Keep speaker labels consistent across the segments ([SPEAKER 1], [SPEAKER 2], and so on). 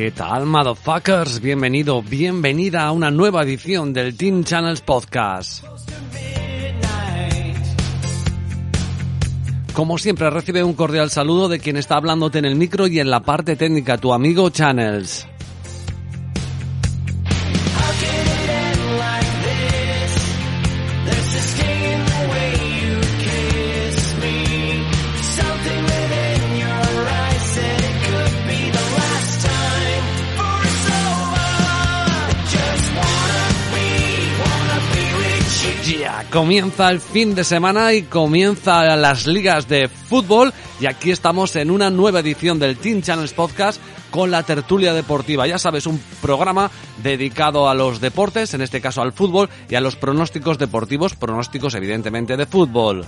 [SPEAKER 1] ¿Qué tal, motherfuckers? Bienvenido, bienvenida a una nueva edición del Team Channels Podcast. Como siempre, recibe un cordial saludo de quien está hablándote en el micro y en la parte técnica, tu amigo Channels. Comienza el fin de semana y comienza las ligas de fútbol y aquí estamos en una nueva edición del Team Channels Podcast con la tertulia deportiva. Ya sabes, un programa dedicado a los deportes, en este caso al fútbol y a los pronósticos deportivos, pronósticos evidentemente de fútbol.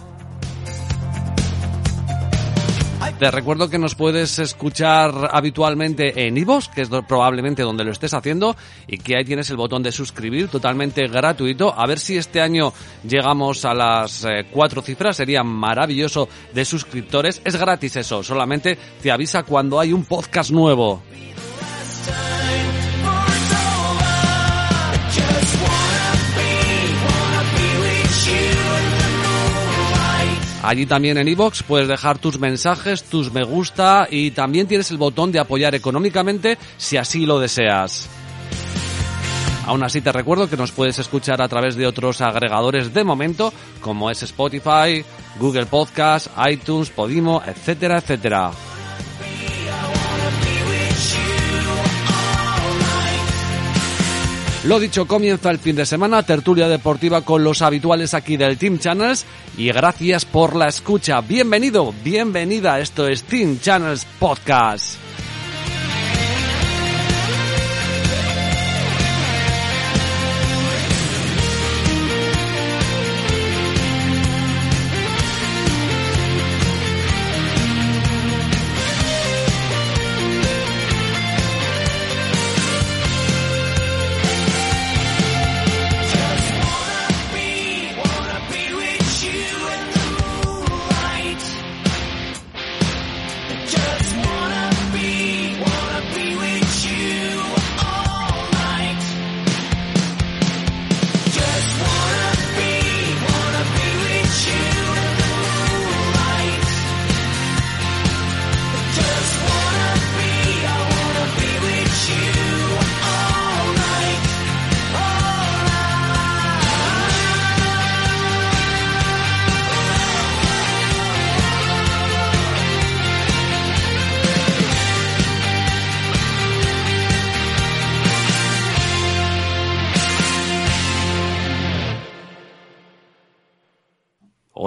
[SPEAKER 1] Te recuerdo que nos puedes escuchar habitualmente en iVoox, que es probablemente donde lo estés haciendo, y que ahí tienes el botón de suscribir totalmente gratuito. A ver si este año llegamos a las eh, cuatro cifras, sería maravilloso de suscriptores. Es gratis eso, solamente te avisa cuando hay un podcast nuevo. Allí también en iVoox puedes dejar tus mensajes, tus me gusta y también tienes el botón de apoyar económicamente si así lo deseas. Aún así te recuerdo que nos puedes escuchar a través de otros agregadores de momento como es Spotify, Google Podcast, iTunes, Podimo, etcétera, etcétera. Lo dicho, comienza el fin de semana, tertulia deportiva con los habituales aquí del Team Channels y gracias por la escucha. Bienvenido, bienvenida, esto es Team Channels Podcast.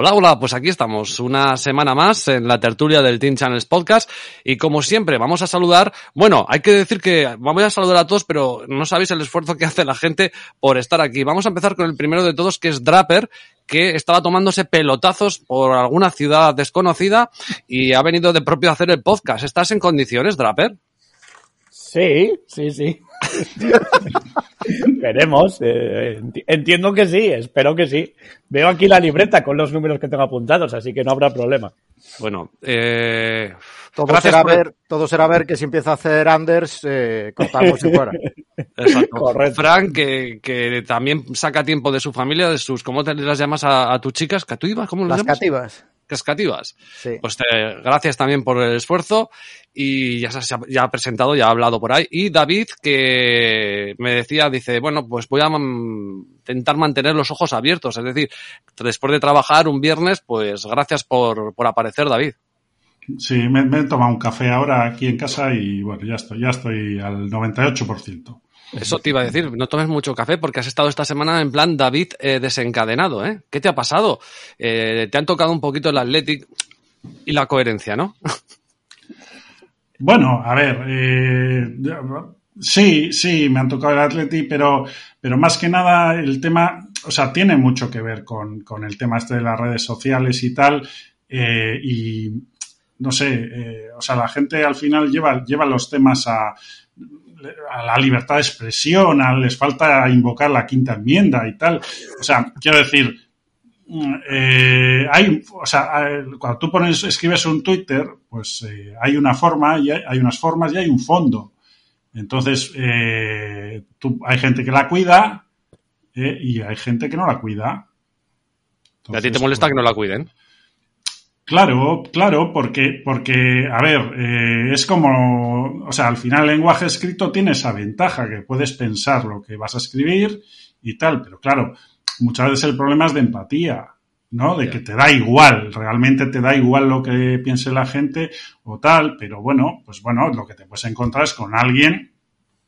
[SPEAKER 1] Hola, hola, pues aquí estamos, una semana más en la tertulia del Team Channels Podcast y como siempre vamos a saludar, bueno, hay que decir que vamos a saludar a todos, pero no sabéis el esfuerzo que hace la gente por estar aquí. Vamos a empezar con el primero de todos, que es Draper, que estaba tomándose pelotazos por alguna ciudad desconocida y ha venido de propio a hacer el podcast. ¿Estás en condiciones, Draper?
[SPEAKER 2] Sí, sí, sí. Veremos. Eh, entiendo que sí, espero que sí. Veo aquí la libreta con los números que tengo apuntados, así que no habrá problema.
[SPEAKER 1] Bueno, eh,
[SPEAKER 3] todo, será ver, todo será ver que si empieza a hacer Anders, eh, cortamos y fuera.
[SPEAKER 1] Exacto. Correcto. Frank, que, que, también saca tiempo de su familia, de sus, ¿cómo te las llamas a, a tus chicas? ¿Catuivas? ¿Cómo las,
[SPEAKER 3] las
[SPEAKER 1] llamas?
[SPEAKER 3] cativas.
[SPEAKER 1] Cascativas. Sí. Pues te, gracias también por el esfuerzo y ya se ha, ya ha presentado, ya ha hablado por ahí. Y David, que me decía, dice, bueno, pues voy a intentar mantener los ojos abiertos. Es decir, después de trabajar un viernes, pues gracias por, por aparecer, David.
[SPEAKER 4] Sí, me, me, he tomado un café ahora aquí en casa y bueno, ya estoy, ya estoy al 98%.
[SPEAKER 1] Eso te iba a decir, no tomes mucho café porque has estado esta semana en plan David eh, desencadenado, ¿eh? ¿Qué te ha pasado? Eh, te han tocado un poquito el Athletic y la coherencia, ¿no?
[SPEAKER 4] Bueno, a ver, eh, sí, sí, me han tocado el Athletic, pero, pero más que nada el tema, o sea, tiene mucho que ver con, con el tema este de las redes sociales y tal, eh, y no sé, o sea, la gente al final lleva, lleva los temas a, a la libertad de expresión, a, les falta invocar la quinta enmienda y tal. O sea, quiero decir, eh, hay, o sea, cuando tú pones, escribes un Twitter, pues eh, hay una forma, y hay, hay, unas formas y hay un fondo. Entonces, eh, tú, hay gente que la cuida eh, y hay gente que no la cuida.
[SPEAKER 1] ¿Y a ti te molesta
[SPEAKER 4] pues,
[SPEAKER 1] que no la cuiden?
[SPEAKER 4] Claro, claro, porque, porque a ver, eh, es como, o sea, al final el lenguaje escrito tiene esa ventaja, que puedes pensar lo que vas a escribir y tal, pero claro, muchas veces el problema es de empatía, ¿no? De que te da igual, realmente te da igual lo que piense la gente o tal, pero bueno, pues bueno, lo que te puedes encontrar es con alguien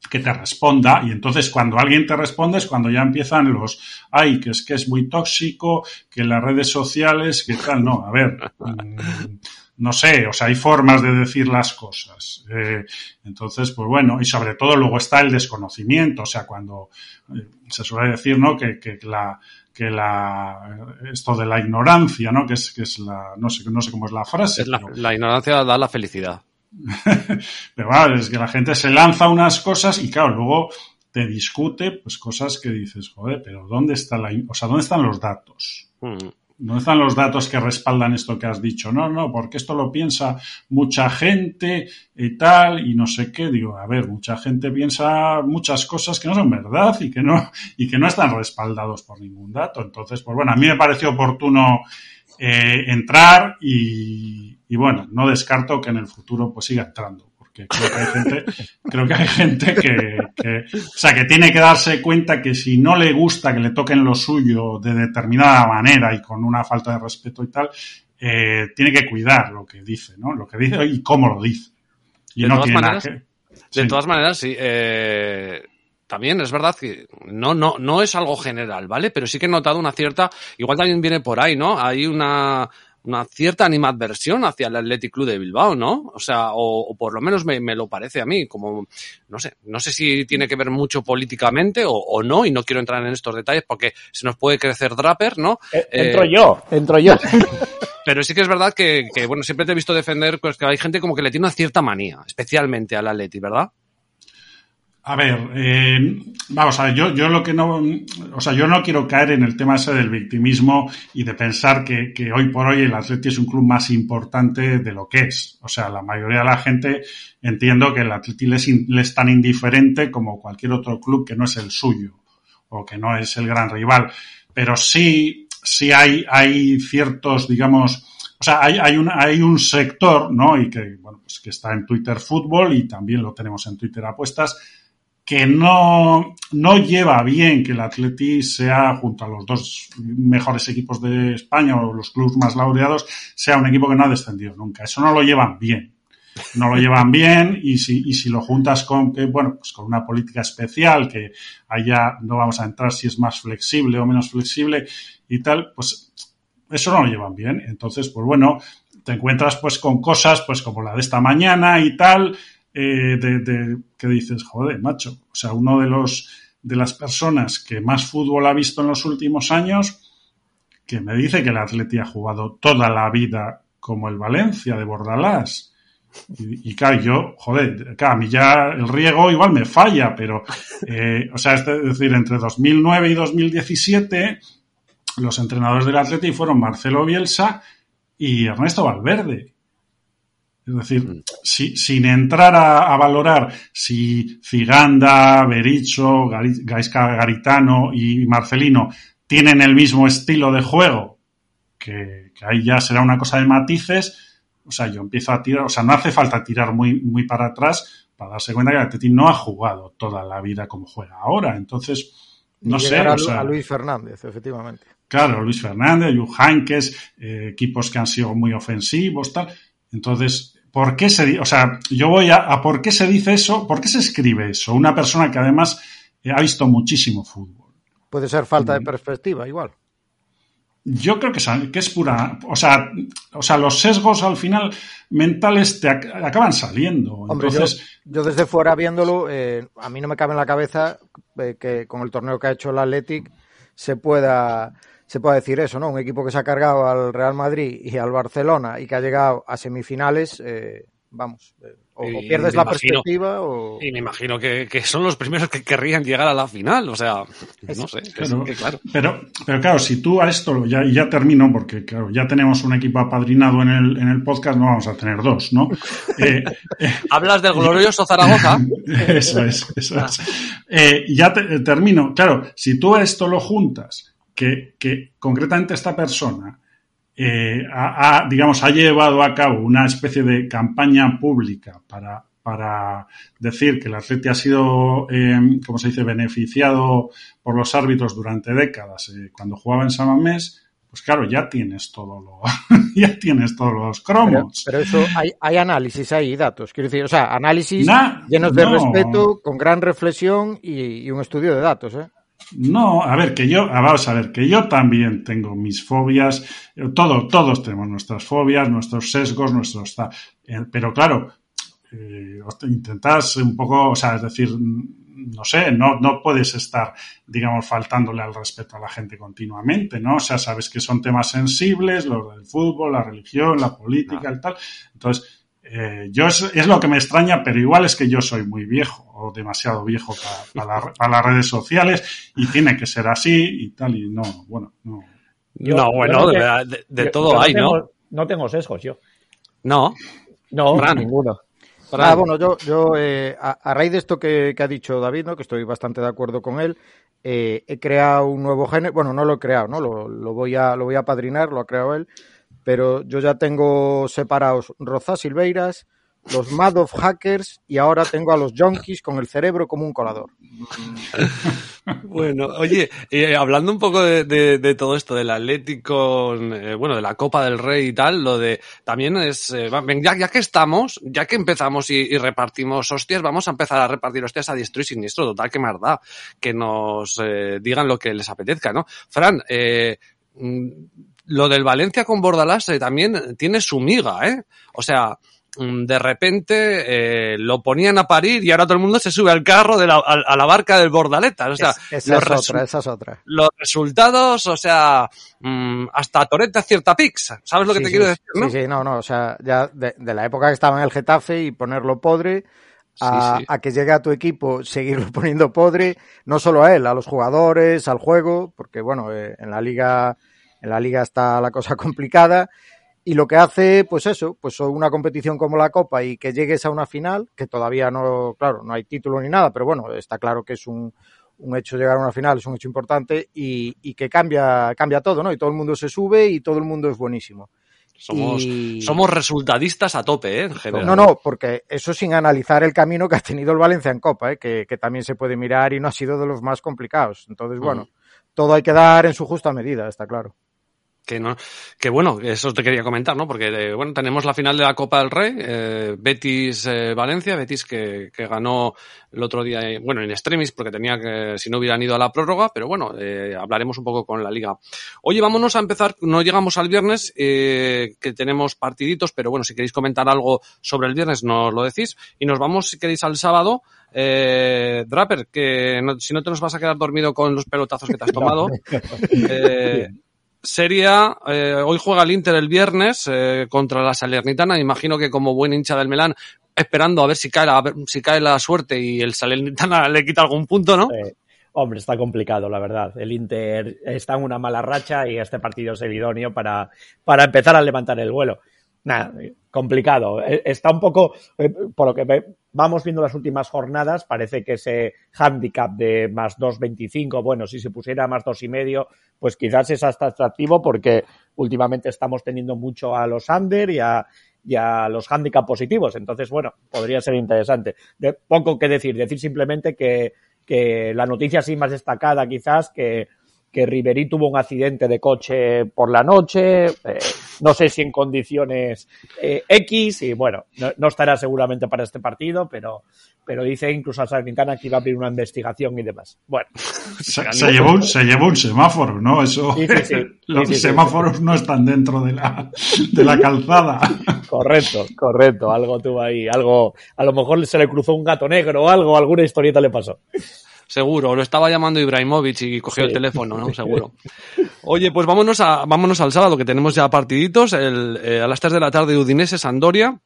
[SPEAKER 4] que te responda y entonces cuando alguien te responde es cuando ya empiezan los ay que es que es muy tóxico que las redes sociales que tal no a ver mm, no sé o sea hay formas de decir las cosas eh, entonces pues bueno y sobre todo luego está el desconocimiento o sea cuando eh, se suele decir no que, que la que la esto de la ignorancia no que es que es la no sé no sé cómo es la frase
[SPEAKER 1] Es la,
[SPEAKER 4] pero-
[SPEAKER 1] la ignorancia da la felicidad.
[SPEAKER 4] pero claro, es que la gente se lanza unas cosas y claro, luego te discute pues cosas que dices, joder, pero ¿dónde está la, o sea, dónde están los datos?
[SPEAKER 1] Mm.
[SPEAKER 4] ¿Dónde están los datos que respaldan esto que has dicho? No, no, porque esto lo piensa mucha gente y tal, y no sé qué. Digo, a ver, mucha gente piensa muchas cosas que no son verdad y que no, y que no están respaldados por ningún dato. Entonces, pues bueno, a mí me pareció oportuno eh, entrar y, y bueno, no descarto que en el futuro pues siga entrando. Porque creo que hay gente, creo que hay gente que, que, o sea, que tiene que darse cuenta que si no le gusta que le toquen lo suyo de determinada manera y con una falta de respeto y tal, eh, tiene que cuidar lo que dice, ¿no? Lo que dice y cómo lo dice. Y
[SPEAKER 1] De
[SPEAKER 4] no
[SPEAKER 1] todas maneras,
[SPEAKER 4] que...
[SPEAKER 1] De
[SPEAKER 4] Sí.
[SPEAKER 1] todas maneras, sí. eh, también es verdad que no, no, no es algo general, ¿vale? Pero sí que he notado una cierta, igual también viene por ahí, ¿no? Hay una, una cierta animadversión hacia el Athletic Club de Bilbao, ¿no? O sea, o, o por lo menos me, me lo parece a mí, como, no sé, no sé si tiene que ver mucho políticamente o, o no, y no quiero entrar en estos detalles porque se nos puede crecer Draper, ¿no?
[SPEAKER 2] Eh,
[SPEAKER 1] Eh,
[SPEAKER 2] Entro yo, entro yo.
[SPEAKER 1] Pero sí que es verdad que, que, bueno, siempre te he visto defender, pues que hay gente como que le tiene una cierta manía, especialmente al Atleti, ¿verdad?
[SPEAKER 4] A ver, eh, vamos a ver, yo, yo lo que no, o sea, yo no quiero caer en el tema ese del victimismo y de pensar que, que hoy por hoy el Atleti es un club más importante de lo que es. O sea, la mayoría de la gente entiendo que el Atleti le es, le es tan indiferente como cualquier otro club que no es el suyo o que no es el gran rival. Pero sí, sí hay, hay ciertos, digamos, o sea, hay, hay, un, hay un sector, ¿no? Y que, bueno, pues que está en Twitter Fútbol y también lo tenemos en Twitter Apuestas, que no, no lleva bien que el Atleti sea, junto a los dos mejores equipos de España o los clubes más laureados, sea un equipo que no ha descendido nunca. Eso no lo llevan bien. No lo llevan bien y si, y si lo juntas con que, bueno, pues con una política especial que allá no vamos a entrar si es más flexible o menos flexible y tal, pues eso no lo llevan bien. Entonces, pues bueno, te encuentras pues con cosas pues como la de esta mañana y tal, eh, de, que dices, joder, macho, o sea, uno de los de las personas que más fútbol ha visto en los últimos años, que me dice que el Atleti ha jugado toda la vida como el Valencia de Bordalás. Y, y claro, yo, joder, a mí ya el riego igual me falla, pero, eh, o sea, es decir, entre 2009 y 2017, los entrenadores del Atleti fueron Marcelo Bielsa y Ernesto Valverde. Es decir, si, sin entrar a, a, valorar si Figanda, Bericho, Gaisca Garitano y Marcelino tienen el mismo estilo de juego, que, que, ahí ya será una cosa de matices, o sea, yo empiezo a tirar, o sea, no hace falta tirar muy, muy para atrás para darse cuenta que el Atleti no ha jugado toda la vida como juega ahora. Entonces, no sé.
[SPEAKER 3] A,
[SPEAKER 4] o sea,
[SPEAKER 3] a Luis Fernández, efectivamente.
[SPEAKER 4] Claro, Luis Fernández, Yu Hankes, eh, equipos que han sido muy ofensivos, tal. Entonces, ¿por qué se, o sea, yo voy a, a, por qué se dice eso? ¿Por qué se escribe eso? Una persona que además eh, ha visto muchísimo fútbol.
[SPEAKER 3] Puede ser falta de perspectiva, igual.
[SPEAKER 4] Yo creo que es, que es pura, o sea, o sea, los sesgos al final mentales te ac acaban saliendo.
[SPEAKER 3] Hombre,
[SPEAKER 4] Entonces,
[SPEAKER 3] yo, yo, desde fuera viéndolo, eh, a mí no me cabe en la cabeza eh, que con el torneo que ha hecho el Athletic se pueda se pueda decir eso, ¿no? Un equipo que se ha cargado al Real Madrid y al Barcelona y que ha llegado a semifinales, eh, vamos, eh, o, pierdes la
[SPEAKER 1] imagino-
[SPEAKER 3] perspectiva o...
[SPEAKER 1] Y me imagino que, que son los primeros que querrían llegar a la final. O sea, no sé. es
[SPEAKER 4] Claro.
[SPEAKER 1] que claro.
[SPEAKER 4] Pero, pero claro, si tú a esto, ya, y ya termino, porque claro, ya tenemos un equipo apadrinado en el, en el podcast, no vamos a tener dos, ¿no? Eh,
[SPEAKER 1] Hablas del glorioso Zaragoza.
[SPEAKER 4] eso es, eso es. Eh, ya te- termino. Claro, si tú a esto lo juntas, que, que concretamente esta persona eh, ha, ha, digamos, ha llevado a cabo una especie de campaña pública para, para decir que el Atleti ha sido, eh, como se dice, beneficiado por los árbitros durante décadas eh, cuando jugaba en San Mamés, pues claro, ya tienes todo lo, ya tienes todos los cromos.
[SPEAKER 3] pero eso hay, hay análisis, hay datos. Quiero decir, o sea, análisis
[SPEAKER 4] Na-
[SPEAKER 3] llenos de
[SPEAKER 4] no.
[SPEAKER 3] respeto, con gran reflexión y, y un estudio de datos, ¿eh?
[SPEAKER 4] No, a ver, que yo, ah, vamos a ver, que yo también tengo mis fobias, todo, todos tenemos nuestras fobias, nuestros sesgos, nuestros... eh, Pero claro, eh, intentas un poco, o sea, es decir, mm, no sé, no, no puedes estar, digamos, faltándole al respeto a la gente continuamente, ¿no? O sea, sabes que son temas sensibles, los del fútbol, la religión, la política, el tal. Entonces, eh, yo es, es lo que me extraña, pero igual es que yo soy muy viejo o demasiado viejo para, para la- para las redes sociales y tiene que ser así y tal, y no, bueno, no.
[SPEAKER 2] Yo-
[SPEAKER 1] no, bueno,
[SPEAKER 2] no
[SPEAKER 1] de,
[SPEAKER 2] te-
[SPEAKER 1] de- de
[SPEAKER 2] Yo-
[SPEAKER 1] todo
[SPEAKER 2] yo
[SPEAKER 1] hay, ¿no?
[SPEAKER 2] tengo- No tengo sesgos yo.
[SPEAKER 1] No.
[SPEAKER 2] No,
[SPEAKER 1] Fran.
[SPEAKER 2] ninguno.
[SPEAKER 3] Ah, bueno, yo, yo eh, a, a raíz de esto que, que ha dicho David, ¿no? que estoy bastante de acuerdo con él, eh, he creado un nuevo género, bueno, no lo he creado, ¿no? Lo, lo voy a, lo voy a padrinar, lo ha creado él, pero yo ya tengo separados Rozá Silveiras, los Madoff Hackers y ahora tengo a los Junkies con el cerebro como un colador.
[SPEAKER 1] Bueno, oye, eh, hablando un poco de, todo esto del Atlético, eh, bueno, de la Copa del Rey y tal, lo de también es, eh, ya, ya que estamos, ya que empezamos y, repartimos hostias, vamos a empezar a repartir hostias a diestro y siniestro, total, que más que nos digan lo que les apetezca, ¿no? Fran, mm, lo del Valencia con Bordalás eh, también tiene su miga, ¿eh? O sea, mm, de repente eh, lo ponían a parir y ahora todo el mundo se sube al carro de la, a, a la barca del Bordaleta. O sea,
[SPEAKER 3] Es- esa
[SPEAKER 1] los,
[SPEAKER 3] es otra, esa es otra.
[SPEAKER 1] los resultados, o sea, mm, hasta Toreta cierta pix. ¿Sabes lo que
[SPEAKER 3] Sí,
[SPEAKER 1] te
[SPEAKER 3] sí,
[SPEAKER 1] quiero
[SPEAKER 3] sí,
[SPEAKER 1] decir? ¿no?
[SPEAKER 3] Sí, sí, no, no, o sea, ya de, de la época que estaba en el Getafe y ponerlo podre, a,
[SPEAKER 1] Sí, sí.
[SPEAKER 3] a que llegue a tu equipo seguirlo poniendo podre, no solo a él, a los jugadores, al juego, porque bueno, eh, en la liga, en la liga está la cosa complicada. Y lo que hace, pues eso, pues una competición como la Copa y que llegues a una final, que todavía no, claro, no hay título ni nada, pero bueno, está claro que es un, un hecho llegar a una final, es un hecho importante y, y que cambia, cambia todo, ¿no? Y todo el mundo se sube y todo el mundo es buenísimo.
[SPEAKER 1] Somos,
[SPEAKER 3] Y-
[SPEAKER 1] somos resultadistas a tope, ¿eh? En general.
[SPEAKER 3] No, no, porque eso sin analizar el camino que ha tenido el Valencia en Copa, ¿eh? que, que también se puede mirar y no ha sido de los más complicados. Entonces, bueno,
[SPEAKER 1] Mm.
[SPEAKER 3] todo hay que dar en su justa medida, está claro.
[SPEAKER 1] Que no, que bueno, eso te quería comentar, ¿no? Porque eh, bueno, tenemos la final de la Copa del Rey, eh, Betis eh, Valencia, Betis que, que ganó el otro día, eh, bueno, en extremis, porque tenía que, si no hubieran ido a la prórroga, pero bueno, eh, hablaremos un poco con la liga. Oye, vámonos a empezar, no llegamos al viernes, eh, que tenemos partiditos, pero bueno, si queréis comentar algo sobre el viernes, nos lo decís, y nos vamos, si queréis, al sábado. Eh, Draper, que no- si no te nos vas a quedar dormido con los pelotazos que te has tomado. Eh, Sería, eh, hoy juega el Inter el viernes eh, contra la Salernitana. Imagino que como buen hincha del Melán, esperando a ver si cae la, si cae la suerte y el Salernitana le quita algún punto, ¿no?
[SPEAKER 2] Hombre, está complicado, la verdad. El Inter está en una mala racha y este partido es el idóneo para, para empezar a levantar el vuelo. Nada, complicado. Eh, Está un poco, eh, por lo que vamos viendo las últimas jornadas, parece que ese handicap de más 2.25, bueno, si se pusiera más dos y medio, pues quizás es hasta atractivo porque últimamente estamos teniendo mucho a los under y a, los handicap positivos. Entonces, bueno, podría ser interesante. Poco que decir, decir simplemente que, que la noticia así más destacada quizás que, que Ribery tuvo un accidente de coche por la noche, eh, no sé si en condiciones eh, X, y bueno, no, no estará seguramente para este partido, pero, pero dice incluso a Salernitana que iba a abrir una investigación y demás. Bueno,
[SPEAKER 4] Se, se llevó, un- se llevó un semáforo, ¿no? Eso,
[SPEAKER 2] Sí, sí, sí.
[SPEAKER 4] los
[SPEAKER 2] Sí, sí, sí,
[SPEAKER 4] semáforos no están dentro de la, de la calzada.
[SPEAKER 2] correcto, correcto, algo tuvo ahí, algo, a lo mejor se le cruzó un gato negro o algo, alguna historieta le pasó.
[SPEAKER 1] Seguro, lo estaba llamando Ibrahimovic y cogió
[SPEAKER 2] Sí.
[SPEAKER 1] el teléfono, ¿no? Seguro. Oye, pues vámonos a, vámonos al sábado, que tenemos ya partiditos. El, eh, a las 3 de la tarde Udinese, Sandoria.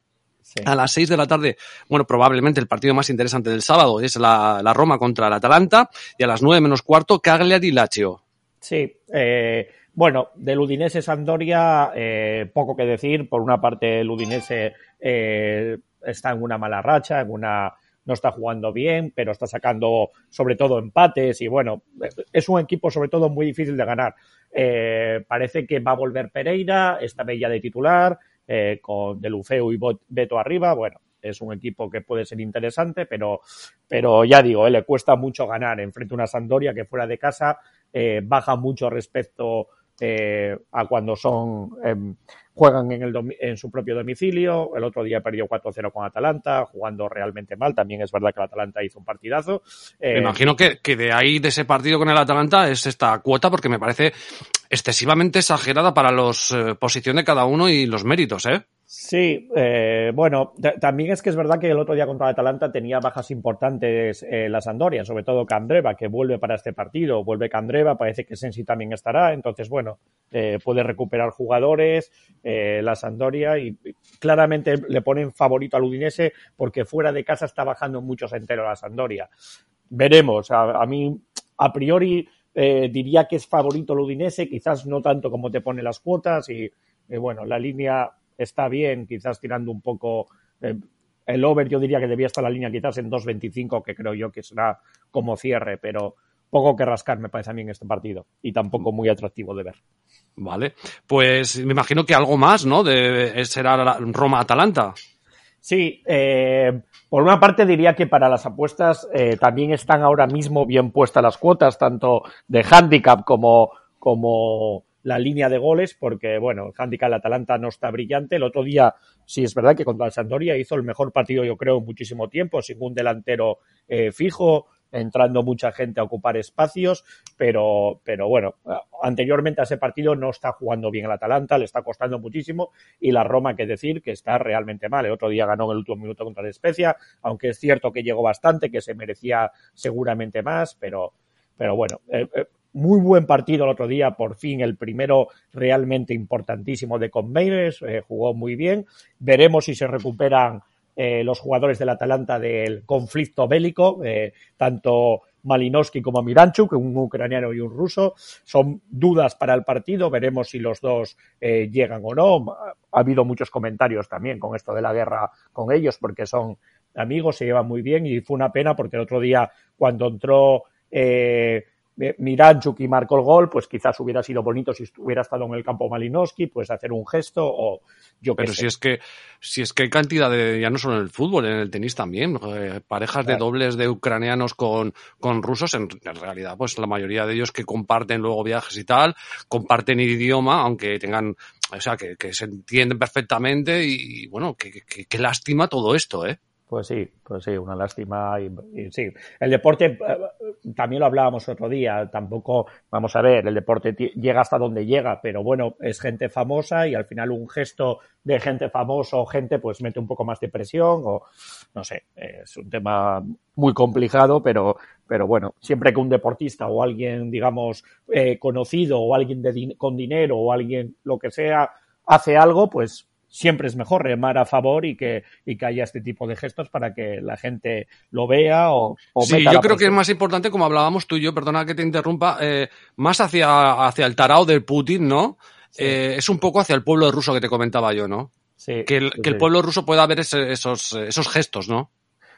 [SPEAKER 1] A las 6 de la tarde, bueno, probablemente el partido más interesante del sábado es la, la Roma contra el Atalanta y a las 9 menos cuarto Cagliari-Lazio.
[SPEAKER 2] Sí, eh, bueno, del Udinese Sandoria, eh, poco que decir. Por una parte, el Udinese eh, está en una mala racha, en una no está jugando bien, pero está sacando sobre todo empates y bueno, es un equipo sobre todo muy difícil de ganar. Eh, parece que va a volver Pereira, esta bella de titular, eh, con Delufeu y Beto arriba, bueno, es un equipo que puede ser interesante, pero, pero ya digo, eh, le cuesta mucho ganar enfrente a una Sandoria que fuera de casa baja mucho respecto eh, a cuando son em, juegan en, el en su propio domicilio. El otro día perdió 4-0 con Atalanta, jugando realmente mal. También es verdad que el Atalanta hizo un partidazo.
[SPEAKER 1] Eh, me imagino que, que de ahí, de ese partido con el Atalanta, es esta cuota, porque me parece excesivamente exagerada para la eh, posición de cada uno y los méritos, ¿eh?
[SPEAKER 2] Sí, eh, bueno, también es que es verdad que el otro día contra Atalanta tenía bajas importantes eh, la Sandoria, sobre todo Candreva, que vuelve para este partido, vuelve Candreva, parece que Sensi también estará, entonces bueno, eh, puede recuperar jugadores eh, la Sandoria y, claramente le ponen favorito al Udinese porque fuera de casa está bajando mucho entero la Sandoria. Veremos, a, a mí a priori eh, diría que es favorito el Udinese, quizás no tanto como te pone las cuotas y eh, bueno, la línea está bien, quizás tirando un poco eh, el over, yo diría que debía estar la línea quizás en 2.25, que creo yo que será como cierre, pero poco que rascar me parece a mí en este partido y tampoco muy atractivo de ver.
[SPEAKER 1] Vale, pues me imagino que algo más, ¿no? De, será Roma-Atalanta.
[SPEAKER 2] Sí, eh, por una parte diría que para las apuestas eh, también están ahora mismo bien puestas las cuotas, tanto de handicap como, como la línea de goles, porque bueno, el handicap del Atalanta no está brillante. El otro día, sí es verdad que contra el Sandoria hizo el mejor partido, yo creo, en muchísimo tiempo, sin un delantero eh, fijo, entrando mucha gente a ocupar espacios, pero, pero bueno, anteriormente a ese partido no está jugando bien el Atalanta, le está costando muchísimo, y la Roma, que decir, que está realmente mal. El otro día ganó en el último minuto contra el Especia, aunque es cierto que llegó bastante, que se merecía seguramente más, pero, pero bueno, eh, eh, muy buen partido el otro día, por fin el primero realmente importantísimo de Conmeires, eh, jugó muy bien. Veremos si se recuperan eh, los jugadores del Atalanta del conflicto bélico, eh, tanto Malinowski como Miranchuk, un ucraniano y un ruso. Son dudas para el partido, veremos si los dos llegan o no. Ha habido muchos comentarios también con esto de la guerra con ellos, porque son amigos, se llevan muy bien y fue una pena porque el otro día cuando entró eh, Miranchuk y marcó el gol, pues quizás hubiera sido bonito si hubiera estado en el campo Malinowski, pues hacer un gesto o yo
[SPEAKER 1] Pero si es que si es que hay cantidad de ya no solo en el fútbol, en el tenis también, eh, parejas claro. de dobles de ucranianos con, con rusos, en, en, realidad pues la mayoría de ellos que comparten luego viajes y tal, comparten idioma, aunque tengan, o sea, que, que se entienden perfectamente y, bueno, qué que, que, lástima todo esto, ¿eh?
[SPEAKER 2] Pues sí, pues sí, una lástima. Y, sí, el deporte, eh, también lo hablábamos otro día, tampoco, vamos a ver, el deporte llega hasta donde llega, pero bueno, es gente famosa y al final un gesto de gente famosa o gente pues mete un poco más de presión o no sé, es un tema muy complicado, pero, pero bueno, siempre que un deportista o alguien, digamos, eh, conocido o alguien de con dinero o alguien lo que sea hace algo, pues siempre es mejor remar a favor y que, y que haya este tipo de gestos para que la gente lo vea o, o
[SPEAKER 1] Sí, yo creo que es más importante, como hablábamos tú y yo, perdona que te interrumpa, eh, más hacia, hacia el tarao del Putin, ¿no? Sí. Eh, es un poco hacia el pueblo ruso que te comentaba yo, ¿no?
[SPEAKER 2] Sí,
[SPEAKER 1] que el,
[SPEAKER 2] sí,
[SPEAKER 1] que el pueblo ruso pueda ver ese, esos, esos gestos, ¿no?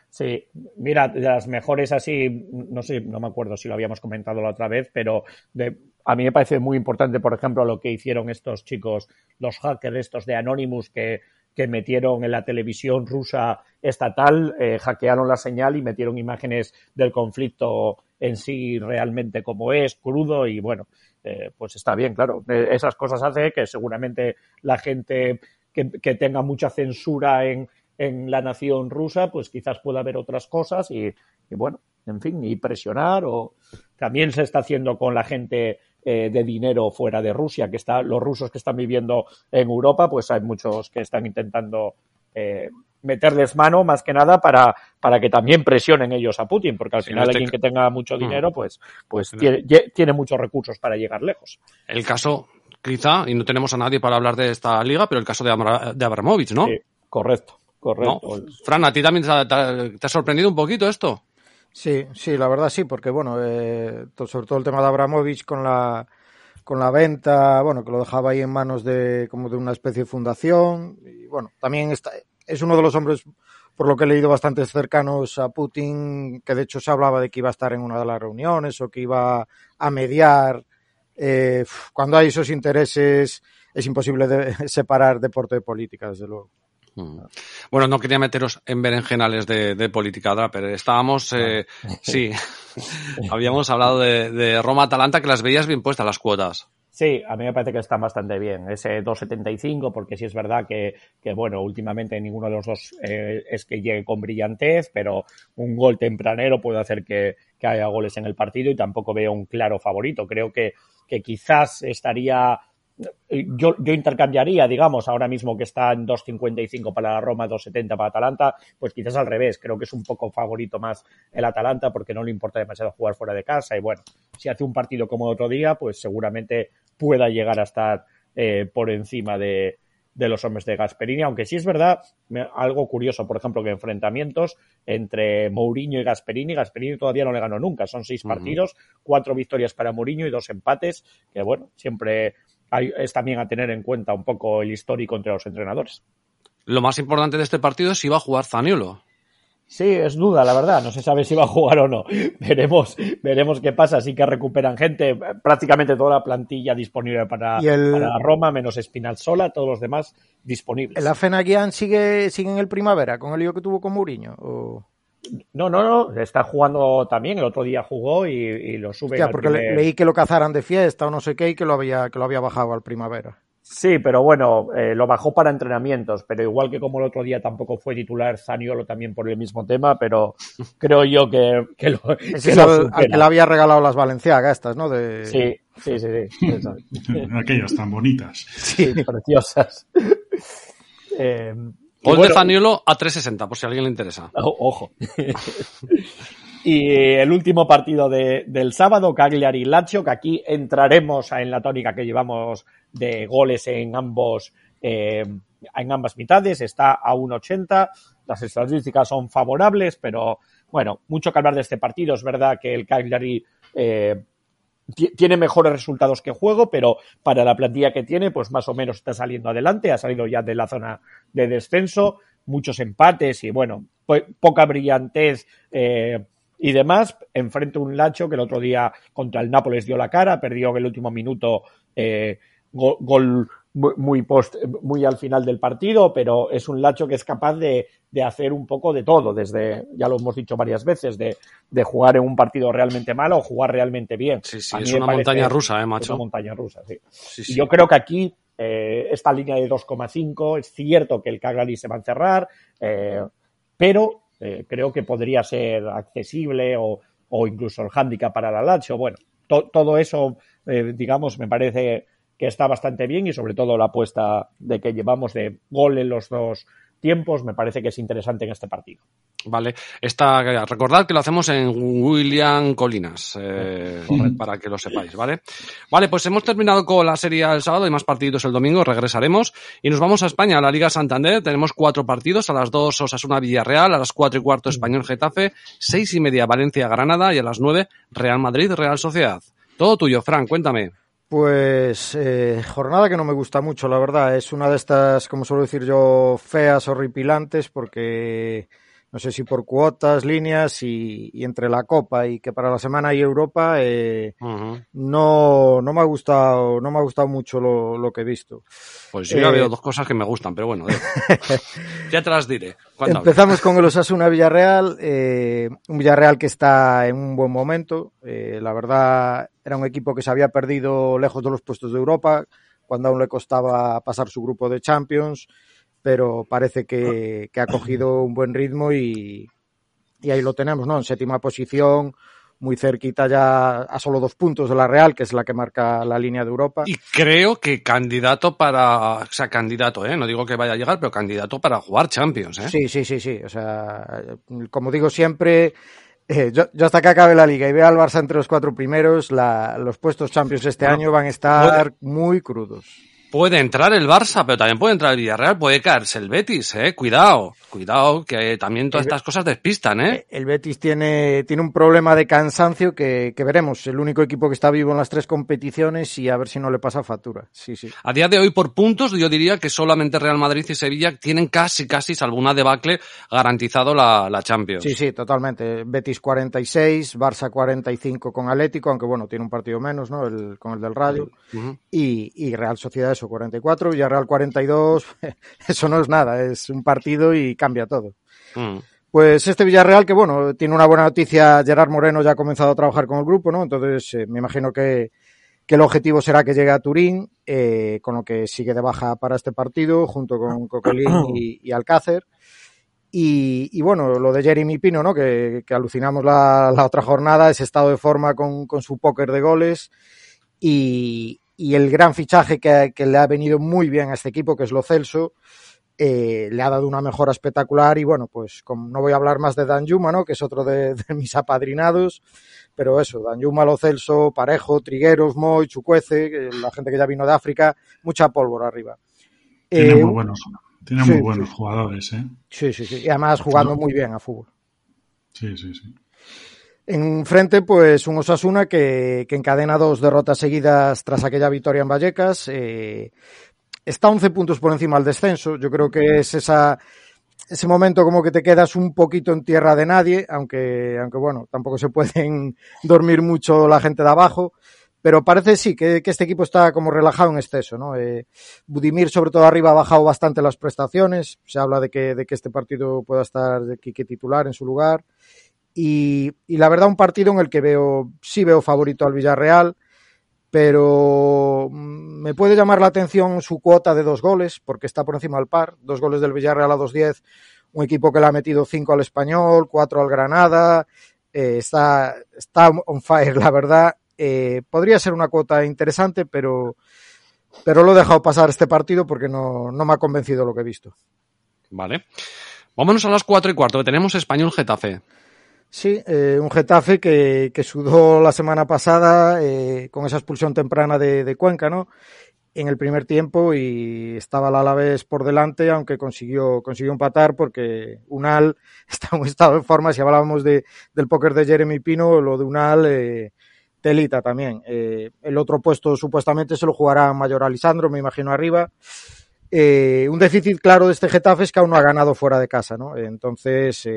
[SPEAKER 2] Sí, mira, de las mejores así, no sé, no me acuerdo si lo habíamos comentado la otra vez, pero de, a mí me parece muy importante, por ejemplo, lo que hicieron estos chicos, los hackers estos de Anonymous que, que metieron en la televisión rusa estatal, eh, hackearon la señal y metieron imágenes del conflicto en sí realmente como es, crudo y bueno, eh, pues está bien, claro. Eh, esas cosas hace que seguramente la gente que, que tenga mucha censura en, en la nación rusa, pues quizás pueda haber otras cosas y, y, bueno, en fin, y presionar o también se está haciendo con la gente eh, de dinero fuera de Rusia, que está, los rusos que están viviendo en Europa, pues hay muchos que están intentando eh, meterles mano más que nada para, para que también presionen ellos a Putin, porque al sí, final alguien que tenga mucho dinero, pues, pues tiene, tiene muchos recursos para llegar lejos.
[SPEAKER 1] El caso, quizá, y no tenemos a nadie para hablar de esta liga, pero el caso de, Abra de Abramovich, ¿no?
[SPEAKER 2] Sí, correcto Correcto.
[SPEAKER 1] Fran, ¿a ti también te ha, sorprendido un poquito esto?
[SPEAKER 3] Sí, sí, la verdad sí, porque bueno, eh, sobre todo el tema de Abramovich con la con la venta, bueno, que lo dejaba ahí en manos de como de una especie de fundación y bueno, también está, es uno de los hombres por lo que he leído bastante cercanos a Putin, que de hecho se hablaba de que iba a estar en una de las reuniones o que iba a mediar. Eh, cuando hay esos intereses es imposible de separar deporte de política, desde luego.
[SPEAKER 1] Mm. Bueno, no quería meteros en berenjenales de, de política, pero estábamos, eh, sí, habíamos hablado de, de Roma-Atalanta, que las veías bien puestas las cuotas.
[SPEAKER 2] Sí, a mí me parece que están bastante bien. Ese 2.75, porque sí es verdad que, que, bueno, últimamente ninguno de los dos eh, es que llegue con brillantez, pero un gol tempranero puede hacer que, que, haya goles en el partido y tampoco veo un claro favorito. Creo que, que quizás estaría yo, yo intercambiaría, digamos, ahora mismo que está en 2.55 para la Roma, 2.70 para Atalanta, pues quizás al revés. Creo que es un poco favorito más el Atalanta porque no le importa demasiado jugar fuera de casa y bueno, si hace un partido como otro día, pues seguramente pueda llegar a estar eh, por encima de, de los hombres de Gasperini, aunque sí es verdad, algo curioso, por ejemplo, que enfrentamientos entre Mourinho y Gasperini, Gasperini todavía no le ganó nunca, son seis partidos, cuatro victorias para Mourinho y dos empates, que bueno, siempre hay, es también a tener en cuenta un poco el histórico entre los entrenadores.
[SPEAKER 1] Lo más importante de este partido es si va a jugar Zaniolo.
[SPEAKER 2] Sí, es duda, la verdad. No se sabe si va a jugar o no. Veremos, veremos qué pasa. Sí que recuperan gente, prácticamente toda la plantilla disponible para, para Roma, menos Spinazzola, todos los demás disponibles.
[SPEAKER 3] ¿El Afenagian sigue, sigue en el primavera con el lío que tuvo con Mourinho? ¿O...
[SPEAKER 2] No, no, no, está jugando también, el otro día jugó y, y lo sube.
[SPEAKER 3] Ya, porque leí que lo cazaran de fiesta o no sé qué y que lo había, que lo había bajado al primavera.
[SPEAKER 2] Sí, pero bueno, eh, lo bajó para entrenamientos, pero igual que como el otro día tampoco fue titular Zaniolo también por el mismo tema, pero creo yo que, que lo.
[SPEAKER 3] Es que al, al, que le había regalado las Valenciagas estas, ¿no? De...
[SPEAKER 2] Sí, sí, sí. sí
[SPEAKER 4] Aquellas tan bonitas.
[SPEAKER 2] Sí, preciosas.
[SPEAKER 1] eh, Gol bueno, de Zaniolo a 3.60, por si a alguien le interesa.
[SPEAKER 2] Ojo. Y el último partido de, del sábado, Cagliari Lazio, que aquí entraremos en la tónica que llevamos de goles en ambos eh, en ambas mitades, está a 1.80, las estadísticas son favorables, pero bueno, mucho que hablar de este partido, es verdad que el Cagliari eh, tiene mejores resultados que juego, pero para la plantilla que tiene, pues más o menos está saliendo adelante, ha salido ya de la zona de descenso, muchos empates y bueno, poca brillantez eh, y demás, enfrente un Lacho que el otro día contra el Nápoles dio la cara, perdió en el último minuto eh, gol, gol, muy post, muy al final del partido, pero es un Lacho que es capaz de, de, hacer un poco de todo, desde, ya lo hemos dicho varias veces, de, de jugar en un partido realmente malo o jugar realmente bien.
[SPEAKER 1] Sí, sí, es una montaña rusa, eh, macho.
[SPEAKER 2] Es una montaña rusa, sí. sí, sí. yo creo que aquí eh, esta línea de 2,5, es cierto que el Cagliari se va a encerrar, eh, pero eh, creo que podría ser accesible o, o incluso el hándicap para la Lazio. Bueno, to, todo eso, digamos, me parece que está bastante bien y sobre todo la apuesta de que llevamos de gol en los dos tiempos me parece que es interesante en este partido.
[SPEAKER 1] Vale, Esta, recordad que lo hacemos en William Colinas, eh, para que lo sepáis, ¿vale? Vale, pues hemos terminado con la serie el sábado, hay más partidos el domingo, regresaremos y nos vamos a España, a la Liga Santander, tenemos cuatro partidos, a las dos Osasuna Villarreal, a las cuatro y cuarto Español Getafe, seis y media Valencia Granada y a las nueve Real Madrid Real Sociedad. Todo tuyo, Fran, cuéntame.
[SPEAKER 3] Pues eh, jornada que no me gusta mucho, la verdad. Es una de estas, como suelo decir yo, feas, horripilantes, porque no sé si por cuotas, líneas y, y, entre la Copa y que para la semana y Europa eh, uh -huh. no, no me ha gustado, no me ha gustado mucho lo, lo que he visto.
[SPEAKER 1] Pues yo ya eh, veo dos cosas que me gustan, pero bueno, ya te las diré.
[SPEAKER 3] Empezamos con el Osasuna Villarreal, eh, un Villarreal que está en un buen momento. Eh, la verdad, era un equipo que se había perdido lejos de los puestos de Europa, cuando aún le costaba pasar su grupo de Champions pero parece que, que ha cogido un buen ritmo y, y, ahí lo tenemos, ¿no? En séptima posición, muy cerquita ya a solo dos puntos de la Real, que es la que marca la línea de Europa.
[SPEAKER 1] Y creo que candidato para, o sea, candidato, ¿eh? No digo que vaya a llegar, pero candidato para jugar Champions, ¿eh?
[SPEAKER 3] Sí, sí, sí, sí. O sea, como digo siempre, eh, yo, yo, hasta que acabe la liga y vea al Barça entre los cuatro primeros, la, los puestos Champions este año van a estar muy crudos
[SPEAKER 1] Puede entrar el Barça, pero también puede entrar el Villarreal, puede caerse el Betis, eh. Cuidado, cuidado, que también todas estas cosas despistan, eh.
[SPEAKER 3] El Betis tiene, tiene un problema de cansancio que, que veremos. El único equipo que está vivo en las tres competiciones y a ver si no le pasa factura. Sí, sí.
[SPEAKER 1] A día de hoy, por puntos, yo diría que solamente Real Madrid y Sevilla tienen casi, casi, salvo una debacle, garantizado la, la Champions.
[SPEAKER 3] Sí, sí, totalmente. Betis 46, Barça 45 con Atlético, aunque bueno, tiene un partido menos, ¿no? El, con el del.
[SPEAKER 1] Uh -huh.
[SPEAKER 3] y, y Real Sociedad eso 44, Villarreal 42, eso no es nada, es un partido y cambia todo.
[SPEAKER 1] Mm.
[SPEAKER 3] Pues este Villarreal que bueno, tiene una buena noticia, Gerard Moreno ya ha comenzado a trabajar con el grupo, ¿no? Entonces eh, me imagino que, que, el objetivo será que llegue a Turín, eh, con lo que sigue de baja para este partido, junto con Coquelin y, y Alcácer. Y, y, bueno, lo de Jeremy Pino, ¿no? Que, que alucinamos la, la, otra jornada, ese estado de forma con, con su póker de goles. Y, y el gran fichaje que, que, le ha venido muy bien a este equipo, que es Lo Celso, eh, le ha dado una mejora espectacular y bueno, pues como no voy a hablar más de Dan Yuma, ¿no? que es otro de, de mis apadrinados, pero eso, Dan Yuma, Lo Celso, Parejo, Trigueros, Moy, Chucuece, la gente que ya vino de África, mucha pólvora arriba.
[SPEAKER 4] Tiene eh, muy buenos, tiene sí, muy buenos sí. jugadores, ¿eh?
[SPEAKER 3] Sí, sí, sí, y además jugando muy bien a fútbol.
[SPEAKER 4] Sí, sí, sí.
[SPEAKER 3] En frente, pues un Osasuna que, que, encadena dos derrotas seguidas tras aquella victoria en Vallecas. Eh, está 11 puntos por encima del descenso. Yo creo que es esa, ese momento como que te quedas un poquito en tierra de nadie, aunque, aunque bueno, tampoco se pueden dormir mucho la gente de abajo. Pero parece sí que, este equipo está como relajado en exceso, ¿no? Eh, Budimir, sobre todo arriba, ha bajado bastante las prestaciones. Se habla de que, de que este partido pueda estar de Quique titular en su lugar. Y, la verdad un partido en el que veo, sí veo favorito al Villarreal, pero me puede llamar la atención su cuota de dos goles, porque está por encima del par, dos goles del Villarreal a 2-10, un equipo que le ha metido cinco al Español, cuatro al Granada, eh, está, está on fire, la verdad. Eh, podría ser una cuota interesante, pero, pero lo he dejado pasar este partido porque no, no me ha convencido lo que he visto.
[SPEAKER 1] Vale. Vámonos a las cuatro y cuarto, que tenemos Español Getafe.
[SPEAKER 3] Sí, eh, un Getafe que, sudó la semana pasada eh, con esa expulsión temprana de, de, Cuenca, ¿no? En el primer tiempo y estaba el Alavés por delante, aunque consiguió, consiguió empatar porque Unal está en un estado forma. Si hablábamos de, del póker de Jeremy Pino, lo de Unal, eh, telita también. Eh, el otro puesto supuestamente se lo jugará Mayor Alisandro, me imagino arriba. Eh, un déficit claro de este Getafe es que aún no ha ganado fuera de casa, ¿no? Entonces,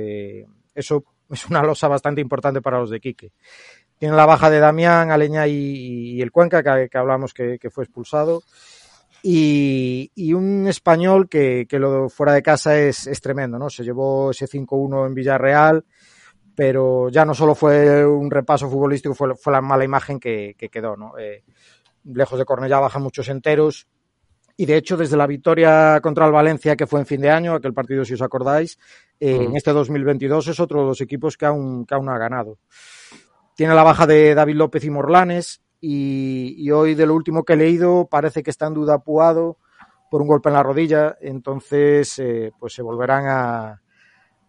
[SPEAKER 3] eso es una losa bastante importante para los de Quique. Tiene la baja de Damián, Aleña y, el Cuenca, que, hablamos que, fue expulsado. Y, un español que, que, lo fuera de casa es, es tremendo, ¿no? Se llevó ese 5-1 en Villarreal, pero ya no solo fue un repaso futbolístico, fue, fue la mala imagen que, que quedó, ¿no? Eh, lejos de Cornellá bajan muchos enteros, y de hecho, desde la victoria contra el Valencia, que fue en fin de año, aquel partido, si os acordáis, eh, uh -huh. en este 2022 es otro de los equipos que aún, que aún ha ganado. Tiene la baja de David López y Morlanes, y, y, hoy, de lo último que he leído, parece que está en duda Puado por un golpe en la rodilla, entonces, eh, pues se volverán a,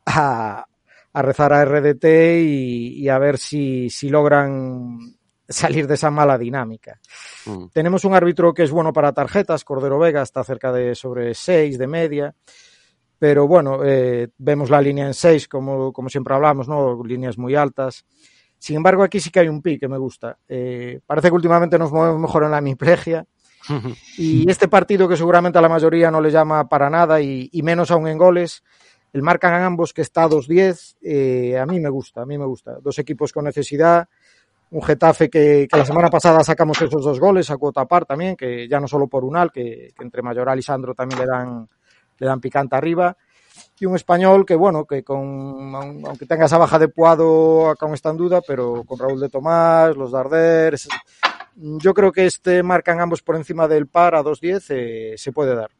[SPEAKER 3] a, a, rezar a RDT y, y a ver si, si logran salir de esa mala dinámica. Mm. Tenemos un árbitro que es bueno para tarjetas, Cordero Vega está cerca de sobre 6 de media, pero bueno, eh, vemos la línea en 6, como, como siempre hablamos, ¿no? Líneas muy altas. Sin embargo, aquí sí que hay un pi que me gusta. Eh, parece que últimamente nos movemos mejor en la hemiplegia. y este partido que seguramente a la mayoría no le llama para nada y, y menos aún en goles, el marcan a ambos que está 2-10, eh, a mí me gusta, a mí me gusta. Dos equipos con necesidad, un Getafe que, que, la semana pasada sacamos esos dos goles a cuota par también, que ya no solo por Unal, que, que entre Mayoral y Sandro también le dan, le dan picante arriba. Y un español que, bueno, que con, aunque tenga esa baja de Puado, aún está en duda, pero con Raúl de Tomás, los Darder, yo creo que este marcan ambos por encima del par a 2-10, eh, se puede dar.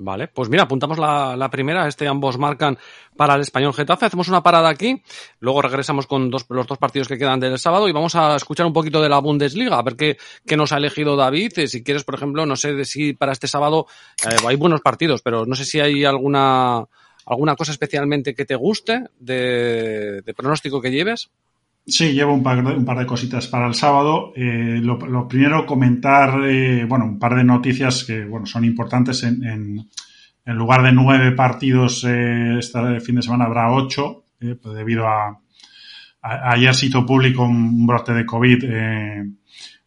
[SPEAKER 1] Vale, pues mira, apuntamos la, la, primera, este ambos marcan para el español Getafe, hacemos una parada aquí, luego regresamos con dos, los dos partidos que quedan del sábado y vamos a escuchar un poquito de la Bundesliga, a ver qué, qué nos ha elegido David, eh, si quieres, por ejemplo, no sé si para este sábado eh, hay buenos partidos, pero no sé si hay alguna, alguna cosa especialmente que te guste de, de pronóstico que lleves.
[SPEAKER 4] Sí, llevo un par, de, un par de cositas para el sábado. Eh, lo, lo, primero, comentar, eh, bueno, un par de noticias que, bueno, son importantes. En, en, en lugar de nueve partidos eh, este fin de semana habrá ocho, eh, pues debido a, a, ayer se hizo público un brote de COVID eh,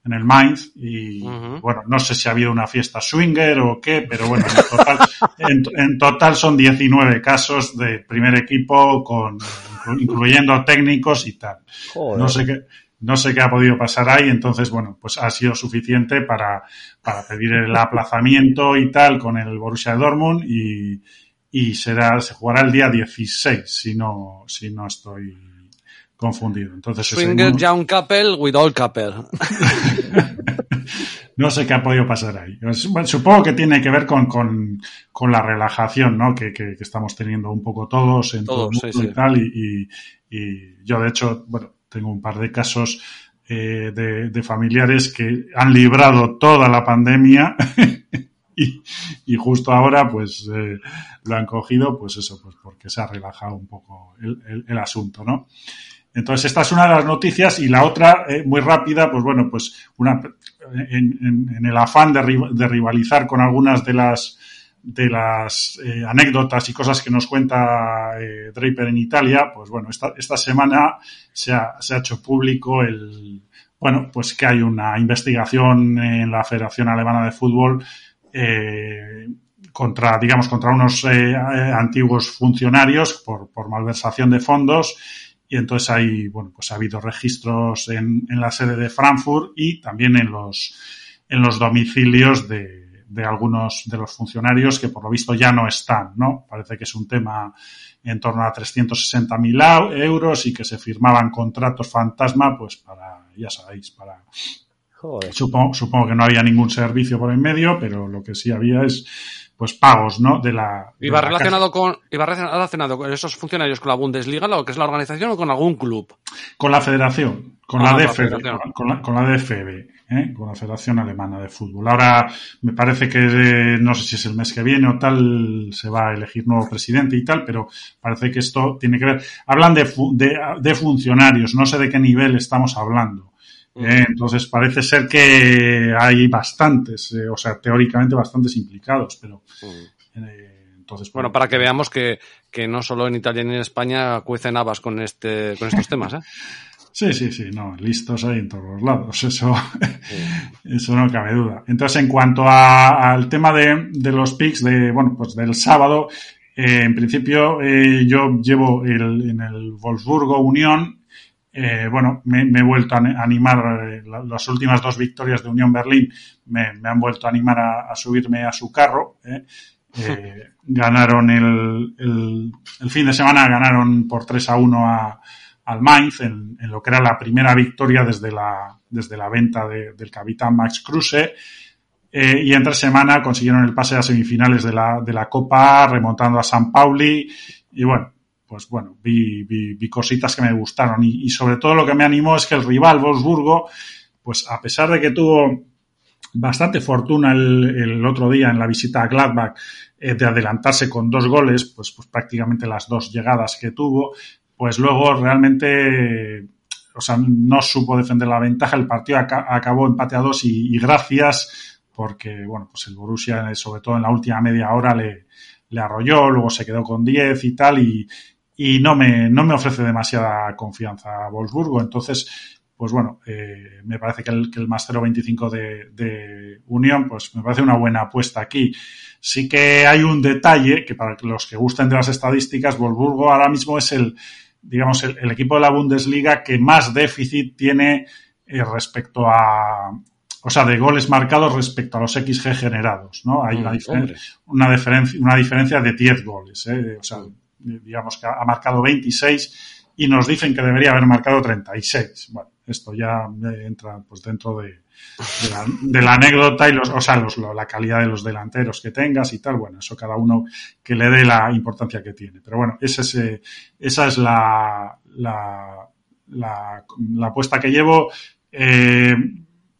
[SPEAKER 4] en el Mainz y, uh -huh. bueno, no sé si ha habido una fiesta swinger o qué, pero bueno, en total, en, en total son 19 casos de primer equipo con incluyendo técnicos y tal. Joder. No sé qué, no sé qué ha podido pasar ahí, entonces, bueno, pues ha sido suficiente para, para pedir el aplazamiento y tal con el Borussia Dortmund y, y será, se jugará el día 16, si no, si no estoy confundido. Entonces,
[SPEAKER 1] Swinger Young Couple with all couple.
[SPEAKER 4] no sé qué ha podido pasar ahí. Bueno, supongo que tiene que ver con, con, con la relajación, ¿no? Que, que, que, estamos teniendo un poco todos en todos, todo el mundo sí, y tal. Y, y, y, yo, de hecho, bueno, tengo un par de casos eh, de, de, familiares que han librado toda la pandemia y, y, justo ahora, pues, eh, lo han cogido, pues eso, pues porque se ha relajado un poco el, el, el asunto, ¿no? Entonces, esta es una de las noticias y la otra, eh, muy rápida, pues bueno, pues una, en, el afán de, rivalizar con algunas de las, de las eh, anécdotas y cosas que nos cuenta eh, Draper en Italia, pues bueno, esta, semana se ha, se ha hecho público el, bueno, pues que hay una investigación en la Federación Alemana de Fútbol eh, contra, digamos, contra unos eh, antiguos funcionarios por malversación de fondos y entonces hay, bueno, pues ha habido registros en, en, la sede de Frankfurt y también en los, en los domicilios de, de algunos de los funcionarios que por lo visto ya no están, ¿no? Parece que es un tema en torno a 360.000 euros y que se firmaban contratos fantasma, pues para, ya sabéis, para... Supongo, supongo que no había ningún servicio por en medio, pero lo que sí había es pues pagos, ¿no? De la.
[SPEAKER 1] ¿Iba de relacionado la con iba relacionado con esos funcionarios con la Bundesliga, lo que es la organización o con algún club?
[SPEAKER 4] Con la Federación, con ah, la DFB, la con, la, con la DFB, ¿eh? con la Federación Alemana de Fútbol. Ahora me parece que eh, no sé si es el mes que viene o tal se va a elegir nuevo presidente y tal, pero parece que esto tiene que ver. Hablan de, de, de funcionarios, no sé de qué nivel estamos hablando. Eh, entonces parece ser que hay bastantes, eh, o sea, teóricamente bastantes implicados, pero
[SPEAKER 1] eh, entonces bueno, bueno, para que veamos que, que, no solo en Italia ni en España cuecen habas con este con estos temas, ¿eh?
[SPEAKER 4] Sí, sí, sí, no, listos hay en todos los lados, eso, sí. eso no cabe duda. Entonces, en cuanto a, al tema de, de los picks de, bueno, pues del sábado, eh, en principio eh, yo llevo el, en el Wolfsburgo Unión eh, bueno, me, me, he vuelto a animar, eh, las últimas dos victorias de Unión Berlín me, me han vuelto a animar a, a subirme a su carro. Eh. eh ganaron el, el, el, fin de semana, ganaron por 3 a 1 a, al Mainz en, en, lo que era la primera victoria desde la, desde la venta de, del capitán Max Kruse. Eh, y entre semana consiguieron el pase a semifinales de la, de la Copa, remontando a San Pauli. Y bueno, pues bueno, vi, vi, vi cositas que me gustaron. Y, sobre todo lo que me animó es que el rival Wolfsburgo, pues a pesar de que tuvo bastante fortuna el, otro día en la visita a Gladbach eh, de adelantarse con dos goles, pues, pues prácticamente las dos llegadas que tuvo, pues luego realmente, o sea, no supo defender la ventaja, el partido ac acabó empate a dos y, y gracias porque, bueno, pues el Borussia, sobre todo en la última media hora, le, le arrolló, luego se quedó con 10 y tal, y, y no me, no me ofrece demasiada confianza a Wolfsburgo. Entonces, pues bueno, eh, me parece que el, que el más 0.25 de, de Unión, pues me parece una buena apuesta aquí. Sí que hay un detalle que para los que gusten de las estadísticas, Wolfsburgo ahora mismo es el, digamos, el, el equipo de la Bundesliga que más déficit tiene eh, respecto a, o sea, de goles marcados respecto a los XG generados, ¿no? Hay una, diferen una, diferencia, una diferencia de 10 goles, ¿eh? O sea, digamos que ha marcado 26 y nos dicen que debería haber marcado 36. Bueno, esto ya entra pues dentro de, la, de la, anécdota y los, o sea, los, la calidad de los delanteros que tengas y tal. Bueno, eso cada uno que le dé la importancia que tiene. Pero bueno, ese es, eh, esa es la, la, la, apuesta que llevo. Eh,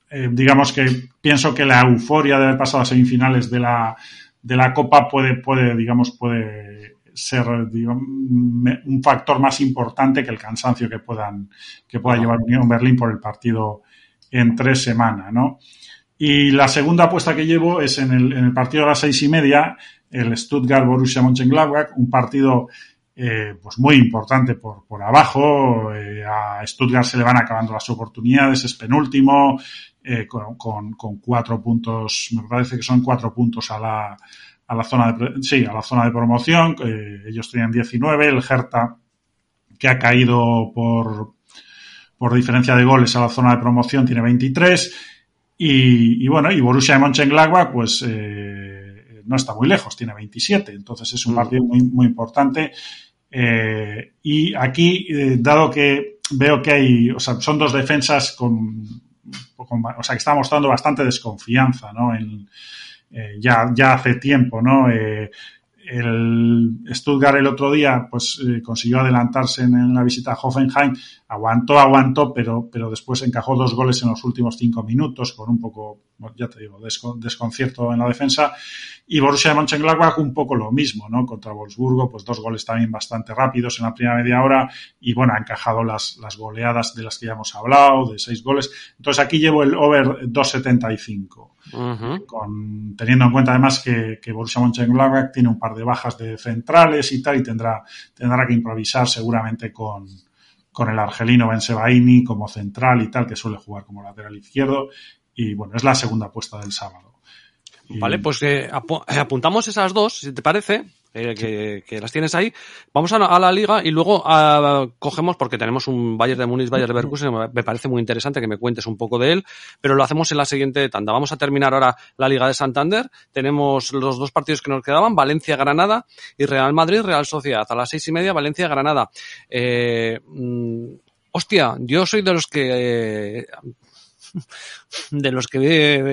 [SPEAKER 4] eh, digamos que pienso que la euforia de haber pasado a semifinales de la, de la Copa puede, puede digamos, puede ser un factor más importante que el cansancio que puedan que pueda llevar Unión Berlín por el partido en tres semanas, ¿no? Y la segunda apuesta que llevo es en el, en el partido a las seis y media, el Stuttgart Borussia Mönchengladbach, un partido eh, pues muy importante por, por abajo. Eh, a Stuttgart se le van acabando las oportunidades, es penúltimo, eh, con, con, con, cuatro puntos, me parece que son cuatro puntos a la, a la zona de, sí, a la zona de promoción. Eh, ellos tenían 19, el Hertha, que ha caído por, por diferencia de goles a la zona de promoción, tiene 23. Y, y bueno, y Borussia de Mönchengladbach, pues eh, no está muy lejos, tiene 27. Entonces es un mm. partido muy, muy importante. Eh, y aquí, eh, dado que veo que hay, o sea, son dos defensas con, con o sea, que está mostrando bastante desconfianza, ¿no? En, eh, ya, ya hace tiempo, ¿no? Eh, el Stuttgart el otro día pues eh, consiguió adelantarse en, la visita a Hoffenheim, aguantó, aguantó, pero, pero después encajó dos goles en los últimos cinco minutos con un poco, ya te digo, desconcierto en la defensa. Y Borussia Mönchengladbach un poco lo mismo, ¿no? Contra Wolfsburgo, pues dos goles también bastante rápidos en la primera media hora y bueno, ha encajado las, las goleadas de las que ya hemos hablado, de seis goles. Entonces aquí llevo el over 2.75. Uh -huh. con, teniendo en cuenta además que, que Borussia Mönchengladbach tiene un par de bajas de centrales y tal y tendrá, tendrá que improvisar seguramente con, con el argelino Ben Sebaini como central y tal, que suele jugar como lateral izquierdo. Y bueno, es la segunda apuesta del sábado.
[SPEAKER 1] Vale, pues eh, ap apuntamos esas dos, si te parece, eh, que, que, las tienes ahí. Vamos a, a la liga y luego a, cogemos, porque tenemos un Bayern de Múnich, Bayern de Leverkusen, me parece muy interesante que me cuentes un poco de él, pero lo hacemos en la siguiente tanda. Vamos a terminar ahora la Liga de Santander. Tenemos los dos partidos que nos quedaban, Valencia-Granada y Real Madrid-Real Sociedad. A las seis y media, Valencia-Granada. Eh, mmm, hostia, yo soy de los que... Eh, de los que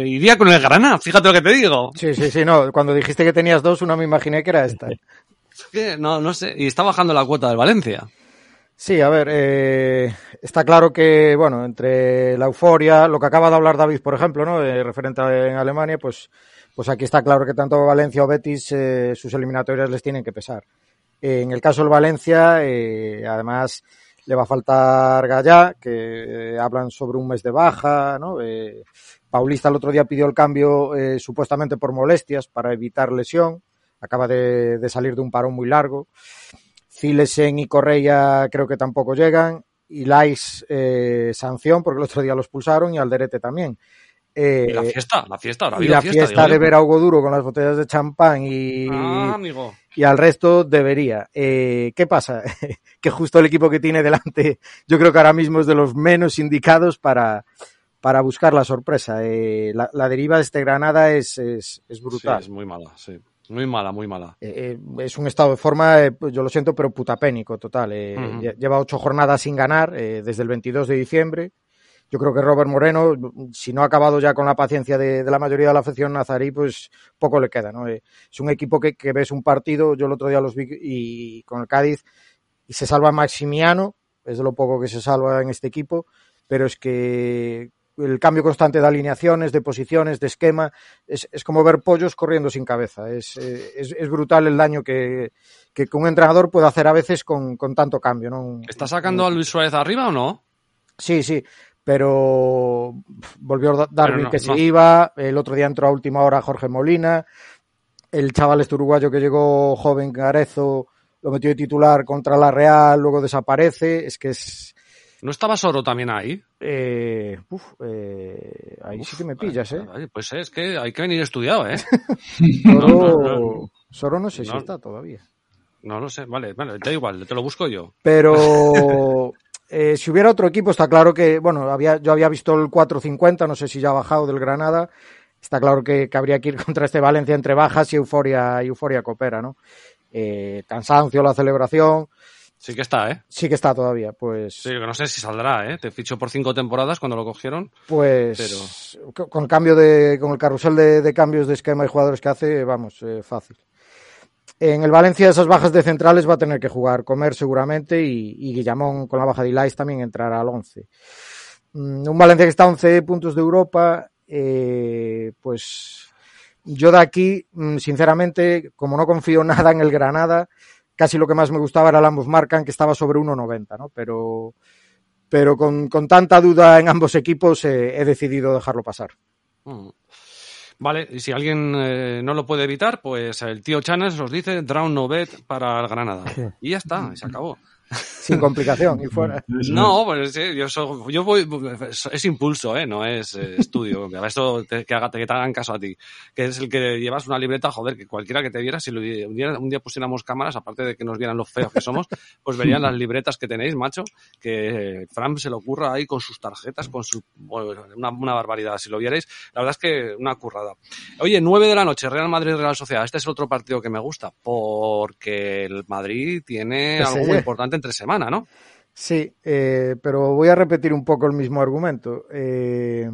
[SPEAKER 1] iría con el Granada, fíjate lo que te digo.
[SPEAKER 3] Sí, sí, sí, no, cuando dijiste que tenías dos, una me imaginé que era esta.
[SPEAKER 1] no, no sé, y está bajando la cuota del Valencia.
[SPEAKER 3] Sí, a ver, eh, está claro que, bueno, entre la euforia, lo que acaba de hablar David, por ejemplo, ¿no? Eh, referente a, en Alemania, pues, pues aquí está claro que tanto Valencia o Betis, eh, sus eliminatorias les tienen que pesar. En el caso del Valencia, eh, además, le va a faltar Gallá, que eh, hablan sobre un mes de baja, ¿no? Eh, Paulista el otro día pidió el cambio eh, supuestamente por molestias para evitar lesión, acaba de, de salir de un parón muy largo. Cilesen y Correia creo que tampoco llegan, y Lais eh, sanción porque el otro día los expulsaron y Alderete también.
[SPEAKER 1] Y la fiesta, la fiesta,
[SPEAKER 3] y la fiesta, fiesta de ver a Hugo Duro con las botellas de champán y,
[SPEAKER 1] ah, amigo.
[SPEAKER 3] Y al resto debería. Eh, ¿Qué pasa? que justo el equipo que tiene delante, yo creo que ahora mismo es de los menos indicados para, para buscar la sorpresa. Eh, la, la, deriva de este Granada es, es, es brutal.
[SPEAKER 1] Sí, es muy mala, sí. Muy mala, muy mala.
[SPEAKER 3] Eh, es un estado de forma, eh, yo lo siento, pero putapénico total. Eh, uh -huh. Lleva ocho jornadas sin ganar desde el 22 de diciembre. Yo creo que Robert Moreno, si no ha acabado ya con la paciencia de, de la mayoría de la afición nazarí, pues poco le queda, ¿no? Es un equipo que, que, ves un partido, yo el otro día los vi y con el Cádiz, y se salva Maximiano, es de lo poco que se salva en este equipo, pero es que el cambio constante de alineaciones, de posiciones, de esquema, es, es como ver pollos corriendo sin cabeza. Es, eh, es, es brutal el daño que, que, un entrenador puede hacer a veces con, con tanto cambio. ¿no?
[SPEAKER 1] ¿Está sacando a Luis Suárez arriba o no?
[SPEAKER 3] Sí, sí pero volvió Darwin no, que se no. iba, el otro día entró a última hora Jorge Molina, el chaval este uruguayo que llegó joven Garezo lo metió de titular contra la Real, luego desaparece, es que es...
[SPEAKER 1] ¿No estaba Soro también ahí?
[SPEAKER 3] Eh, uf, eh, ahí uf, sí que me pillas, ¿eh?
[SPEAKER 1] Pues es que hay que venir estudiado, ¿eh?
[SPEAKER 3] Soro, no, Soro no sé si está todavía.
[SPEAKER 1] No lo sé, vale, vale, da igual, te lo busco yo.
[SPEAKER 3] Pero Eh, si hubiera otro equipo, está claro que, bueno, había, yo había visto el 4.50, no sé si ya ha bajado del Granada. Está claro que, que, habría que ir contra este Valencia entre bajas y euforia, y euforia coopera, ¿no? Eh, cansancio, la celebración.
[SPEAKER 1] Sí que está, ¿eh?
[SPEAKER 3] Sí que está todavía, pues.
[SPEAKER 1] Sí, no sé si saldrá, ¿eh? Te fichó por cinco temporadas cuando lo cogieron.
[SPEAKER 3] Pues. Pero... Con cambio de. Con el carrusel de, de, cambios de esquema y jugadores que hace, vamos, eh, fácil. En el Valencia esas bajas de centrales va a tener que jugar Comer seguramente y, y Guillamón con la baja de Ilais también entrará al 11. Mm, un Valencia que está a 11 puntos de Europa, eh, pues yo de aquí, mm, sinceramente, como no confío nada en el Granada, casi lo que más me gustaba era el ambos marcan, que estaba sobre 1.90, ¿no? Pero, pero con, con, tanta duda en ambos equipos eh, he decidido dejarlo pasar.
[SPEAKER 1] Mm. Vale, y si alguien eh, no lo puede evitar, pues el tío Chanes os dice Drown no bet para el Granada. Y ya está, se acabó
[SPEAKER 3] sin complicación y fuera.
[SPEAKER 1] No, pues sí, yo, soy, yo voy, es impulso, ¿eh? no es eh, estudio. Eso que, haga, que te hagan caso a ti. Que es el que llevas una libreta, joder, que cualquiera que te viera, si un día, un día pusiéramos cámaras, aparte de que nos vieran los feos que somos, pues verían las libretas que tenéis, macho, que Fran se le ocurra ahí con sus tarjetas, con su, una, una barbaridad. Si lo vierais, la verdad es que una currada. Oye, 9 de la noche, Real Madrid-Real Sociedad. Este es otro partido que me gusta, porque el Madrid tiene algo muy importante entre semana, ¿no?
[SPEAKER 3] Sí, eh, pero voy a repetir un poco el mismo argumento. Eh,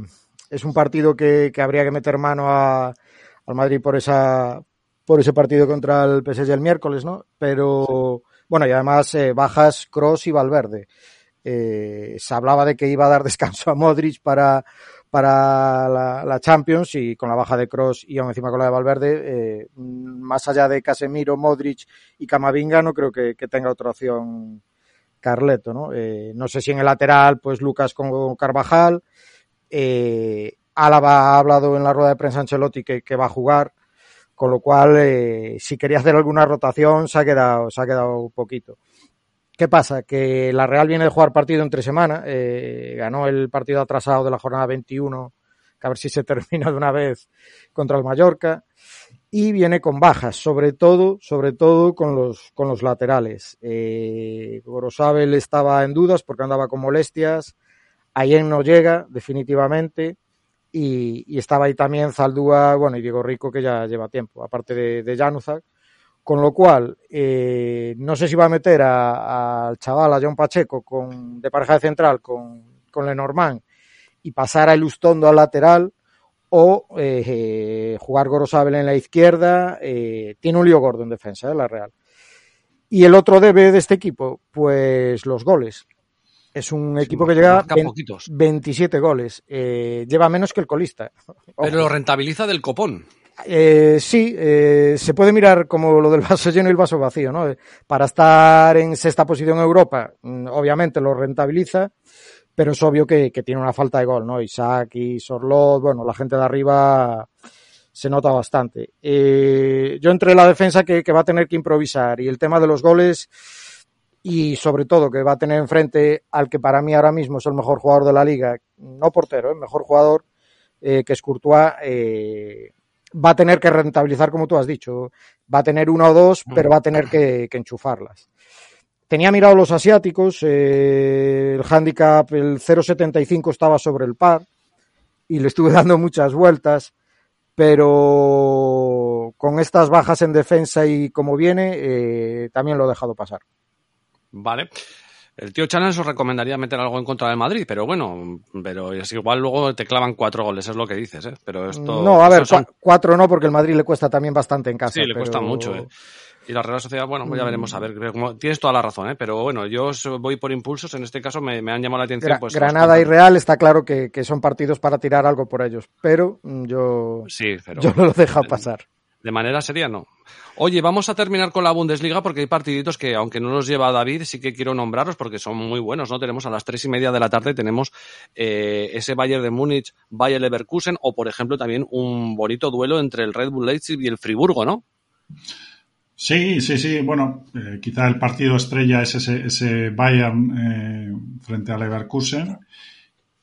[SPEAKER 3] es un partido que, habría que meter mano a, al Madrid por esa por ese partido contra el PSG el miércoles, ¿no? Pero bueno, y además eh, bajas Cross y Valverde. se hablaba de que iba a dar descanso a Modric para, para la, Champions y con la baja de Cross y aún encima con la de Valverde, más allá de Casemiro, Modric y Camavinga, no creo que tenga otra opción Carleto, ¿no? Eh, no sé si en el lateral, pues Lucas con Carvajal. Eh, Álava ha hablado en la rueda de prensa Ancelotti que, que va a jugar, con lo cual, eh, si quería hacer alguna rotación, se ha quedado, se ha quedado un poquito. ¿Qué pasa? Que la Real viene de jugar partido entre semana, eh, ganó el partido atrasado de la jornada 21, que a ver si se termina de una vez contra el Mallorca y viene con bajas, sobre todo, sobre todo con los, con los laterales. Eh, Gorosabel estaba en dudas porque andaba con molestias, Ayen no llega definitivamente y, estaba ahí también Zaldúa, bueno, y Diego Rico que ya lleva tiempo, aparte de, de. Con lo cual, eh, no sé si va a meter al chaval, a John Pacheco, con, de pareja de central con, con Lenormand y pasar a Ilustondo al lateral o eh, jugar Gorosabel en la izquierda. Eh, tiene un lío gordo en defensa, eh, la Real. Y el otro debe de este equipo, pues los goles. Es un equipo que llega a 27 goles. lleva menos que el colista.
[SPEAKER 1] Pero lo rentabiliza del copón.
[SPEAKER 3] Sí, se puede mirar como lo del vaso lleno y el vaso vacío, ¿no? Para estar en sexta posición en Europa, mm, obviamente lo rentabiliza, pero es obvio que, tiene una falta de gol, ¿no? Isaac y Sorlot, bueno, la gente de arriba se nota bastante. Eh, yo entre la defensa que, va a tener que improvisar y el tema de los goles y sobre todo que va a tener enfrente al que para mí ahora mismo es el mejor jugador de la liga, no portero, el ¿eh? mejor jugador eh, que es Courtois, va a tener que rentabilizar como tú has dicho, va a tener una o dos, pero va a tener que enchufarlas. Tenía mirado los asiáticos, eh, el handicap, el 0.75 estaba sobre el par y le estuve dando muchas vueltas, pero con estas bajas en defensa y como viene, eh, también lo he dejado pasar.
[SPEAKER 1] Vale. El tío Channels os recomendaría meter algo en contra del Madrid, pero bueno, pero es igual luego te clavan cuatro goles, es lo que dices, ¿eh? Pero esto.
[SPEAKER 3] No, a ver, cuatro no, porque el Madrid le cuesta también bastante en casa.
[SPEAKER 1] Sí, le cuesta mucho, ¿eh? Y la Real Sociedad, bueno, pues ya veremos a ver. Tienes toda la razón, ¿eh? pero bueno, yo voy por impulsos. En este caso me, han llamado la atención. pues,
[SPEAKER 3] Granada y Real está claro que, son partidos para tirar algo por ellos, pero mm, yo,
[SPEAKER 1] sí, pero,
[SPEAKER 3] yo no lo he dejado pasar.
[SPEAKER 1] De manera seria, no. Oye, vamos a terminar con la Bundesliga porque hay partiditos que, aunque no los lleva David, sí que quiero nombrarlos porque son muy buenos, ¿no? Tenemos a las tres y media de la tarde, tenemos eh, ese Bayern de Múnich, Bayern Leverkusen o, por ejemplo, también un bonito duelo entre el Red Bull Leipzig y el Friburgo, ¿no?
[SPEAKER 4] Sí, sí, sí. Bueno, eh, quizá el partido estrella es ese, ese Bayern eh, frente a Leverkusen.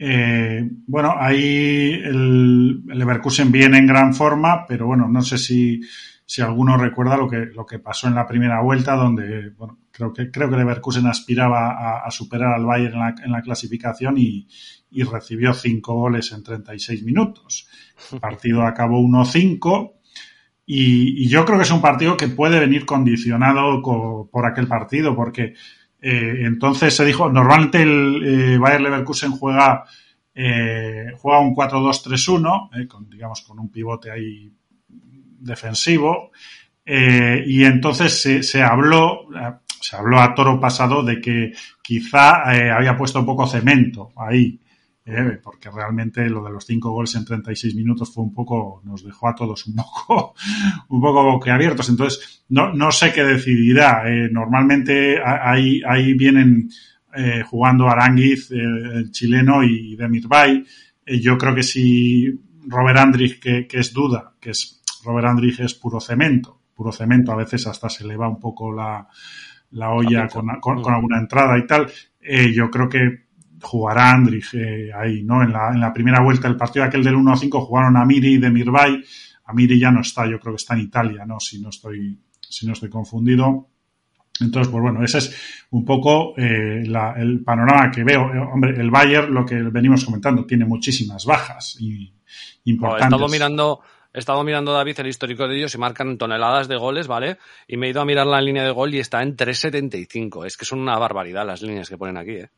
[SPEAKER 4] Eh, bueno, ahí el, Leverkusen viene en gran forma, pero bueno, no sé si, si alguno recuerda lo que, lo que pasó en la primera vuelta, donde bueno, creo que creo que Leverkusen aspiraba a, superar al Bayern en la, en la clasificación y, y, recibió cinco goles en 36 minutos. El partido acabó 1-5 y, yo creo que es un partido que puede venir condicionado por aquel partido, porque eh, entonces se dijo, normalmente el eh, Bayer Leverkusen juega, eh, juega un 4-2-3-1, con, digamos con un pivote ahí defensivo, y entonces se, se, habló, se habló a toro pasado de que quizá había puesto un poco cemento ahí. Eh, porque realmente lo de los cinco goles en 36 minutos fue un poco, nos dejó a todos un poco, un poco boquiabiertos. Entonces, no, no sé qué decidirá. Eh, normalmente ahí, ahí vienen eh, jugando Aranguiz, el chileno, y Demir Bay. yo creo que si Robert Andrich, que, que, es duda, que es Robert Andrich es puro cemento, puro cemento, a veces hasta se le va un poco la, la olla con, con, con, alguna entrada y tal. yo creo que jugará Andrich eh, ahí, ¿no? En la, en la primera vuelta del partido aquel del 1-5 jugaron a Miri de Mirbay. Amiri ya no está, yo creo que está en Italia, ¿no? Si no estoy, si no estoy confundido. Entonces, pues bueno, ese es un poco eh, la, el panorama que veo. Eh, hombre, el Bayern, lo que venimos comentando, tiene muchísimas bajas y importantes.
[SPEAKER 1] he estado mirando, he estado mirando, David, el histórico de ellos y marcan toneladas de goles, ¿vale? Y me he ido a mirar la línea de gol y está en 3.75. Es que son una barbaridad las líneas que ponen aquí, ¿eh?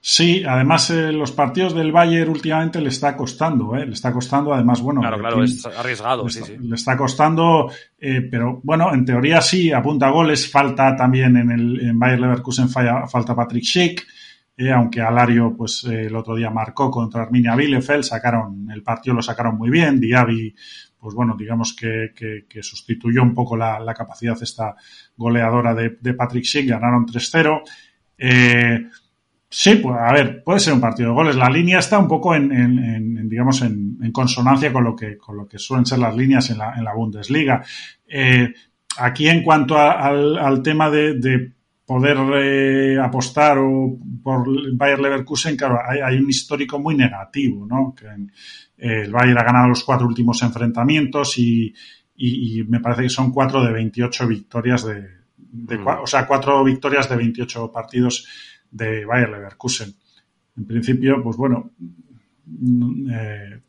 [SPEAKER 4] Sí, además eh, los partidos del Bayern últimamente le está costando, ¿eh? le está costando, además, bueno.
[SPEAKER 1] Claro, claro, es arriesgado,
[SPEAKER 4] le
[SPEAKER 1] sí,
[SPEAKER 4] está,
[SPEAKER 1] sí.
[SPEAKER 4] Le está costando, eh, pero bueno, en teoría sí, apunta goles, falta también en el en Bayern Leverkusen falla, falta Patrick Schick, eh, aunque Alario, pues el otro día marcó contra Arminia Bielefeld, sacaron, el partido lo sacaron muy bien, Diaby, pues bueno, digamos que, que, que sustituyó un poco la, la, capacidad esta goleadora de, de Patrick Schick, ganaron 3-0. Eh, Sí, pues a ver, puede ser un partido de goles. La línea está un poco en, en, en digamos, en, en, consonancia con lo que con lo que suelen ser las líneas en la, Bundesliga. Eh, aquí en cuanto a, al, al, tema de, de poder eh, apostar o por Bayer Leverkusen, claro, hay, hay, un histórico muy negativo, ¿no? Que eh, el Bayern ha ganado los cuatro últimos enfrentamientos y, y, y, me parece que son cuatro de 28 victorias de, de mm. o sea, cuatro victorias de 28 partidos de Bayer Leverkusen. En principio, pues bueno, eh,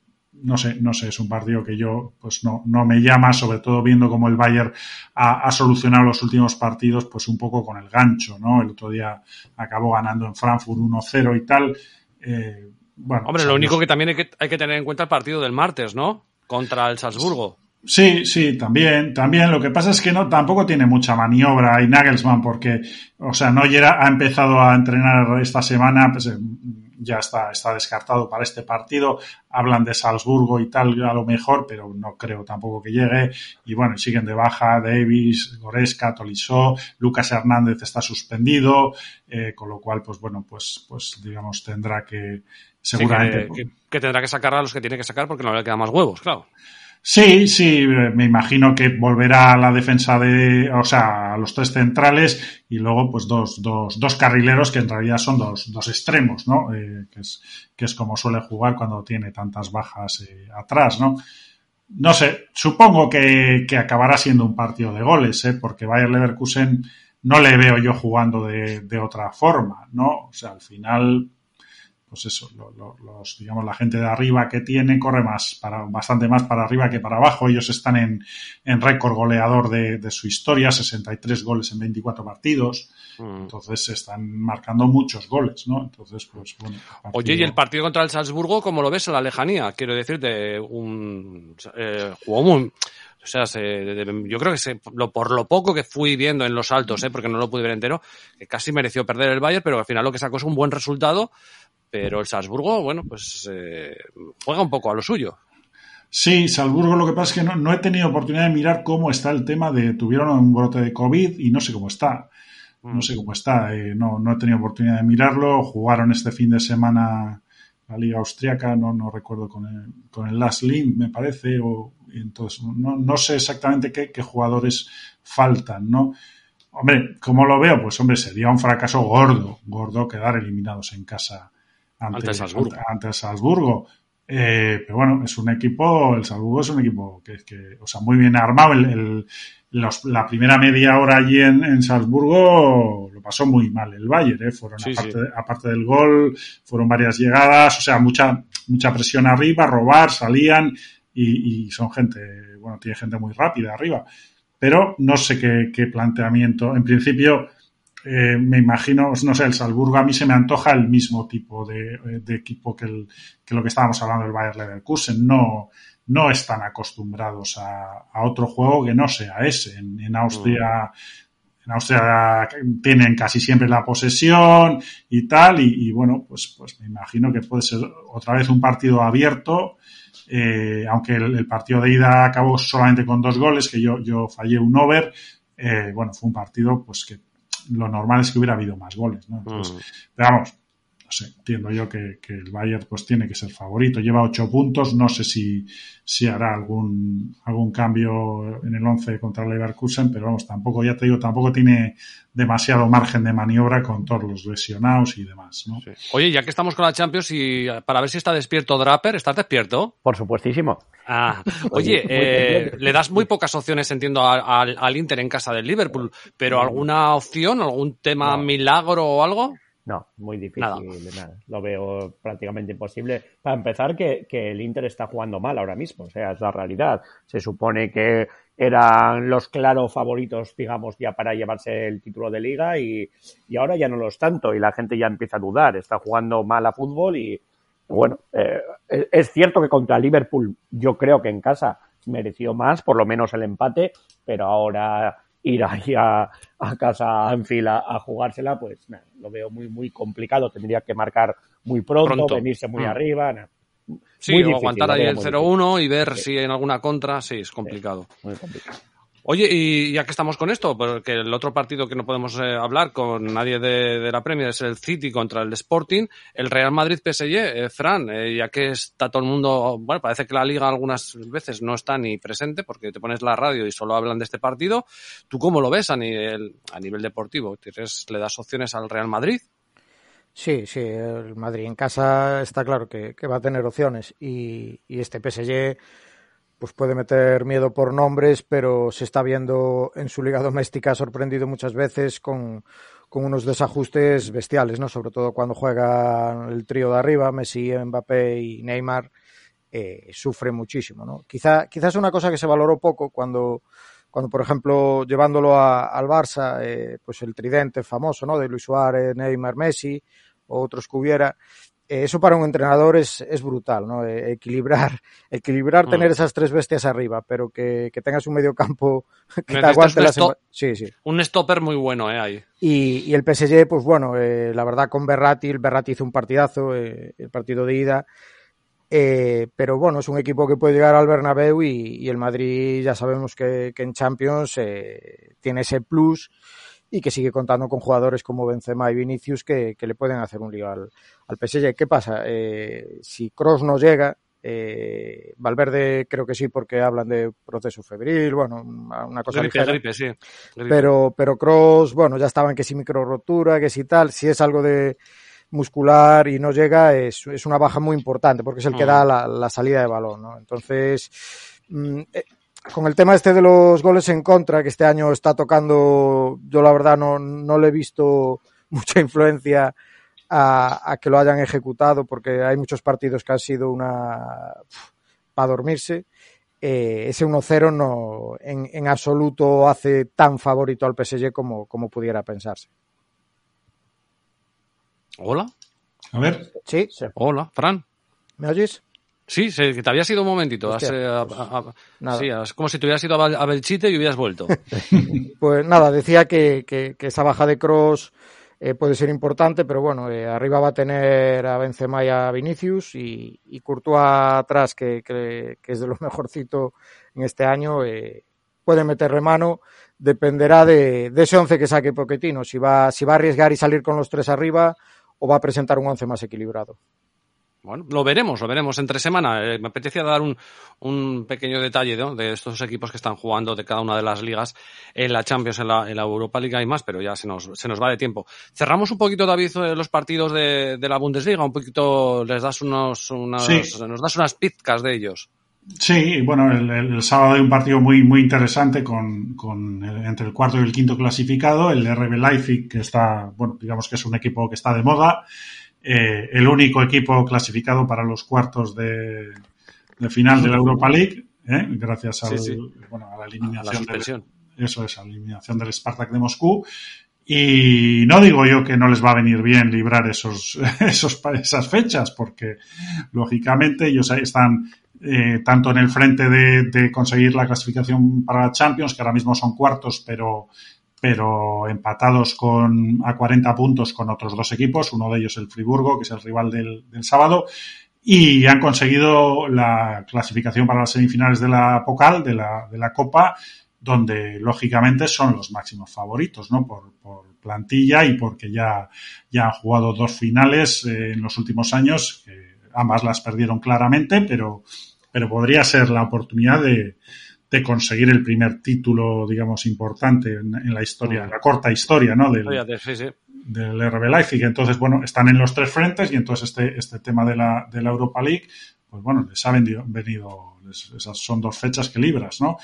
[SPEAKER 4] no sé, no sé, es un partido que yo pues no, no me llama, sobre todo viendo cómo el Bayern ha, ha, solucionado los últimos partidos, pues un poco con el gancho, ¿no? El otro día acabó ganando en Frankfurt 1-0 y tal. Eh, bueno,
[SPEAKER 1] Hombre, lo único que también hay que, hay que tener en cuenta el partido del martes, ¿no? Contra el Salzburgo.
[SPEAKER 4] Sí, sí, también, también. Lo que pasa es que no, tampoco tiene mucha maniobra ahí Nagelsmann porque, o sea, Neuer ha empezado a entrenar esta semana, pues ya está, está descartado para este partido. Hablan de Salzburgo y tal, a lo mejor, pero no creo tampoco que llegue. Y bueno, siguen de baja Davis, Goreska, Tolisso, Lucas Hernández está suspendido, eh, con lo cual, pues bueno, pues, pues digamos, tendrá que, seguramente.
[SPEAKER 1] Sí, que, que, que, tendrá que sacar a los que tiene que sacar porque no le quedan más huevos, claro.
[SPEAKER 4] Sí, sí, me imagino que volverá a la defensa de, o sea, a los tres centrales y luego pues dos, dos, dos carrileros que en realidad son dos, dos extremos, ¿no? Eh, que, es, que es como suele jugar cuando tiene tantas bajas eh, atrás, ¿no? No sé, supongo que, acabará siendo un partido de goles, ¿eh? Porque Bayer Leverkusen no le veo yo jugando de, de otra forma, ¿no? O sea, al final pues eso, lo, lo, los, digamos, la gente de arriba que tiene corre más, para, bastante más para arriba que para abajo. Ellos están en, en récord goleador de, de, su historia, 63 goles en 24 partidos. Mm. Entonces están marcando muchos goles, ¿no? Entonces, pues bueno.
[SPEAKER 1] Partido... Oye, ¿y el partido contra el Salzburgo, cómo lo ves en la lejanía? Quiero decir, de un, eh, jugó muy, o sea, se, de, yo creo que se, lo, por lo poco que fui viendo en los altos, ¿eh? porque no lo pude ver entero, que casi mereció perder el Bayern, pero al final lo que sacó es un buen resultado pero el Salzburgo, bueno, pues eh, juega un poco a lo suyo.
[SPEAKER 4] Sí, Salzburgo lo que pasa es que no, no, he tenido oportunidad de mirar cómo está el tema de tuvieron un brote de COVID y no sé cómo está. No sé cómo está, eh, no, no he tenido oportunidad de mirarlo. Jugaron este fin de semana la Liga Austriaca, no, no recuerdo con el, con el Last Link, me parece, o entonces no, no sé exactamente qué, qué jugadores faltan, ¿no? Hombre, ¿cómo lo veo? Pues hombre, sería un fracaso gordo, gordo quedar eliminados en casa ante, Salzburgo. Ante Salzburgo. Eh, pero bueno, es un equipo, el Salzburgo es un equipo que, que o sea, muy bien armado. El, el los, la primera media hora allí en, en, Salzburgo lo pasó muy mal el Bayern, ¿eh? fueron sí, aparte, sí. aparte, del gol, fueron varias llegadas, o sea, mucha, mucha presión arriba, robar, salían y, y son gente, bueno, tiene gente muy rápida arriba. Pero no sé qué, qué planteamiento. En principio, eh, me imagino, no sé, el Salzburgo a mí se me antoja el mismo tipo de, de equipo que, el, que, lo que estábamos hablando del Bayer Leverkusen. No, no están acostumbrados a, a, otro juego que no sea ese. En, en Austria en Austria tienen casi siempre la posesión y tal, y, bueno, pues, pues me imagino que puede ser otra vez un partido abierto, eh, aunque el, partido de ida acabó solamente con dos goles, que yo, yo fallé un over, eh, bueno, fue un partido pues que lo normal es que hubiera habido más goles, ¿no? Entonces, mm. pero vamos, no sé, entiendo yo que, el Bayern pues tiene que ser favorito. Lleva ocho puntos, no sé si, si hará algún, algún cambio en el once contra el Leverkusen, pero vamos, tampoco, ya te digo, tampoco tiene demasiado margen de maniobra con todos los lesionados y demás, ¿no?
[SPEAKER 1] Oye, ya que estamos con la Champions y para ver si está despierto Draper, ¿estás despierto?
[SPEAKER 2] Por supuestísimo.
[SPEAKER 1] Ah, oye, eh, le das muy pocas opciones, entiendo, al, Inter en casa del Liverpool, pero ¿alguna opción, algún tema milagro o algo?
[SPEAKER 2] No, muy difícil. Nada. Lo veo prácticamente imposible. Para empezar, que, el Inter está jugando mal ahora mismo. O sea, es la realidad. Se supone que eran los claros favoritos, digamos, ya para llevarse el título de liga y, ahora ya no lo es tanto y la gente ya empieza a dudar. Está jugando mal a fútbol y, bueno, eh, es cierto que contra Liverpool yo creo que en casa mereció más, por lo menos el empate, pero ahora ir ahí a, casa en fila a jugársela, pues lo veo muy, muy complicado. Tendría que marcar muy pronto, venirse muy mm. arriba.
[SPEAKER 1] Sí, o aguantar ahí el 0-1 y ver si en alguna contra, sí, es complicado. muy complicado. Oye, y ya que estamos con esto, porque el otro partido que no podemos eh, hablar con nadie de, la Premier es el City contra el Sporting, el Real Madrid PSG, eh, Fran, eh, ya que está todo el mundo, bueno, parece que la liga algunas veces no está ni presente porque te pones la radio y solo hablan de este partido. ¿Tú cómo lo ves a nivel, a nivel deportivo? ¿Le das opciones al Real Madrid?
[SPEAKER 3] Sí, sí, el Madrid en casa está claro que, va a tener opciones y este PSG pues puede meter miedo por nombres, pero se está viendo en su liga doméstica sorprendido muchas veces con, unos desajustes bestiales, ¿no? Sobre todo cuando juega el trío de arriba, Messi, Mbappé y Neymar, eh, sufre muchísimo, ¿no? Quizá, quizás una cosa que se valoró poco cuando, cuando por ejemplo, llevándolo al Barça, eh, pues el tridente famoso, ¿no? De Luis Suárez, Neymar, Messi, o otros que hubiera, eso para un entrenador es, es brutal, ¿no? Eh, equilibrar, equilibrar mm. tener esas tres bestias arriba, pero que, que tengas un medio campo que te aguante las...
[SPEAKER 1] Sí, sí. Un stopper muy bueno, ¿eh? Ahí.
[SPEAKER 3] Y, y el PSG, pues bueno, eh, la verdad con Berratti, el Berratti hizo un partidazo, el partido de ida, pero bueno, es un equipo que puede llegar al Bernabéu y, y el Madrid ya sabemos que, que en Champions tiene ese plus y que sigue contando con jugadores como Benzema y Vinicius que, le pueden hacer un lío al, al PSG. ¿Qué pasa? Eh, si Cross no llega, eh, Valverde creo que sí porque hablan de proceso febril, bueno, una cosa
[SPEAKER 1] gripe, sí.
[SPEAKER 3] Pero, pero Cross, bueno, ya estaban que si micro rotura, que si tal, si es algo de muscular y no llega, es, es una baja muy importante porque es el que da la, la salida de balón, ¿no? Entonces, mm, eh, con el tema este de los goles en contra, que este año está tocando, yo la verdad no, no le he visto mucha influencia a, que lo hayan ejecutado, porque hay muchos partidos que han sido una para dormirse. Eh, ese 1-0 no en, en, absoluto hace tan favorito al PSG como, como pudiera pensarse.
[SPEAKER 1] Hola.
[SPEAKER 4] A ver.
[SPEAKER 3] Sí.
[SPEAKER 1] Hola, Fran.
[SPEAKER 3] ¿Me oyes?
[SPEAKER 1] Sí, que te había sido un momentito. Eh, sí, es como si te hubieras ido a, Belchite y hubieras vuelto.
[SPEAKER 3] pues nada, decía que, que, esa baja de Cross eh, puede ser importante, pero bueno, eh, arriba va a tener a Benzema y a Vinicius y, y Courtois atrás, que, que, es de lo mejorcito en este año, puede meterle mano. Dependerá de, de ese once que saque Poquetino, si va, si va a arriesgar y salir con los tres arriba o va a presentar un once más equilibrado.
[SPEAKER 1] Bueno, lo veremos, lo veremos entre semana. Eh, me apetecía dar un, un pequeño detalle de estos equipos que están jugando de cada una de las ligas en la Champions, en la, en la Europa Liga y más, pero ya se nos, se nos va de tiempo. Cerramos un poquito, David, eh, los partidos de, de la Bundesliga, un poquito, les das unos, unas, nos das unas pizcas de ellos.
[SPEAKER 4] Sí, bueno, el, el, sábado hay un partido muy, muy interesante con, con entre el cuarto y el quinto clasificado, el RB Leipzig, que está, bueno, digamos que es un equipo que está de moda, eh, el único equipo clasificado para los cuartos de, final de la Europa League, ¿eh? gracias a la eliminación del, eso es, a la eliminación del Spartak de Moscú. Y no digo yo que no les va a venir bien librar esos, esos, esas fechas, porque lógicamente ellos están eh, tanto en el frente de, de, conseguir la clasificación para la Champions, que ahora mismo son cuartos, pero pero empatados con a 40 puntos con otros dos equipos, uno de ellos el Friburgo, que es el rival del, del sábado, y han conseguido la clasificación para las semifinales de la Pocal, de la, de la Copa, donde lógicamente son los máximos favoritos, ¿no? Por, por plantilla y porque ya, ya han jugado dos finales eh, en los últimos años, ambas las perdieron claramente, pero, pero podría ser la oportunidad de, de conseguir el primer título, digamos, importante en, en la historia, en la corta historia, ¿no? Del,
[SPEAKER 1] Sí, sí.
[SPEAKER 4] del RB Leipzig. Entonces, bueno, están en los tres frentes y entonces este, este tema de la, de la Europa League, pues bueno, les ha venido, venido les- esas son dos fechas que libras, ¿no?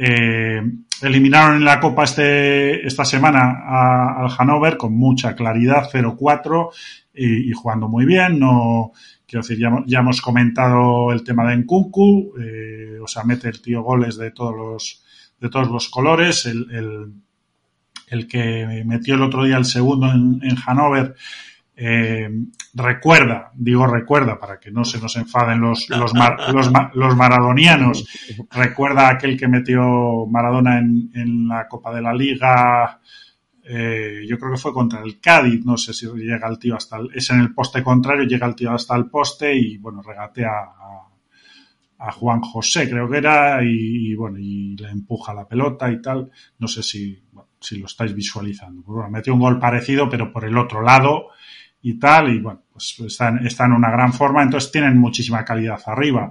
[SPEAKER 4] Eh, eliminaron en la Copa este, esta semana a- al Hannover con mucha claridad, 0-4 y, y jugando muy bien. No, quiero decir, ya, ya hemos comentado el tema de Nkunku, eh, o sea, mete el tío goles de todos los, de todos los colores. El, el, el que metió el otro día el segundo en, en Hannover, eh, recuerda, digo recuerda para que no se nos enfaden los, los, mar- los, ma- los maradonianos, recuerda aquel que metió Maradona en, en la Copa de la Liga, eh, yo creo que fue contra el Cádiz, no sé si llega el tío hasta el, es en el poste contrario, llega el tío hasta el poste y bueno, regatea a, a Juan José, creo que era, y, y, bueno, y le empuja la pelota y tal. No sé si, bueno, si lo estáis visualizando. Bueno, metió un gol parecido, pero por el otro lado y tal, y bueno, pues están, están en una gran forma, entonces tienen muchísima calidad arriba.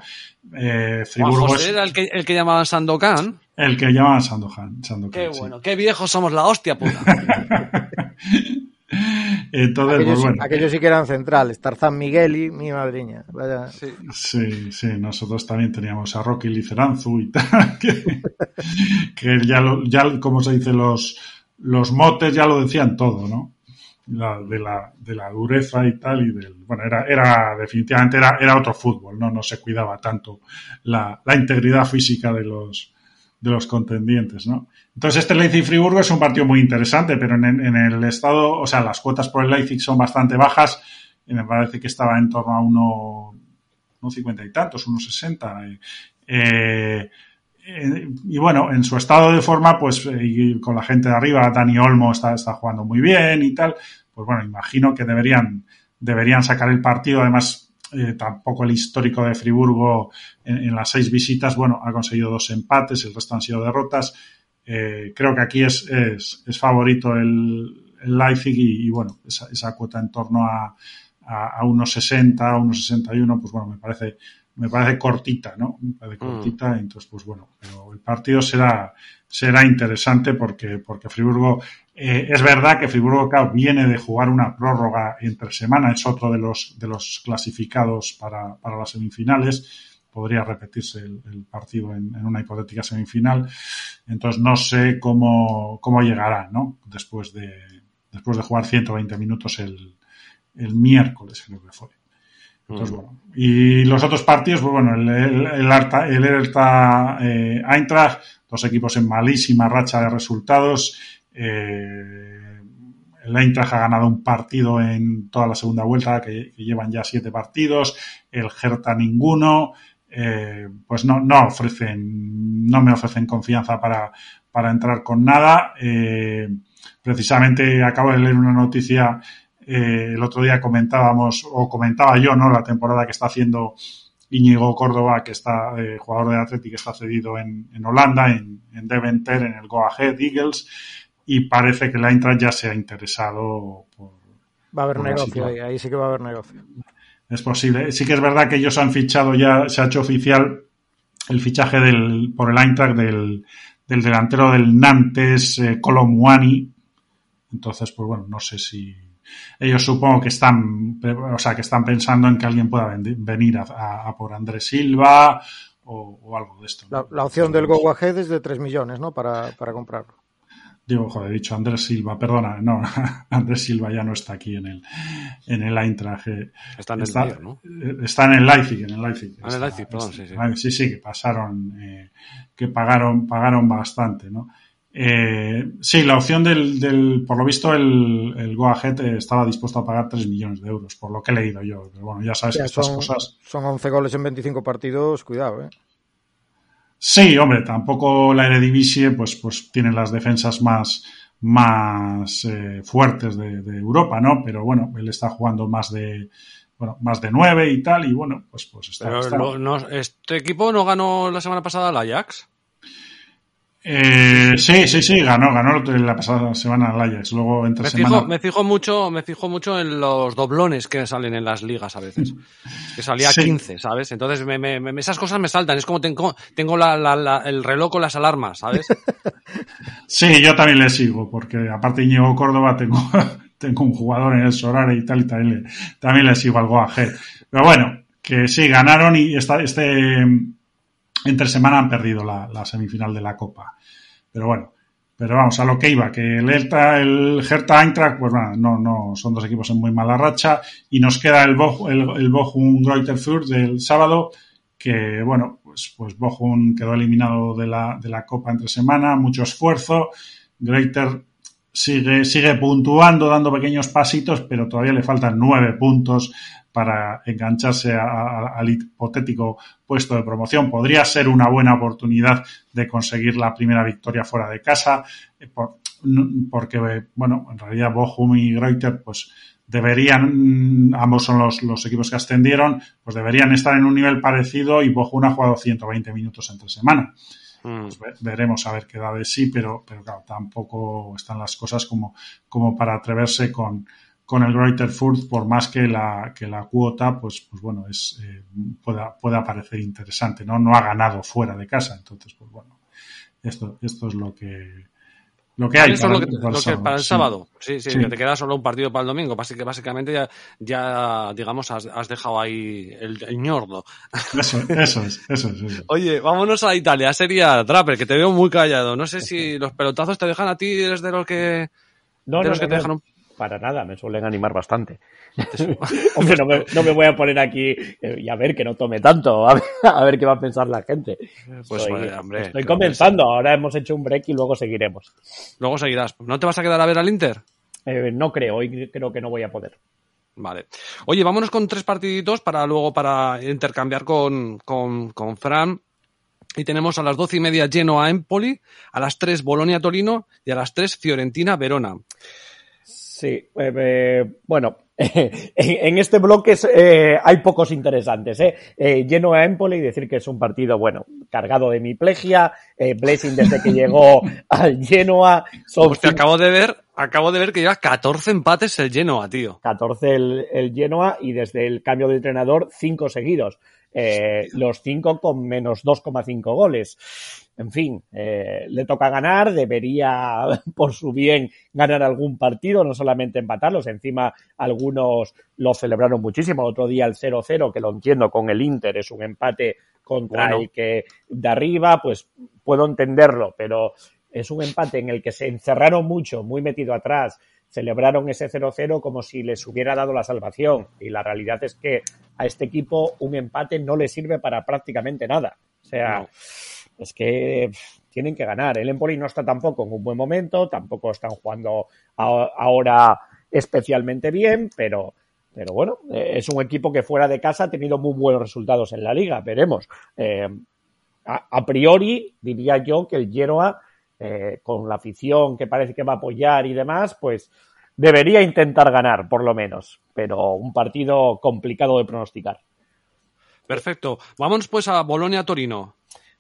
[SPEAKER 4] Eh,
[SPEAKER 1] Juan
[SPEAKER 4] Friburgo
[SPEAKER 1] José
[SPEAKER 4] es
[SPEAKER 1] era el que, el que llamaban Sandokan.
[SPEAKER 4] el que llaman Sandokan. Sandokan
[SPEAKER 1] Qué
[SPEAKER 4] sí.
[SPEAKER 1] bueno, qué viejos somos la hostia puta.
[SPEAKER 4] Entonces,
[SPEAKER 3] Aquellos,
[SPEAKER 4] pues bueno.
[SPEAKER 3] aquellos sí que eran centrales. Tarzán Migueli, mi madriña. Vaya.
[SPEAKER 1] Sí.
[SPEAKER 4] Sí, sí, nosotros también teníamos a Rocky Liceranzu y tal, que, que ya, lo- ya, como se dice, los, los motes ya lo decían todo, ¿no? La, de, la, de la dureza y tal, y del, bueno, era, era, definitivamente era, era otro fútbol, ¿no? No se cuidaba tanto la, la integridad física de los, de los contendientes, ¿no? Entonces, este Leipzig-Friburgo es un partido muy interesante, pero en, en el estado, o sea, las cuotas por el Leipzig son bastante bajas, y me parece que estaba en torno a uno, no cincuenta y tantos, unos sesenta. Eh, eh, y bueno, en su estado de forma, pues eh, y con la gente de arriba, Dani Olmo está, está jugando muy bien y tal, pues bueno, imagino que deberían, deberían sacar el partido. Además, eh, tampoco el histórico de Friburgo en, las seis visitas, bueno, ha conseguido dos empates, el resto han sido derrotas. Eh, creo que aquí es, es, favorito el, Leipzig y, bueno, esa, esa, cuota en torno a, a, a unos 60, a unos 61, pues bueno, me parece, me parece cortita, ¿no? Me parece cortita, mm. entonces pues bueno, pero el partido será, será interesante porque, porque Friburgo, eh, es verdad que Friburgo claro, viene de jugar una prórroga entre semana, es otro de los, de los clasificados para, para las semifinales, podría repetirse el, el partido en, en, una hipotética semifinal, entonces no sé cómo, cómo llegará, ¿no? Después de, después de jugar 120 minutos el, el miércoles, creo que fue. Entonces, bueno. Y los otros partidos, pues bueno, el, el, el, Arta, el Hertha eh, Eintracht, dos equipos en malísima racha de resultados. Eh, el Eintracht ha ganado un partido en toda la segunda vuelta, que, que llevan ya siete partidos. El Hertha ninguno. Eh, pues no, no ofrecen, no me ofrecen confianza para, para entrar con nada. Precisamente acabo de leer una noticia eh, el otro día comentábamos, o comentaba yo, ¿no? La temporada que está haciendo Íñigo Córdoba, que está, eh, jugador de Athletic, que está cedido en, en Holanda, en, en, Deventer, en el Go Ahead Eagles, y parece que la Eintracht ya se ha interesado por.
[SPEAKER 3] Va a haber negocio ahí, ahí sí que va a haber negocio.
[SPEAKER 4] Es posible. Sí que es verdad que ellos han fichado ya, se ha hecho oficial el fichaje del, por el Eintracht del, del delantero del Nantes, eh, Colomwani. Entonces, pues bueno, no sé si, ellos supongo que están, o sea, que están pensando en que alguien pueda venir a, a, a por Andrés Silva o, o, algo de esto.
[SPEAKER 3] La, la opción del Go Ahead es de 3 millones, ¿no? Para, para comprarlo.
[SPEAKER 4] Digo, joder, he dicho Andrés Silva, perdona, no, Andrés Silva ya no está aquí en el, en el Eintracht.
[SPEAKER 1] Está en el está, Bier, ¿no?
[SPEAKER 4] Está en el Leipzig, en el Leipzig.
[SPEAKER 1] Ah, en el Leipzig, perdón, sí, sí.
[SPEAKER 4] Sí, sí, que pasaron, eh, que pagaron, pagaron bastante, ¿no? Eh, sí, la opción del, del, por lo visto, el, el Go Ahead estaba dispuesto a pagar 3 millones de euros, por lo que he leído yo. Pero bueno, ya sabes
[SPEAKER 3] ya,
[SPEAKER 4] que estas
[SPEAKER 3] son,
[SPEAKER 4] cosas.
[SPEAKER 3] Son 11 goles en 25 partidos, cuidado, ¿eh?
[SPEAKER 4] Sí, hombre, tampoco la Eredivisie, pues, pues tiene las defensas más, más eh, fuertes de, de, Europa, ¿no? Pero bueno, él está jugando más de bueno, más de nueve y tal, y bueno, pues, pues está.
[SPEAKER 1] Pero
[SPEAKER 4] está...
[SPEAKER 1] no, no, ¿Este equipo no ganó la semana pasada al Ajax?
[SPEAKER 4] Eh, sí, sí, sí, ganó, ganó la pasada semana al Ajax. Luego entre
[SPEAKER 1] me
[SPEAKER 4] semana.
[SPEAKER 1] Fijo, me fijo mucho, me fijo mucho en los doblones que salen en las ligas a veces. Que salía sí. 15, ¿sabes? Entonces me, me, esas cosas me saltan. Es como tengo, tengo la, la, la, el reloj con las alarmas, ¿sabes?
[SPEAKER 4] sí, yo también le sigo, porque aparte de Íñigo Córdoba tengo, tengo un jugador en el Sorare y tal, y también le, también le sigo al Goaje. Pero bueno, que sí, ganaron y esta, este entre semana han perdido la, semifinal de la Copa. Pero bueno, pero vamos, a lo que iba, que el Hertha, el Hertha Eintracht, pues nada, no, no, son dos equipos en muy mala racha y nos queda el, Bo, el, el Bochum Greuther del sábado, que bueno, pues, pues Bochum quedó eliminado de la, de la Copa entre semana, mucho esfuerzo, Greuther sigue, sigue puntuando, dando pequeños pasitos, pero todavía le faltan nueve puntos para engancharse a, a, al hipotético puesto de promoción. Podría ser una buena oportunidad de conseguir la primera victoria fuera de casa, porque, bueno, en realidad Bochum y Greuther, pues deberían, ambos son los, los, equipos que ascendieron, pues deberían estar en un nivel parecido y Bochum ha jugado 120 minutos entre semana. Pues veremos a ver qué da de sí, pero, pero claro, tampoco están las cosas como, como para atreverse con, con el Greater Fürth, por más que la, que la cuota, pues, pues bueno, es, eh, pueda, pueda parecer interesante, ¿no? No ha ganado fuera de casa, entonces, pues bueno, esto, esto es lo que, lo que hay.
[SPEAKER 1] Eso para, es lo que, lo que para el sábado. Sí, sí, sí, que te queda solo un partido para el domingo. Así que básicamente ya, ya digamos, has, has dejado ahí el, el ñordo.
[SPEAKER 4] Eso, eso, es, eso es, eso
[SPEAKER 1] Oye, vámonos a Italia. Sería Trapper, que te veo muy callado. No sé si los pelotazos te dejan a ti, eres de los que.
[SPEAKER 2] No,
[SPEAKER 1] de
[SPEAKER 2] no,
[SPEAKER 1] los que
[SPEAKER 2] no,
[SPEAKER 1] te dejan un...
[SPEAKER 2] Para nada, me suelen animar bastante. Hombre, no me, no me, voy a poner aquí y a ver que no tome tanto, a ver, a ver qué va a pensar la gente.
[SPEAKER 1] Pues
[SPEAKER 2] estoy,
[SPEAKER 1] vale, hombre,
[SPEAKER 2] estoy comenzando, ahora hemos hecho un break y luego seguiremos.
[SPEAKER 1] Luego seguirás. ¿No te vas a quedar a ver al Inter?
[SPEAKER 2] Eh, no creo, hoy creo que no voy a poder.
[SPEAKER 1] Vale. Oye, vámonos con tres partiditos para luego para intercambiar con, con, con Fran. Y tenemos a las doce y media Genoa Empoli, a las tres Bolonia Torino y a las tres Fiorentina Verona.
[SPEAKER 2] Sí, eh, eh, en, en, este bloque eh, hay pocos interesantes. ¿eh? Eh, lleno a Empoli y decir que es un partido, bueno, cargado de miplegia. Eh, Blessing desde que llegó al Genoa.
[SPEAKER 1] Son Hostia, acabo de ver, acabo de ver que lleva 14 empates el Genoa, tío.
[SPEAKER 2] 14 el, el Genoa y desde el cambio de entrenador, 5 seguidos. Eh, los 5 con menos 2,5 goles. En fin, eh, le toca ganar, debería, por su bien, ganar algún partido, no solamente empatarlos. Encima, algunos lo celebraron muchísimo. El otro día el 0-0, que lo entiendo con el Inter, es un empate contra bueno. el que de arriba, pues puedo entenderlo, pero es un empate en el que se encerraron mucho, muy metido atrás, celebraron ese 0-0 como si les hubiera dado la salvación. Y la realidad es que a este equipo un empate no le sirve para prácticamente nada. O sea, no. es que tienen que ganar. El Empoli no está tampoco en un buen momento, tampoco están jugando ahora especialmente bien, pero, pero bueno, es un equipo que fuera de casa ha tenido muy buenos resultados en la liga, veremos. Eh, a, a, priori diría yo que el Genoa, eh, con la afición que parece que va a apoyar y demás, pues debería intentar ganar, por lo menos, pero un partido complicado de pronosticar.
[SPEAKER 1] Perfecto. Vámonos pues a Bolonia-Torino.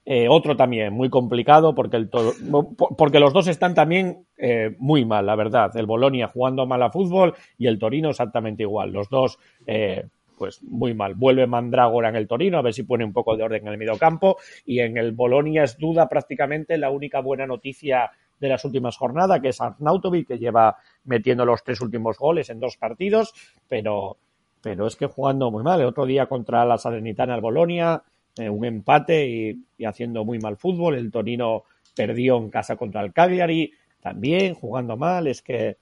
[SPEAKER 2] Eh, otro también muy complicado porque, el porque los dos están también eh, muy mal, la verdad. El Bolonia jugando mal a fútbol y el Torino exactamente igual. Los dos, eh, pues muy mal. Vuelve Mandrágora en el Torino a ver si pone un poco de orden en el mediocampo y en el Bolonia es duda prácticamente la única buena noticia de las últimas jornadas, que es Arnautovic, que lleva metiendo los tres últimos goles en dos partidos, pero, pero es que jugando muy mal. El otro día contra la Salernitana el Bolonia, eh, un empate y, y, haciendo muy mal fútbol. El Torino perdió en casa contra el Cagliari, también jugando mal. Es que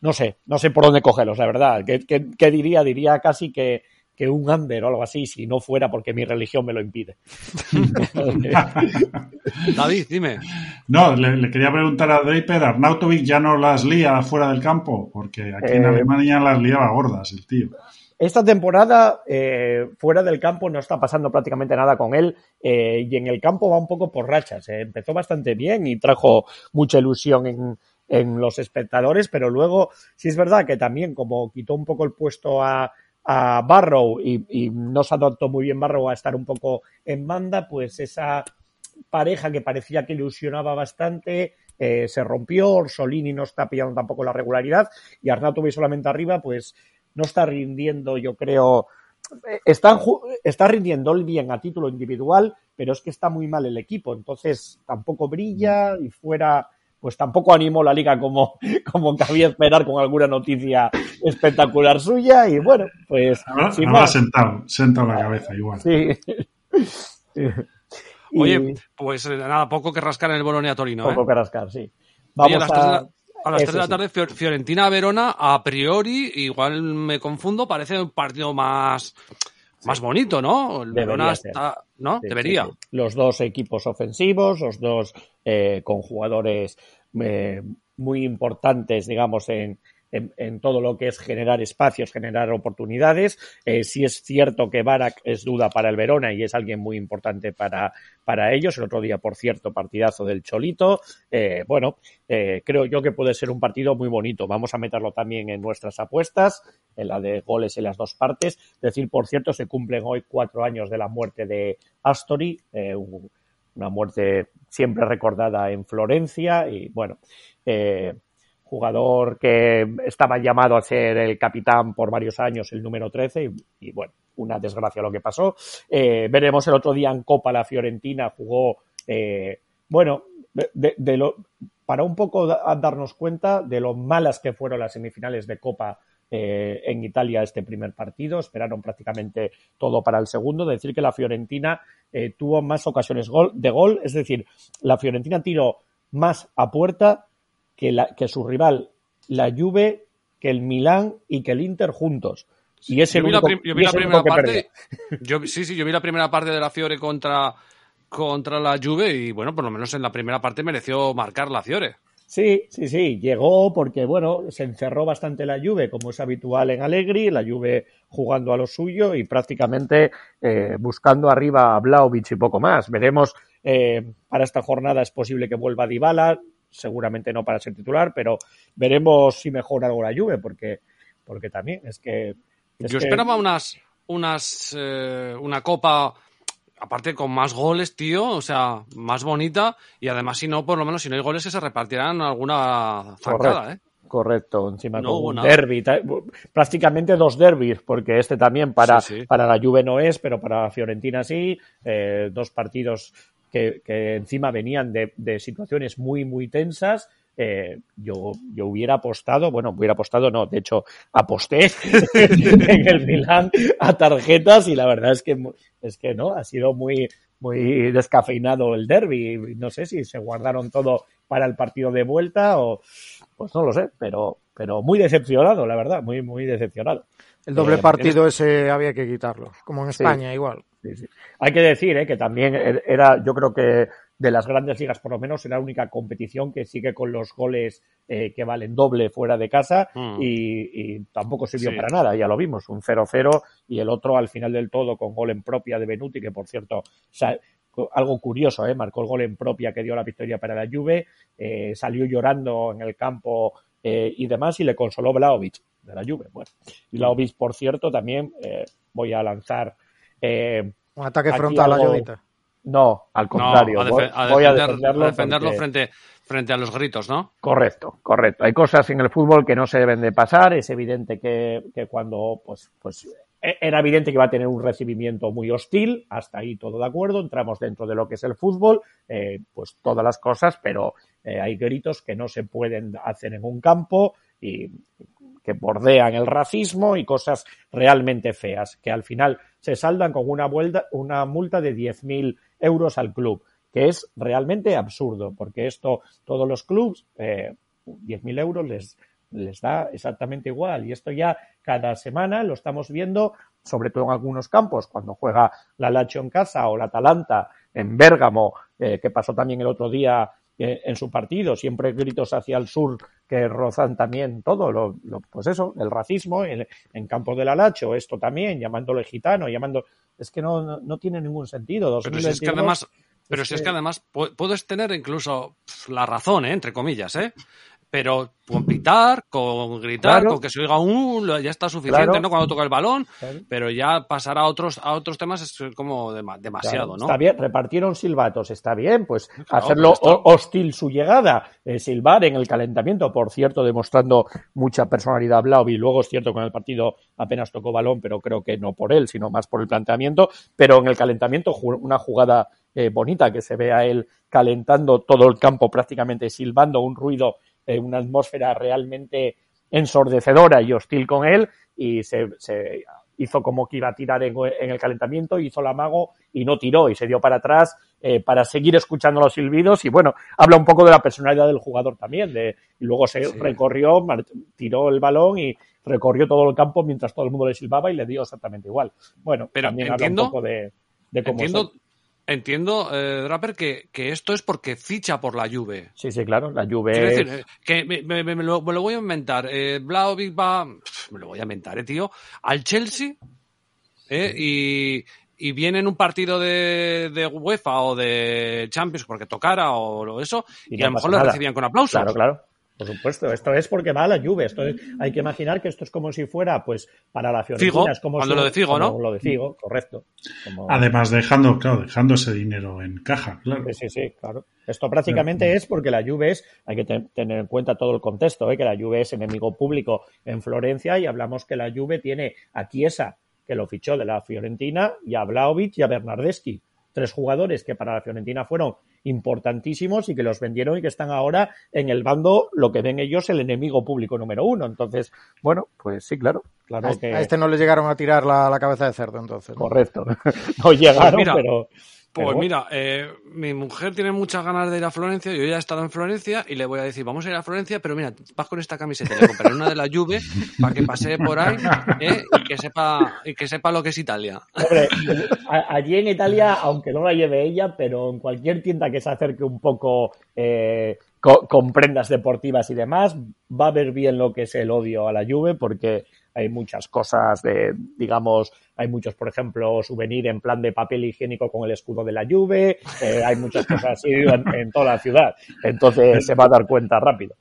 [SPEAKER 2] no sé, no sé por dónde cogerlos, la verdad. ¿Qué, qué, qué diría? Diría casi que, que un under o algo así, si no fuera porque mi religión me lo impide.
[SPEAKER 1] David, dime.
[SPEAKER 4] No, le, le, quería preguntar a Draper, Arnautovic ya no las lía fuera del campo, porque aquí eh, en Alemania las liaba gordas el tío.
[SPEAKER 2] Esta temporada, eh, fuera del campo, no está pasando prácticamente nada con él eh, y en el campo va un poco por rachas. Eh. Empezó bastante bien y trajo mucha ilusión en, en los espectadores, pero luego sí es verdad que también como quitó un poco el puesto a, a Barrow y, y no se adaptó muy bien Barrow a estar un poco en banda, pues esa pareja que parecía que ilusionaba bastante eh, se rompió, Orsolini no está pillando tampoco la regularidad y Arnautovic solamente arriba, pues no está rindiendo, yo creo, eh, está, está rindiendo el bien a título individual, pero es que está muy mal el equipo, entonces tampoco brilla y fuera pues tampoco animó la liga como, como cabía esperar con alguna noticia espectacular suya y bueno, pues...
[SPEAKER 4] Ahora, ahora sentado, sentado la cabeza igual.
[SPEAKER 2] Sí.
[SPEAKER 1] Oye, pues eh, nada, poco que rascar en el Bolonia Torino.
[SPEAKER 2] Poco
[SPEAKER 1] ¿eh?
[SPEAKER 2] que rascar, sí.
[SPEAKER 1] Vamos Oye, a las 3 de la, a las 3 de la tarde, sí. Fiorentina-Verona, a priori, igual me confundo, parece un partido más, más bonito, ¿no? El Verona está, ¿no?
[SPEAKER 2] Sí,
[SPEAKER 1] Debería.
[SPEAKER 2] los dos equipos ofensivos, los dos eh, con jugadores eh, muy importantes, digamos, en, en, en, todo lo que es generar espacios, generar oportunidades. Eh, sí es cierto que Barak es duda para el Verona y es alguien muy importante para, para ellos. El otro día, por cierto, partidazo del Cholito. Eh, bueno, eh, creo yo que puede ser un partido muy bonito. Vamos a meterlo también en nuestras apuestas, en la de goles en las dos partes. Es decir, por cierto, se cumplen hoy cuatro años de la muerte de Astori, eh, una muerte siempre recordada en Florencia y bueno, eh, jugador que estaba llamado a ser el capitán por varios años, el número 13, y, bueno, una desgracia lo que pasó. Eh, veremos el otro día en Copa la Fiorentina, jugó, eh, bueno, de, de, lo, para un poco da, darnos cuenta de lo malas que fueron las semifinales de Copa eh, en Italia este primer partido, esperaron prácticamente todo para el segundo, decir que la Fiorentina eh, tuvo más ocasiones gol, de gol, es decir, la Fiorentina tiró más a puerta que, la, que su rival, la Juve, que el Milán y que el Inter juntos. Y ese
[SPEAKER 1] yo vi la, yo vi la primera parte. Yo, sí, sí, yo vi la primera parte de la Fiore contra, contra la Juve y bueno, por lo menos en la primera parte mereció marcar la Fiore.
[SPEAKER 2] Sí, sí, sí, llegó porque, bueno, se encerró bastante la Juve, como es habitual en Allegri, la Juve jugando a lo suyo y prácticamente eh, buscando arriba a Blaovic y poco más. Veremos, eh, para esta jornada es posible que vuelva Dybala, seguramente no para ser titular, pero veremos si mejora algo la Juve, porque, porque también es que... Es
[SPEAKER 1] Yo
[SPEAKER 2] que...
[SPEAKER 1] esperaba unas, unas, eh, una copa aparte con más goles, tío, o sea, más bonita y además si no, por lo menos si no hay goles que se repartirán alguna zancada,
[SPEAKER 2] Correcto.
[SPEAKER 1] ¿eh?
[SPEAKER 2] Correcto, encima no, con un derby, prácticamente dos derbis, porque este también para, sí, sí. para la Juve no es, pero para la Fiorentina sí, eh, dos partidos que, que, encima venían de, de situaciones muy, muy tensas, eh, yo, yo hubiera apostado, bueno, hubiera apostado, no, de hecho, aposté en el Milán a tarjetas y la verdad es que, es que no, ha sido muy, muy descafeinado el derby. No sé si se guardaron todo para el partido de vuelta o, pues no lo sé, pero, pero muy decepcionado, la verdad, muy, muy decepcionado.
[SPEAKER 3] El doble eh, partido ese había que quitarlo, como en España
[SPEAKER 2] sí,
[SPEAKER 3] igual.
[SPEAKER 2] Sí, sí. Hay que decir eh, que también era, yo creo que de las grandes ligas, por lo menos, es la única competición que sigue con los goles eh, que valen doble fuera de casa mm. y, y, tampoco sirvió sí. para nada, ya lo vimos, un 0-0 y el otro al final del todo con gol en propia de Benuti, que por cierto, algo curioso, ¿eh? marcó el gol en propia que dio la victoria para la Juve, eh, salió llorando en el campo y demás y le consoló Vlaovic de la Juve. Bueno, y Vlaovic, por cierto, también voy a lanzar... eh,
[SPEAKER 3] un ataque frontal a Jodita.
[SPEAKER 2] No, al contrario.
[SPEAKER 1] No, a, voy a defenderlo, a defenderlo porque... frente, frente a los gritos, ¿no?
[SPEAKER 2] Correcto, correcto. Hay cosas en el fútbol que no se deben de pasar. Es evidente que, que cuando, pues, pues, era evidente que iba a tener un recibimiento muy hostil. Hasta ahí todo de acuerdo. Entramos dentro de lo que es el fútbol, eh, pues todas las cosas, pero eh, hay gritos que no se pueden hacer en un campo y que bordean el racismo y cosas realmente feas, que al final se saldan con una, vuelta, una multa de 10.000 euros al club, que es realmente absurdo, porque esto, todos los clubs, eh, 10.000 euros les, les da exactamente igual. Y esto ya cada semana lo estamos viendo, sobre todo en algunos campos, cuando juega la Lazio en casa o la Atalanta en Bérgamo, eh, que pasó también el otro día eh, en su partido, siempre gritos hacia el sur que rozan también todo, lo, lo, pues eso, el racismo en, en campos de la Lacho, esto también, llamándole gitano, llamando, es que no, no, no tiene ningún sentido. 2022,
[SPEAKER 1] pero si es que además, pero si es que además puedes tener incluso la razón, ¿eh? entre comillas, ¿eh? Pero con pitar, con gritar,
[SPEAKER 2] Claro.
[SPEAKER 1] con que se oiga un, ya está suficiente,
[SPEAKER 2] Claro.
[SPEAKER 1] ¿no? Cuando toca el balón,
[SPEAKER 2] Claro.
[SPEAKER 1] pero ya pasar a otros, a otros temas es como dema- demasiado, ¿no?
[SPEAKER 2] Está bien, repartieron silbatos, está bien, pues hacerlo hostil su llegada, eh, silbar en el calentamiento, por cierto, demostrando mucha personalidad Blau y luego es cierto con el partido apenas tocó balón, pero creo que no por él, sino más por el planteamiento, pero en el calentamiento una jugada eh, bonita que se ve a él calentando todo el campo prácticamente silbando un ruido, eh, una atmósfera realmente ensordecedora y hostil con él y se, se hizo como que iba a tirar en, en el calentamiento, hizo el amago y no tiró y se dio para atrás eh, para seguir escuchando los silbidos y bueno, habla un poco de la personalidad del jugador también, de, y luego se
[SPEAKER 1] Sí.
[SPEAKER 2] recorrió, tiró el balón y recorrió todo el campo mientras todo el mundo le silbaba y le dio exactamente igual. Bueno,
[SPEAKER 1] Pero
[SPEAKER 2] también
[SPEAKER 1] entiendo-
[SPEAKER 2] habla un poco de, de cómo
[SPEAKER 1] Entiendo,
[SPEAKER 2] son.
[SPEAKER 1] Entiendo eh, Draper, que, que esto es porque ficha por la Juve.
[SPEAKER 2] Sí, sí, claro, la Juve...
[SPEAKER 1] Quiero decir, eh, que me, me- me- lo, me lo voy a inventar. Eh, Vlahovic va, me lo voy a inventar, eh, tío, al Chelsea eh, y, y viene en un partido de, de UEFA o de Champions porque tocara o lo eso
[SPEAKER 2] Y
[SPEAKER 1] y, a lo mejor
[SPEAKER 2] nada.
[SPEAKER 1] recibían con aplausos.
[SPEAKER 2] Claro, claro. Por supuesto, esto es porque va a la Juve. Esto es- hay que imaginar que esto es como si fuera, pues, para la Fiorentina.
[SPEAKER 1] Figo,
[SPEAKER 2] es como
[SPEAKER 1] cuando
[SPEAKER 2] si-
[SPEAKER 1] lo de Figo, ¿no?
[SPEAKER 2] Lo de Figo, correcto. Como-
[SPEAKER 4] Además, dejando, claro, dejando ese dinero en caja, claro.
[SPEAKER 2] Sí, sí, sí, claro. Esto prácticamente es porque la Juve es, hay que te- tener en cuenta todo el contexto, ¿eh? que la Juve es enemigo público en Florencia y hablamos que la Juve tiene a Chiesa, que lo fichó de la Fiorentina, y a Vlaovic y a Bernardeschi. Tres jugadores que para la Fiorentina fueron importantísimos y que los vendieron y que están ahora en el bando, lo que ven ellos, el enemigo público número uno. Entonces, bueno, pues sí, claro. claro
[SPEAKER 3] A este,
[SPEAKER 2] que...
[SPEAKER 3] a este no le llegaron a tirar la, la cabeza de cerdo, entonces. ¿no?
[SPEAKER 2] Correcto. No llegaron,
[SPEAKER 1] mira,
[SPEAKER 2] pero...
[SPEAKER 1] Pues
[SPEAKER 2] pero-
[SPEAKER 1] mira, eh, mi mujer tiene muchas ganas de ir a Florencia, yo ya he estado en Florencia y le voy a decir, vamos a ir a Florencia, pero mira, vas con esta camiseta, le compraré una de la Juve para que pase por ahí ¿eh? y, que sepa, y que sepa lo que es Italia.
[SPEAKER 2] Hombre, allí en Italia, aunque no la lleve ella, pero en cualquier tienda que se acerque un poco eh, co- con prendas deportivas y demás, va a ver bien lo que es el odio a la Juve, porque hay muchas cosas de, digamos, hay muchos, por ejemplo, souvenir en plan de papel higiénico con el escudo de la Juve, eh, hay muchas cosas así en toda la ciudad. Entonces se va a dar cuenta rápido.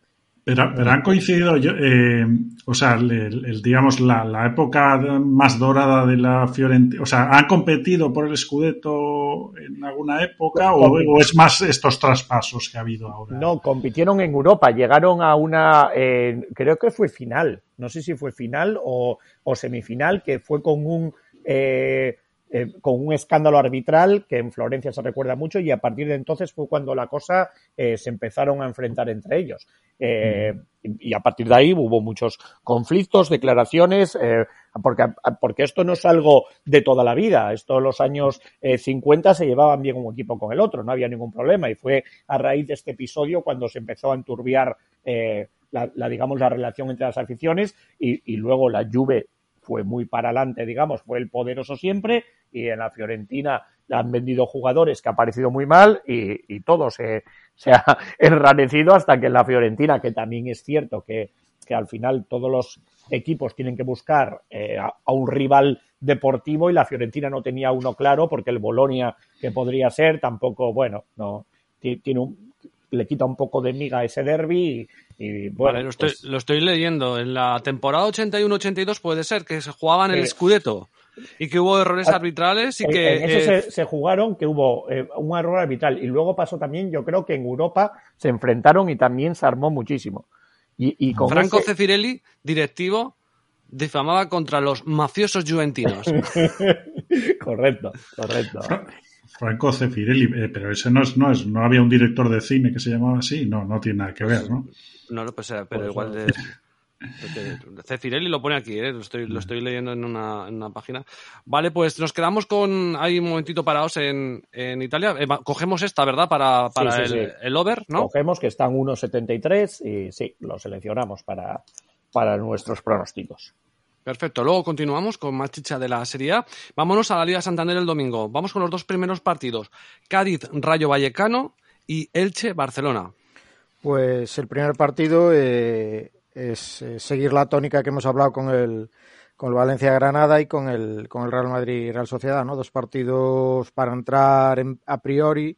[SPEAKER 4] Pero, pero han coincidido, yo, eh, o sea, el, el- digamos, la, la época más dorada de la Fiorentina, o sea, ¿han competido por el Scudetto en alguna época o, o es más estos traspasos que ha habido ahora?
[SPEAKER 2] No, compitieron en Europa, llegaron a una, eh, creo que fue final, no sé si fue final o, o semifinal, que fue con un, eh, eh, con un escándalo arbitral que en Florencia se recuerda mucho y a partir de entonces fue cuando la cosa eh, se empezaron a enfrentar entre ellos. Eh, y, a partir de ahí hubo muchos conflictos, declaraciones, eh, porque, porque esto no es algo de toda la vida. Esto en los años eh, 50 se llevaban bien un equipo con el otro, no había ningún problema. Y fue a raíz de este episodio cuando se empezó a enturbiar eh, la, la, digamos, la relación entre las aficiones y, y luego la Juve fue muy para adelante, digamos, fue el poderoso siempre y en la Fiorentina han vendido jugadores que ha parecido muy mal y, y todo se, se, ha enranecido hasta que en la Fiorentina, que también es cierto que, que al final todos los equipos tienen que buscar eh, a, a, un rival deportivo y la Fiorentina no tenía uno claro porque el Bolonia que podría ser tampoco, bueno, no tiene un, le quita un poco de miga a ese derby y, y bueno.
[SPEAKER 1] Vale, lo, estoy, pues, lo estoy leyendo. En la temporada 81-82 puede ser que se jugaban el Scudetto y que hubo errores arbitrales y
[SPEAKER 2] en,
[SPEAKER 1] que...
[SPEAKER 2] En eh, se, se, jugaron que hubo eh, un error arbitral y luego pasó también, yo creo que en Europa se enfrentaron y también se armó muchísimo. Y, y con
[SPEAKER 1] Franco
[SPEAKER 2] ese...
[SPEAKER 1] Cefirelli, directivo, difamaba contra los mafiosos juventinos.
[SPEAKER 2] correcto, correcto.
[SPEAKER 4] Franco Cefirelli, eh, pero ese no es, no es, no había un director de cine que se llamaba así, no, no tiene nada que ver, ¿no?
[SPEAKER 1] No, no pues, pero pues igual de, de, Cefirelli lo pone aquí, ¿eh? lo, estoy, lo estoy leyendo en una, en una, página. Vale, pues nos quedamos con ahí un momentito parados en, en Italia. Eh, cogemos esta, ¿verdad? Para, para
[SPEAKER 2] sí,
[SPEAKER 1] el,
[SPEAKER 2] sí.
[SPEAKER 1] el, over, ¿no?
[SPEAKER 2] Cogemos que están 1.73 y sí, lo seleccionamos para, para nuestros pronósticos.
[SPEAKER 1] Perfecto, luego continuamos con más chicha de la Serie A. Vámonos a la Liga Santander el domingo. Vamos con los dos primeros partidos. Cádiz, Rayo Vallecano y Elche, Barcelona.
[SPEAKER 3] Pues el primer partido eh, es eh, seguir la tónica que hemos hablado con el, con el Valencia Granada y con el, con el Real Madrid Real Sociedad, ¿no? Dos partidos para entrar en, a priori.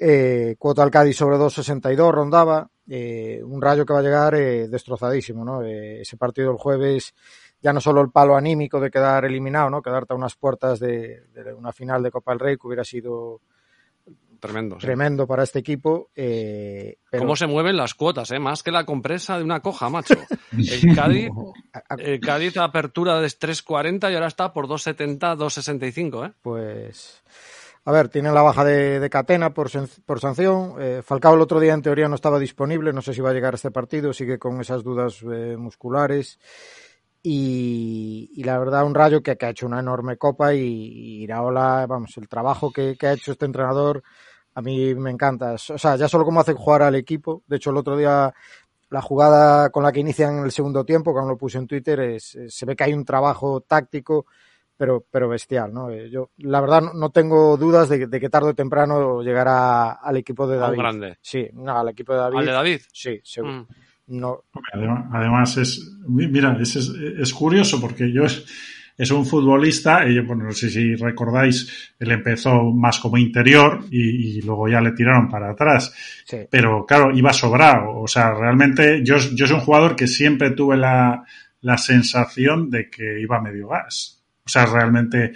[SPEAKER 3] Eh, cuota al Cádiz sobre 2.62 rondaba eh, un rayo que va a llegar eh, destrozadísimo, ¿no? Eh, ese partido el jueves, ya no solo el palo anímico de quedar eliminado, ¿no? Quedarte a unas puertas de, de una final de Copa del Rey que hubiera sido
[SPEAKER 1] Tremendo. sí.
[SPEAKER 3] tremendo para este equipo. eh, pero
[SPEAKER 1] ¿Cómo se mueven las cuotas, eh? Más que la compresa de una coja, macho. El Cádiz,
[SPEAKER 3] a- a-
[SPEAKER 1] el Cádiz apertura de 3.40 y ahora está por 2.70, 2.65, eh.
[SPEAKER 3] pues a ver, tienen la baja de, Catena por, sanción. Eh, Falcao el otro día en teoría no estaba disponible, no sé si va a llegar a este partido, sigue con esas dudas eh, musculares. Y, y la verdad, un rayo que, que ha hecho una enorme copa y, y Iraola, vamos, el trabajo que, que ha hecho este entrenador a mí me encanta. O sea, ya solo cómo hace jugar al equipo. De hecho, el otro día la jugada con la que inician el segundo tiempo, como lo puse en Twitter, es, es- se ve que hay un trabajo táctico, pero, pero bestial, ¿no? Eh, Yo, la verdad, no, no tengo dudas de, que- de que tarde o temprano llegará al equipo de David.
[SPEAKER 1] grande.
[SPEAKER 3] Sí, no, al equipo de David.
[SPEAKER 1] ¿Al de David?
[SPEAKER 3] Sí, seguro.
[SPEAKER 1] Mm.
[SPEAKER 3] No,
[SPEAKER 4] Además, además es, mira, es, es, es curioso porque yo es, es un futbolista, y yo, bueno, no sé si recordáis, él empezó más como interior y, y luego ya le tiraron para atrás.
[SPEAKER 3] sí.
[SPEAKER 4] Pero claro, iba sobrado. O sea, realmente yo, yo soy un jugador que siempre tuve la, la sensación de que iba medio gas. O sea, realmente,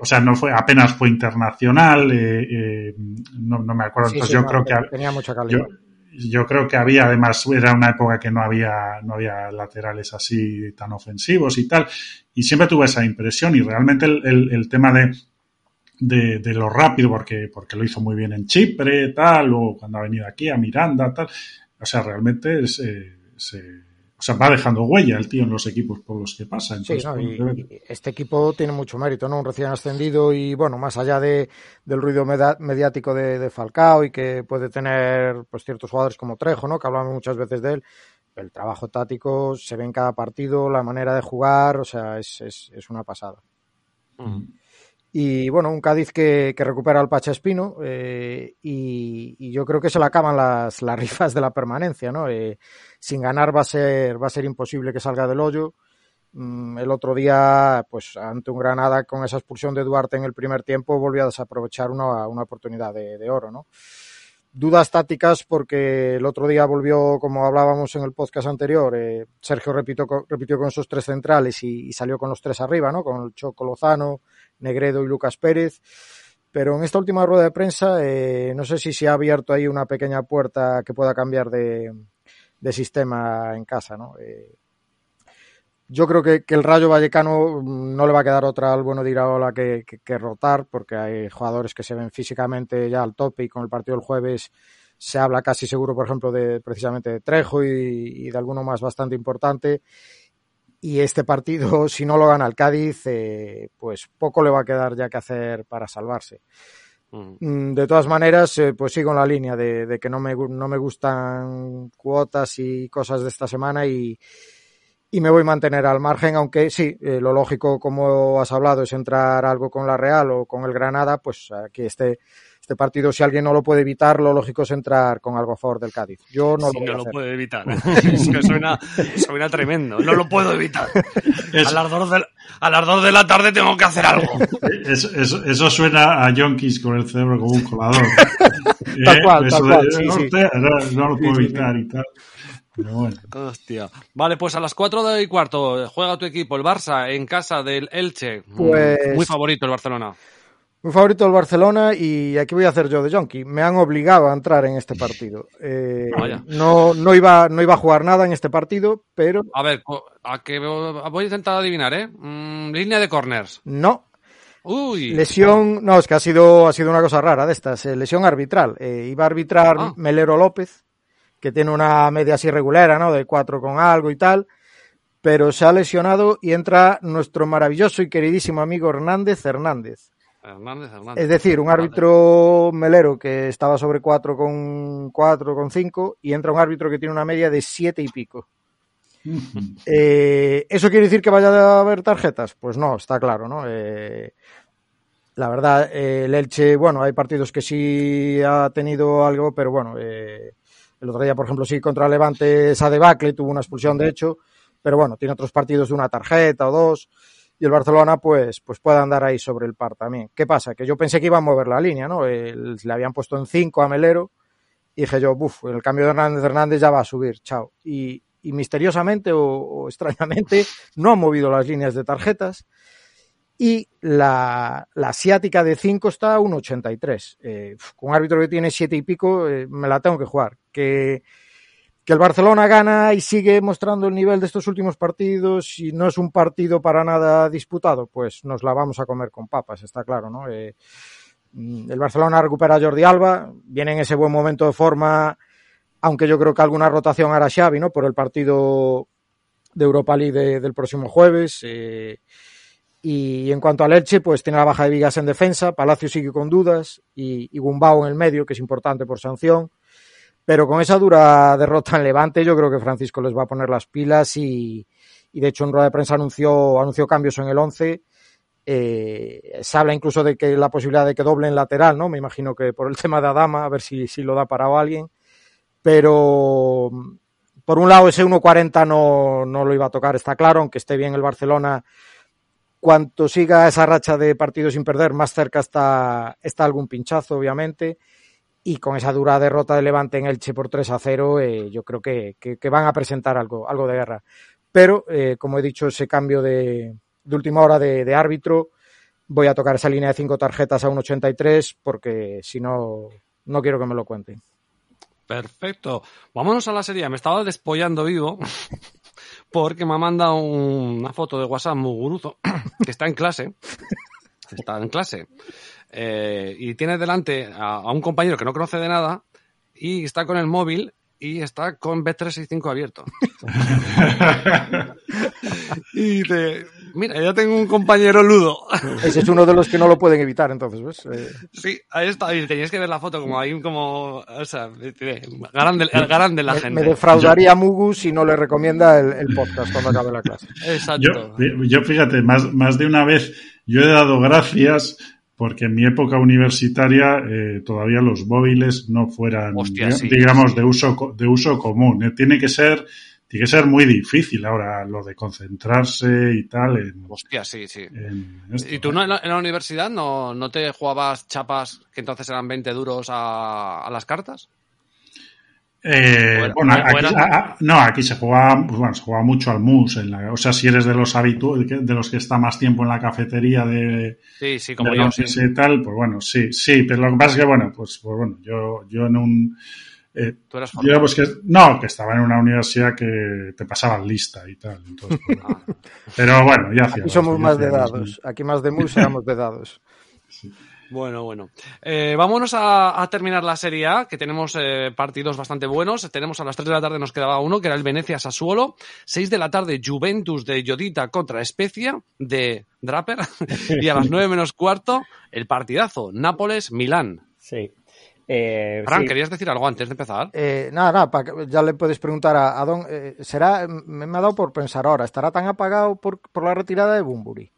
[SPEAKER 4] o sea, no fue, apenas fue internacional, eh, eh, no, no me acuerdo.
[SPEAKER 3] Sí,
[SPEAKER 4] Entonces
[SPEAKER 3] sí,
[SPEAKER 4] yo
[SPEAKER 3] no,
[SPEAKER 4] creo que
[SPEAKER 3] tenía mucha calidad.
[SPEAKER 4] yo, yo creo que había, además, era una época que no había, no había laterales así tan ofensivos y tal. Y siempre tuve esa impresión. Y realmente el, el, el tema de, de, de, lo rápido, porque, porque lo hizo muy bien en Chipre, tal, o cuando ha venido aquí a Miranda, tal. O sea, realmente es, eh, se, o sea, va dejando huella el tío en los equipos por los que pasa. Entonces,
[SPEAKER 3] sí, no,
[SPEAKER 4] bueno,
[SPEAKER 3] y, y este equipo tiene mucho mérito, ¿no? Un recién ascendido y, bueno, más allá de, del ruido meda- mediático de, de, Falcao y que puede tener, pues, ciertos jugadores como Trejo, ¿no? Que hablamos muchas veces de él. El trabajo táctico se ve en cada partido, la manera de jugar, o sea, es, es, es una pasada.
[SPEAKER 1] Mm.
[SPEAKER 3] Y bueno, un Cádiz que, recupera al Pacha Espino eh, y, yo creo que se le acaban las, rifas de la permanencia, ¿no? Eh, sin ganar va a ser va a ser imposible que salga del hoyo. Mm, el otro día, pues ante un Granada con esa expulsión de Duarte en el primer tiempo, volvió a desaprovechar una, una oportunidad de, de oro, ¿no? Dudas tácticas porque el otro día volvió, como hablábamos en el podcast anterior, eh, Sergio repitió, repitió con esos tres centrales y, y, salió con los tres arriba, ¿no? Con el Choco Lozano, Negredo y Lucas Pérez. Pero en esta última rueda de prensa, eh, no sé si se ha abierto ahí una pequeña puerta que pueda cambiar de, sistema en casa, ¿no? Eh, yo creo que, el Rayo Vallecano no le va a quedar otra al bueno de Iraola que, que, que, rotar, porque hay jugadores que se ven físicamente ya al tope y con el partido del jueves se habla casi seguro, por ejemplo, de precisamente de Trejo y de alguno más bastante importante. Y este partido, si no lo gana el Cádiz, eh, pues poco le va a quedar ya que hacer para salvarse. Mm. De todas maneras, eh, pues sigo en la línea de, de que no me, no me gustan cuotas y cosas de esta semana y, y me voy a mantener al margen, aunque sí, eh, lo lógico, como has hablado, es entrar algo con la Real o con el Granada, pues aquí este, este partido, si alguien no lo puede evitar, lo lógico es entrar con algo a favor del Cádiz. Yo no
[SPEAKER 1] sí,
[SPEAKER 3] lo,
[SPEAKER 1] no
[SPEAKER 3] voy a
[SPEAKER 1] lo
[SPEAKER 3] hacer.
[SPEAKER 1] puede evitar. es que suena, suena tremendo. No lo puedo evitar. Es... A, las dos de, a las dos de la tarde tengo que hacer algo.
[SPEAKER 4] Eso, eso, eso suena a Yonkis con el cerebro como un colador.
[SPEAKER 3] tal cual,
[SPEAKER 4] eh,
[SPEAKER 3] tal
[SPEAKER 4] de,
[SPEAKER 3] cual. Sí,
[SPEAKER 4] no,
[SPEAKER 3] sí.
[SPEAKER 4] no, no, lo puedo evitar y tal. Pero bueno.
[SPEAKER 1] Hostia. Vale, pues a las 4 de y cuarto juega tu equipo, el Barça, en casa del Elche.
[SPEAKER 3] Pues...
[SPEAKER 1] Muy favorito el Barcelona.
[SPEAKER 3] Muy favorito el Barcelona y aquí voy a hacer yo de Jonky. Me han obligado a entrar en este partido. Eh, no, no, iba, no iba a jugar nada en este partido, pero.
[SPEAKER 1] A ver, a que voy a intentar adivinar, ¿eh? Mm, línea de corners.
[SPEAKER 3] No.
[SPEAKER 1] Uy.
[SPEAKER 3] Lesión, no, es que ha sido, ha sido una cosa rara de estas. Eh, lesión arbitral. Eh, iba a arbitrar ah. Melero López, que tiene una media así regulera, ¿no? De cuatro con algo y tal. Pero se ha lesionado y entra nuestro maravilloso y queridísimo amigo Hernández Hernández.
[SPEAKER 1] Hernández, Hernández.
[SPEAKER 3] Es decir, un árbitro melero que estaba sobre 4 con 4 con 5 y entra un árbitro que tiene una media de 7 y pico. eh, ¿Eso quiere decir que vaya a haber tarjetas? Pues no, está claro, ¿no? Eh, la verdad, eh, el Elche, bueno, hay partidos que sí ha tenido algo, pero bueno, eh, el otro día, por ejemplo, sí contra Levante esa debacle, tuvo una expulsión de hecho, pero bueno, tiene otros partidos de una tarjeta o dos y el Barcelona pues, pues puede andar ahí sobre el par también. ¿Qué pasa? Que yo pensé que iba a mover la línea, ¿no? El, le habían puesto en 5 a Melero Y dije yo, buf, el cambio de Hernández Hernández ya va a subir, chao. Y, y misteriosamente o, extrañamente no han movido las líneas de tarjetas. Y la, la asiática de 5 está a 1,83. Eh, con un árbitro que tiene 7 y pico, eh, me la tengo que jugar. Que, que el Barcelona gana y sigue mostrando el nivel de estos últimos partidos y no es un partido para nada disputado, pues nos la vamos a comer con papas, está claro, ¿no? Eh, el Barcelona recupera a Jordi Alba, viene en ese buen momento de forma, aunque yo creo que alguna rotación hará Xavi, ¿no? Por el partido de Europa League de, del próximo jueves. Eh, y en cuanto al Elche, pues tiene la baja de Vigas en defensa, Palacio sigue con dudas y, y Gumbao en el medio, que es importante por sanción. Pero con esa dura derrota en Levante, yo creo que Francisco les va a poner las pilas y, y de hecho en rueda de prensa anunció, anunció cambios en el 11. Eh, se habla incluso de que la posibilidad de que doble en lateral, ¿no? Me imagino que por el tema de Adama, a ver si, si lo da para alguien. Pero por un lado ese 1.40 no, no lo iba a tocar, está claro, aunque esté bien el Barcelona cuanto siga esa racha de partidos sin perder, más cerca está, está algún pinchazo, obviamente. Y con esa dura derrota de Levante en Elche por 3 a 0, eh, yo creo que, van a presentar algo, algo de guerra. Pero, eh, como he dicho, ese cambio de, última hora de, de, árbitro, voy a tocar esa línea de cinco tarjetas a un 83 porque si no, no quiero que me lo cuenten.
[SPEAKER 1] Perfecto. Vámonos a la serie. Me estaba despollando vivo porque me ha mandado una foto de WhatsApp Muguruzo, que está en clase. Está en clase. Eh, y tiene delante a, a, un compañero que no conoce de nada y está con el móvil y está con B365 abierto. y dice, mira, ya tengo un compañero ludo.
[SPEAKER 3] Ese es uno de los que no lo pueden evitar, entonces, ¿ves? Eh...
[SPEAKER 1] Sí, ahí está. Y tenías que ver la foto como ahí como, o sea, grande, el grande la
[SPEAKER 3] me,
[SPEAKER 1] gente.
[SPEAKER 3] Me defraudaría yo... Mugu si no le recomienda el, el, podcast cuando acabe la clase.
[SPEAKER 1] Exacto.
[SPEAKER 4] Yo, yo fíjate, más, más de una vez yo he dado gracias porque en mi época universitaria eh, todavía los móviles no fueran,
[SPEAKER 1] Hostia, sí,
[SPEAKER 4] digamos,
[SPEAKER 1] sí.
[SPEAKER 4] de uso de uso común. Eh, tiene que ser tiene que ser muy difícil ahora lo de concentrarse y tal. En,
[SPEAKER 1] Hostia, sí, sí. Esto, ¿Y tú no, en, la, en, la, universidad no, no te jugabas chapas que entonces eran 20 duros a, a las cartas?
[SPEAKER 4] Eh, bueno, aquí, a, no, aquí se juega, pues bueno, se juega mucho al mus. En la, o sea, si eres de los habituales, de los que está más tiempo en la cafetería de,
[SPEAKER 1] sí, sí, como
[SPEAKER 4] de
[SPEAKER 1] yo, sí.
[SPEAKER 4] y tal, pues bueno, sí, sí, pero lo que pasa es que, bueno, pues, pues bueno, yo, yo en un, eh,
[SPEAKER 1] ¿Tú eras
[SPEAKER 4] yo, pues que, no, que estaba en una universidad que te pasaban lista y tal. Entonces, pues, pero bueno, ya
[SPEAKER 3] Aquí somos más de dados. Aquí más de mus éramos de dados.
[SPEAKER 1] Sí. Bueno, bueno. Eh, vámonos a, a, terminar la Serie A, que tenemos eh, partidos bastante buenos. Tenemos a las 3 de la tarde nos quedaba uno, que era el Venecia Sassuolo. 6 de la tarde Juventus de Yodita contra Especia de Draper. y a las 9 menos cuarto el partidazo Nápoles-Milán.
[SPEAKER 2] Sí. Eh,
[SPEAKER 1] Fran,
[SPEAKER 2] sí.
[SPEAKER 1] ¿querías decir algo antes de empezar?
[SPEAKER 3] Eh, nada, nada, pa, ya le puedes preguntar a, a Don. Eh, será, me, me, ha dado por pensar ahora, ¿estará tan apagado por, por la retirada de Bumburi?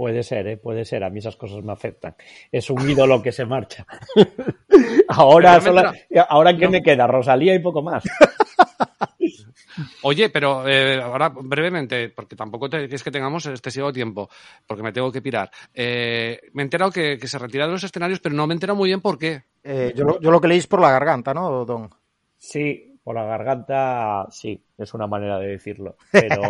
[SPEAKER 2] Puede ser, ¿eh? puede ser. A mí esas cosas me afectan. Es un ídolo que se marcha. ahora, sola, ahora ¿qué no. me queda? Rosalía y poco más.
[SPEAKER 1] Oye, pero eh, ahora brevemente, porque tampoco te, es que tengamos excesivo tiempo, porque me tengo que pirar. Eh, me he enterado que, que, se retira de los escenarios, pero no me he enterado muy bien por qué.
[SPEAKER 3] Eh, yo, lo, yo, lo, que leí es por la garganta, ¿no, Don?
[SPEAKER 2] Sí, por la garganta, sí, es una manera de decirlo. Pero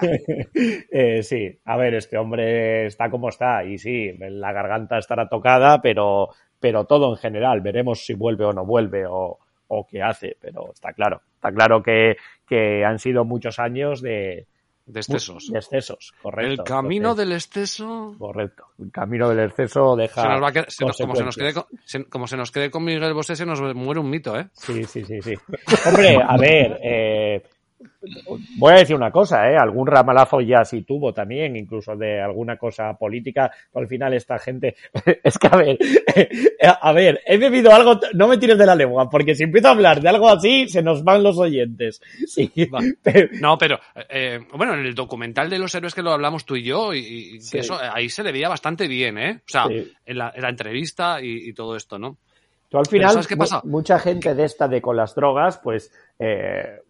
[SPEAKER 2] eh, sí, a ver, este hombre está como está, y sí, la garganta estará tocada, pero, pero todo en general, veremos si vuelve o no vuelve o, o qué hace, pero está claro, está claro que, que han sido muchos años de,
[SPEAKER 1] de excesos.
[SPEAKER 2] De excesos, correcto.
[SPEAKER 1] El camino del exceso.
[SPEAKER 2] Correcto. El camino del exceso deja.
[SPEAKER 1] Se nos va a quedar, se nos, como, se nos quede con, se, como se nos quede con Miguel Bosé, se nos muere un mito, ¿eh?
[SPEAKER 2] Sí, sí, sí, sí. Hombre, a ver, eh, voy a decir una cosa, ¿eh? Algún ramalazo ya sí tuvo también, incluso de alguna cosa política. Al final esta gente, es que a ver, a ver, he bebido algo, no me tires de la lengua, porque si empiezo a hablar de algo así, se nos van los oyentes. Sí.
[SPEAKER 1] No, pero, eh, bueno, en el documental de los héroes que lo hablamos tú y yo, y, y sí. eso ahí se le veía bastante bien, ¿eh? O sea, sí. en, la, en, la, entrevista y, y, todo esto, ¿no?
[SPEAKER 2] Tú al final, ¿sabes qué pasa? mucha gente de esta de con las drogas, pues, eh,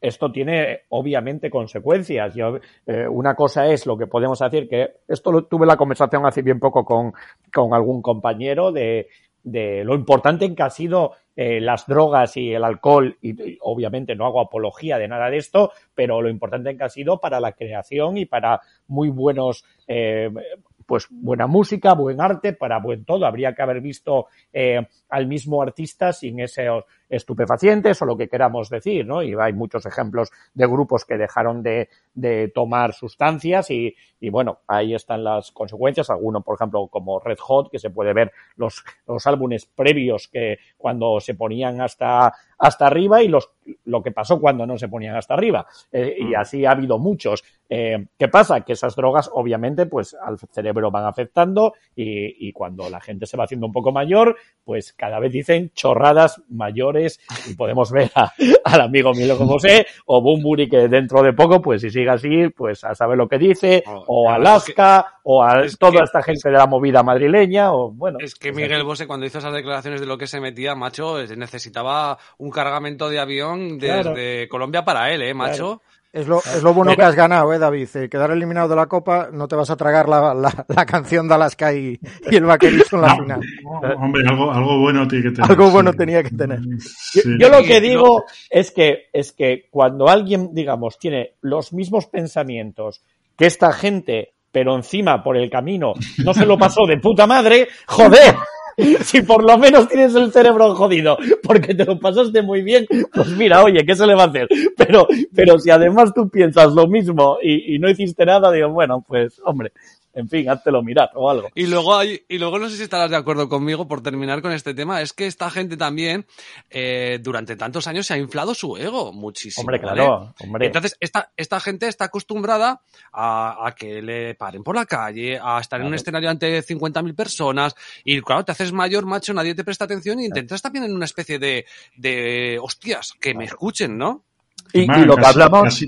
[SPEAKER 2] esto tiene obviamente consecuencias. Yo, eh, una cosa es lo que podemos decir, que esto lo, tuve la conversación hace bien poco con, con algún compañero de, de lo importante que ha sido eh, las drogas y el alcohol, y, obviamente no hago apología de nada de esto, pero lo importante que ha sido para la creación y para muy buenos eh, pues buena música, buen arte, para buen todo. Habría que haber visto eh, al mismo artista sin esos estupefacientes o lo que queramos decir, ¿no? Y hay muchos ejemplos de grupos que dejaron de, de tomar sustancias y, y, bueno, ahí están las consecuencias. Alguno, por ejemplo, como Red Hot, que se puede ver los, los álbumes previos que cuando se ponían hasta, hasta arriba y los, lo que pasó cuando no se ponían hasta arriba. Eh, y mm. así ha habido muchos. Eh, ¿Qué pasa? Que esas drogas, obviamente, pues al cerebro van afectando y, y cuando la gente se va haciendo un poco mayor, pues cada vez dicen chorradas mayores y podemos ver a, al amigo Milo José o Bumburi que dentro de poco, pues si sigue así, pues a saber lo que dice, o Alaska, que, o a toda esta gente de la movida madrileña, o bueno.
[SPEAKER 1] Es que Miguel Bosé cuando hizo esas declaraciones de lo que se metía, macho, necesitaba un cargamento de avión desde claro. Colombia para él, eh, macho.
[SPEAKER 3] Claro. Es lo, es lo bueno que has ganado, eh, David. Eh, quedar eliminado de la Copa, no te vas a tragar la, la, la canción de Alaska y, y el vaquerito en la no, final.
[SPEAKER 4] Hombre, algo, algo bueno tiene que tener.
[SPEAKER 3] Algo bueno sí. tenía que tener.
[SPEAKER 2] Sí. Yo, yo, lo que digo es que, es que cuando alguien, digamos, tiene los mismos pensamientos que esta gente, pero encima por el camino no se lo pasó de puta madre, joder si por lo menos tienes el cerebro jodido porque te lo pasaste muy bien, pues mira, oye, ¿qué se le va a hacer? Pero, pero si además tú piensas lo mismo y, no hiciste nada, digo, bueno, pues hombre, en fin, háztelo mirar o algo.
[SPEAKER 1] Y luego hay, y luego no sé si estarás de acuerdo conmigo por terminar con este tema, es que esta gente también eh, durante tantos años se ha inflado su ego muchísimo.
[SPEAKER 2] Hombre, claro, ¿vale? hombre.
[SPEAKER 1] Entonces, esta, esta gente está acostumbrada a, a, que le paren por la calle, a estar claro. en un escenario ante 50.000 personas, y claro, te haces mayor, macho, nadie te presta atención y intentas también en una especie de, de hostias, que me escuchen, ¿no?
[SPEAKER 2] Y, y, lo que hablamos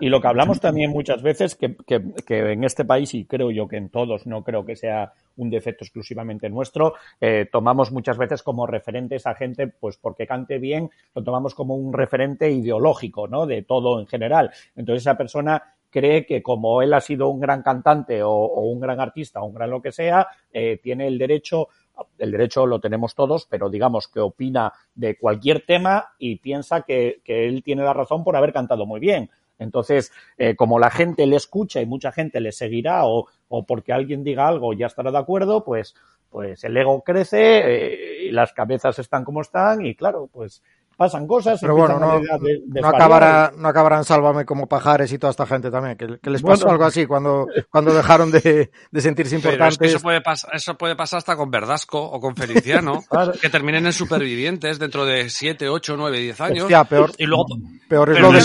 [SPEAKER 2] y lo que hablamos también muchas veces que, que, que, en este país y creo yo que en todos no creo que sea un defecto exclusivamente nuestro eh, tomamos muchas veces como referentes a gente pues porque cante bien lo tomamos como un referente ideológico no de todo en general. Entonces esa persona cree que como él ha sido un gran cantante o, o un gran artista o un gran lo que sea eh, tiene el derecho el derecho lo tenemos todos, pero digamos que opina de cualquier tema y piensa que, que él tiene la razón por haber cantado muy bien. Entonces, eh, como la gente le escucha y mucha gente le seguirá o, o porque alguien diga algo ya estará de acuerdo, pues, pues el ego crece eh, y las cabezas están como están y claro, pues pasan cosas.
[SPEAKER 3] Pero bueno, no, de, de no, acabará, no acabarán Sálvame como Pajares y toda esta gente también, que, que les pasó bueno, algo así cuando, cuando dejaron de, de sentirse importantes.
[SPEAKER 1] Es que eso, puede pasar, eso puede pasar hasta con Verdasco o con Feliciano, claro. que terminen en supervivientes dentro de 7, 8, 9, 10 años.
[SPEAKER 3] Hostia, peor,
[SPEAKER 1] y luego,
[SPEAKER 3] peor es lo de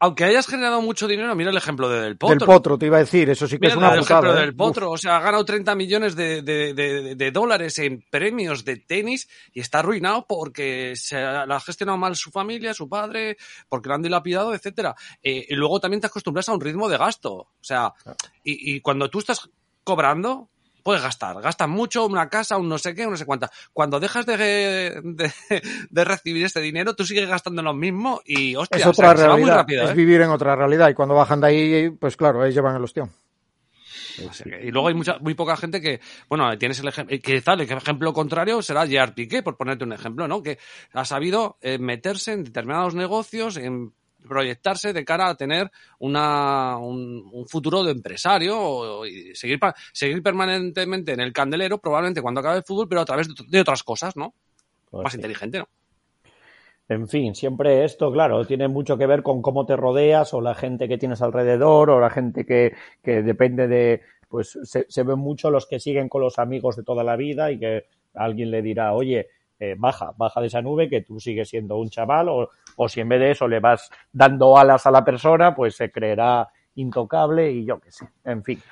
[SPEAKER 1] aunque hayas generado mucho dinero, mira el ejemplo de Del Potro.
[SPEAKER 3] Del Potro, te iba a decir, eso sí que
[SPEAKER 1] mira
[SPEAKER 3] es una
[SPEAKER 1] el ejemplo
[SPEAKER 3] ¿eh?
[SPEAKER 1] del Potro, Uf. o sea, ha ganado 30 millones de, de, de, de, dólares en premios de tenis y está arruinado porque se la ha gestionado mal su familia, su padre, porque lo han dilapidado, etcétera. Eh, y luego también te acostumbras a un ritmo de gasto. O sea, y, y cuando tú estás cobrando, puedes gastar. Gastas mucho, una casa, un no sé qué, un no sé cuánta. Cuando dejas de, de, de, recibir este dinero, tú sigues gastando lo mismo y, hostia,
[SPEAKER 3] es otra
[SPEAKER 1] o sea,
[SPEAKER 3] realidad.
[SPEAKER 1] Rápido,
[SPEAKER 3] es
[SPEAKER 1] ¿eh?
[SPEAKER 3] vivir en otra realidad. Y cuando bajan de ahí, pues claro, ahí llevan el ostión.
[SPEAKER 1] Y luego hay mucha, muy poca gente que, bueno, tienes el ejemplo, quizá el ejemplo contrario será Gerard Piqué, por ponerte un ejemplo, ¿no? Que ha sabido eh, meterse en determinados negocios, en proyectarse de cara a tener una, un, un futuro de empresario o, y seguir, seguir permanentemente en el candelero, probablemente cuando acabe el fútbol, pero a través de, de otras cosas, ¿no? Pues Más sí. inteligente, ¿no?
[SPEAKER 2] En fin, siempre esto, claro, tiene mucho que ver con cómo te rodeas o la gente que tienes alrededor o la gente que, que depende de, pues se, se ven mucho los que siguen con los amigos de toda la vida y que alguien le dirá, oye, eh, baja, baja de esa nube, que tú sigues siendo un chaval, o, o si en vez de eso le vas dando alas a la persona, pues se creerá intocable y yo qué sé, en fin.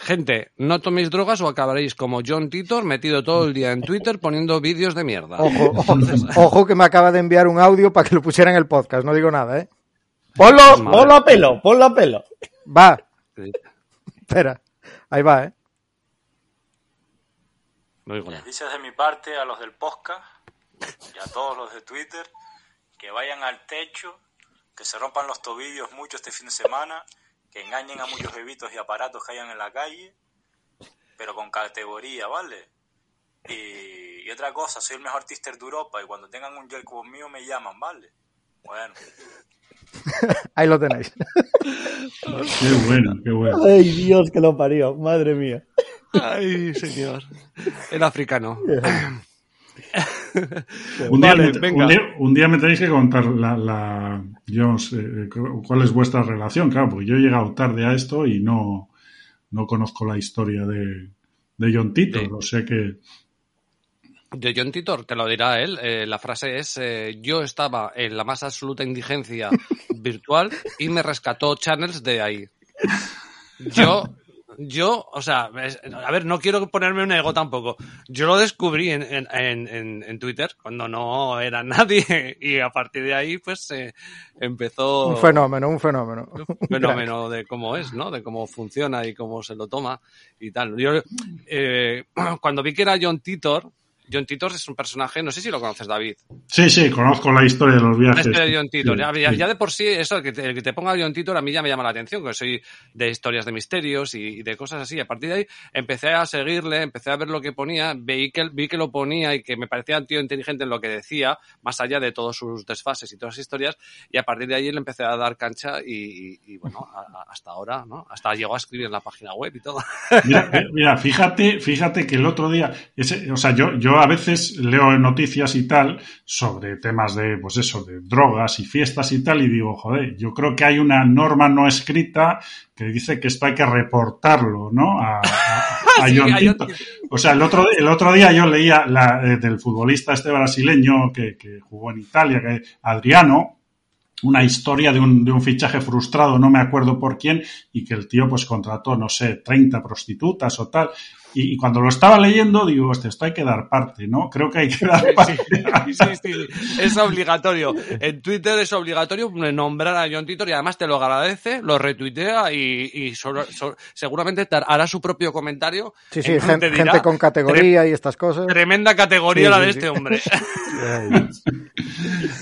[SPEAKER 1] Gente, no toméis drogas o acabaréis como John Titor metido todo el día en Twitter poniendo vídeos de mierda.
[SPEAKER 3] Ojo, ojo, ojo, que me acaba de enviar un audio para que lo pusiera en el podcast, no digo nada, ¿eh?
[SPEAKER 2] Ponlo, ponlo a pelo, ponlo a pelo.
[SPEAKER 3] Va. Sí. Espera, ahí va, ¿eh?
[SPEAKER 5] No digo nada. Dices de mi parte a los del podcast y a todos los de Twitter que vayan al techo, que se rompan los tobillos mucho este fin de semana, que engañen a muchos bebitos y aparatos que hayan en la calle, pero con categoría, ¿vale? Y, Y otra cosa, soy el mejor tister de Europa y cuando tengan un gel como mío me llaman, ¿vale? Bueno.
[SPEAKER 3] Ahí lo tenéis.
[SPEAKER 4] Qué bueno, qué bueno.
[SPEAKER 2] Ay, Dios que lo parió, madre mía.
[SPEAKER 1] Ay, señor. El africano.
[SPEAKER 4] Un día,
[SPEAKER 1] Vale,
[SPEAKER 4] me,
[SPEAKER 1] venga.
[SPEAKER 4] un, día, un día me tenéis que contar la, la yo no sé, eh, cuál es vuestra relación, claro, porque yo he llegado tarde a esto y no, no conozco la historia de, de John Tito,
[SPEAKER 1] Sí.
[SPEAKER 4] o sea que
[SPEAKER 1] De John Titor, te lo dirá él. eh, la frase es: eh, Yo estaba en la más absoluta indigencia virtual y me rescató Channels de ahí. Yo, yo, o sea, es- a ver, no quiero ponerme un ego tampoco. Yo lo descubrí en, en, en, en- en Twitter cuando no era nadie y a partir de ahí, pues eh, empezó
[SPEAKER 3] Un fenómeno, un fenómeno.
[SPEAKER 1] un fenómeno de cómo es, ¿no? De cómo funciona y cómo se lo toma y tal. Yo, eh, cuando vi que era John Titor, John Titor es un personaje, no sé si lo conoces, David.
[SPEAKER 4] sí, sí, conozco la historia de los viajes.
[SPEAKER 1] Este de John Titor.
[SPEAKER 4] Sí,
[SPEAKER 1] Ya, ya-
[SPEAKER 4] sí.
[SPEAKER 1] ya de por sí, eso, el que, te, el que te ponga John Titor a mí ya me llama la atención, porque soy de historias de misterios y, y de cosas así. A partir de ahí empecé a seguirle, empecé a ver lo que ponía, vi que, vi que lo ponía y que me parecía un tío inteligente en lo que decía, más allá de todos sus desfases y todas las historias, y a partir de ahí le empecé a dar cancha y, y- y, bueno, a- a- hasta ahora, ¿no? Hasta llegó a escribir en la página web y todo.
[SPEAKER 4] Mira, mira, fíjate, fíjate que el otro día, ese- o sea, yo, yo a veces leo noticias y tal sobre temas de, pues eso, de drogas y fiestas y tal, y digo, joder, yo creo que hay una norma no escrita que dice que esto hay que reportarlo, ¿no? A, a- a
[SPEAKER 1] Sí,
[SPEAKER 4] John
[SPEAKER 1] a John
[SPEAKER 4] Tito. O sea, el otro, el otro día yo leía la, eh, del futbolista este brasileño que, que jugó en Italia, que Adriano, una historia de un, de un fichaje frustrado, no me acuerdo por quién, y que el tío pues contrató, no sé, 30 prostitutas o tal. Y, y cuando lo estaba leyendo, digo, hostia, esto hay que dar parte, ¿no? Creo que hay que dar parte.
[SPEAKER 1] Sí, sí, sí, es obligatorio. En Twitter es obligatorio nombrar a John Titor y además te lo agradece, lo retuitea y, y seguramente te hará su propio comentario.
[SPEAKER 3] Sí, sí,
[SPEAKER 1] dirá,
[SPEAKER 3] gente con categoría y estas cosas.
[SPEAKER 1] Tremenda categoría
[SPEAKER 3] Sí,
[SPEAKER 1] la de
[SPEAKER 3] sí.
[SPEAKER 1] este hombre.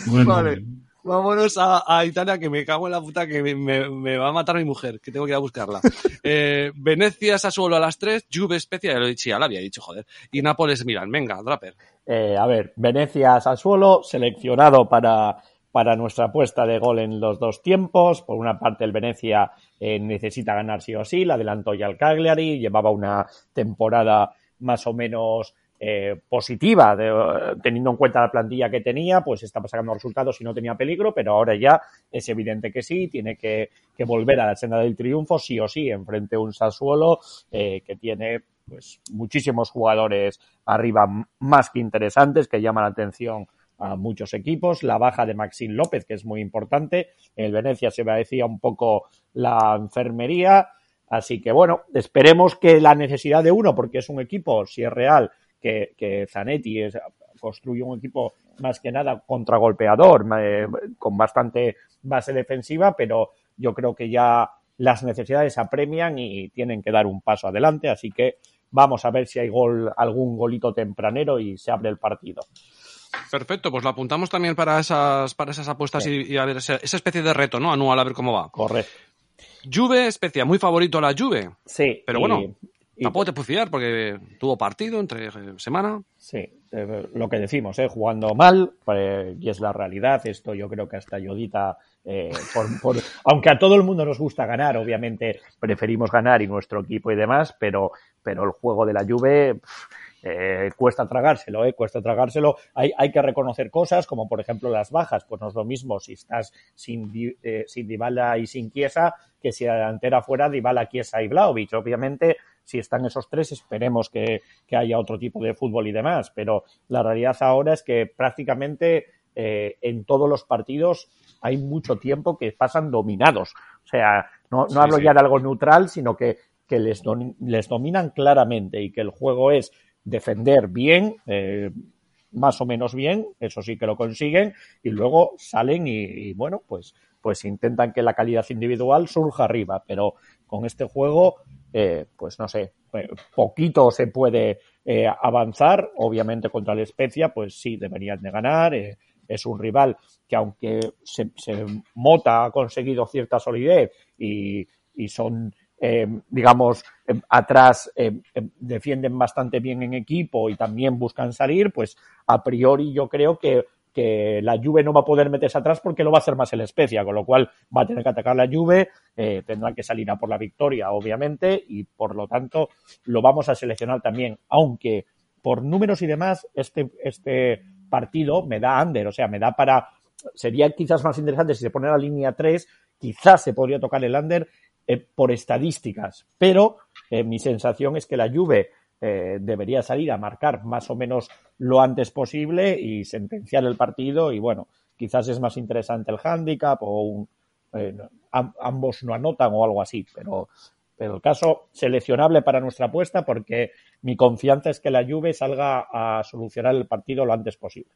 [SPEAKER 4] Bueno,
[SPEAKER 1] Vale. Vámonos a, a Italia, que me cago en la puta, que me, me- me va a matar mi mujer, que tengo que ir a buscarla. Eh, Venecia, Sassuolo a las 3, Juve, Spezia, ya lo he dicho, ya lo había dicho, joder. Y Nápoles, Milan. Venga, Draper.
[SPEAKER 2] Eh, a ver, Venecia Sassuolo, seleccionado para, para nuestra apuesta de gol en los dos tiempos. Por una parte, el Venecia eh, necesita ganar sí o sí, le adelantó ya al Cagliari, llevaba una temporada más o menos eh, positiva, de- teniendo en cuenta la plantilla que tenía, pues estaba sacando resultados y no tenía peligro, pero ahora ya es evidente que sí, tiene que, que volver a la senda del triunfo, sí o sí, enfrente a un Sassuolo eh, que tiene pues muchísimos jugadores arriba más que interesantes que llaman la atención a muchos equipos. La baja de Maxim López, que es muy importante. El Venecia se decía un poco la enfermería. Así que bueno, esperemos que la necesidad de uno, porque es un equipo, si es real, que, que Zanetti es, construye un equipo más que nada contragolpeador, eh, con bastante base defensiva, pero yo creo que ya las necesidades apremian y tienen que dar un paso adelante, así que vamos a ver si hay gol, algún golito tempranero y se abre el partido.
[SPEAKER 1] Perfecto, pues lo apuntamos también para esas, para esas apuestas y, y a ver esa, esa especie de reto, ¿no? Anual, a ver cómo va.
[SPEAKER 2] Correcto.
[SPEAKER 1] Juve, Especia, muy favorito la Juve.
[SPEAKER 2] Sí.
[SPEAKER 1] Pero bueno,
[SPEAKER 2] y-
[SPEAKER 1] Tampoco te porque tuvo partido entre eh, semana.
[SPEAKER 2] Sí, eh, lo que decimos, eh, jugando mal, y es la realidad. Esto yo creo que hasta Yodita, por, aunque a todo el mundo nos gusta ganar, obviamente preferimos ganar y nuestro equipo y demás, pero, pero el juego de la Juve pf, eh, cuesta tragárselo, eh, cuesta tragárselo. Hay, hay que reconocer cosas como por ejemplo las bajas, pues no es lo mismo si estás sin, eh, sin Dybala y sin Chiesa que si la delantera fuera Dybala, Chiesa y Vlaovic. Obviamente, si están esos tres, esperemos que, que haya otro tipo de fútbol y demás, pero la realidad ahora es que prácticamente eh, en todos los partidos hay mucho tiempo que pasan dominados. O sea, no, no
[SPEAKER 1] Sí,
[SPEAKER 2] hablo
[SPEAKER 1] sí.
[SPEAKER 2] ya de algo neutral, sino que, que les, les dominan claramente y que el juego es defender bien, eh, más o menos bien, eso sí que lo consiguen, y luego salen y, bueno, pues, pues intentan que la calidad individual surja arriba, pero con este juego, eh, pues no sé, eh, poquito se puede avanzar, obviamente contra la Especia, pues sí, deberían de ganar, es un rival que aunque se, se Mota ha conseguido cierta solidez y, y son eh, digamos, eh, atrás eh, defienden bastante bien en equipo y también buscan salir, pues a priori yo creo que, que la Juve no va a poder meterse atrás porque lo va a hacer más el Especia, con lo cual va a tener que atacar la Juve, tendrá que salir a por la victoria, obviamente, y por lo tanto lo vamos a seleccionar también, aunque por números y demás, este, este partido me da under, o sea, me da para sería quizás más interesante si se pone la línea 3, quizás se podría tocar el under eh, por estadísticas, pero eh, mi sensación es que la Juve eh, debería salir a marcar más o menos lo antes posible y sentenciar el partido y bueno, quizás es más interesante el handicap o un, ambos no anotan o algo así, pero, pero el caso seleccionable para nuestra apuesta porque mi confianza es que la Juve salga a solucionar el partido lo antes posible.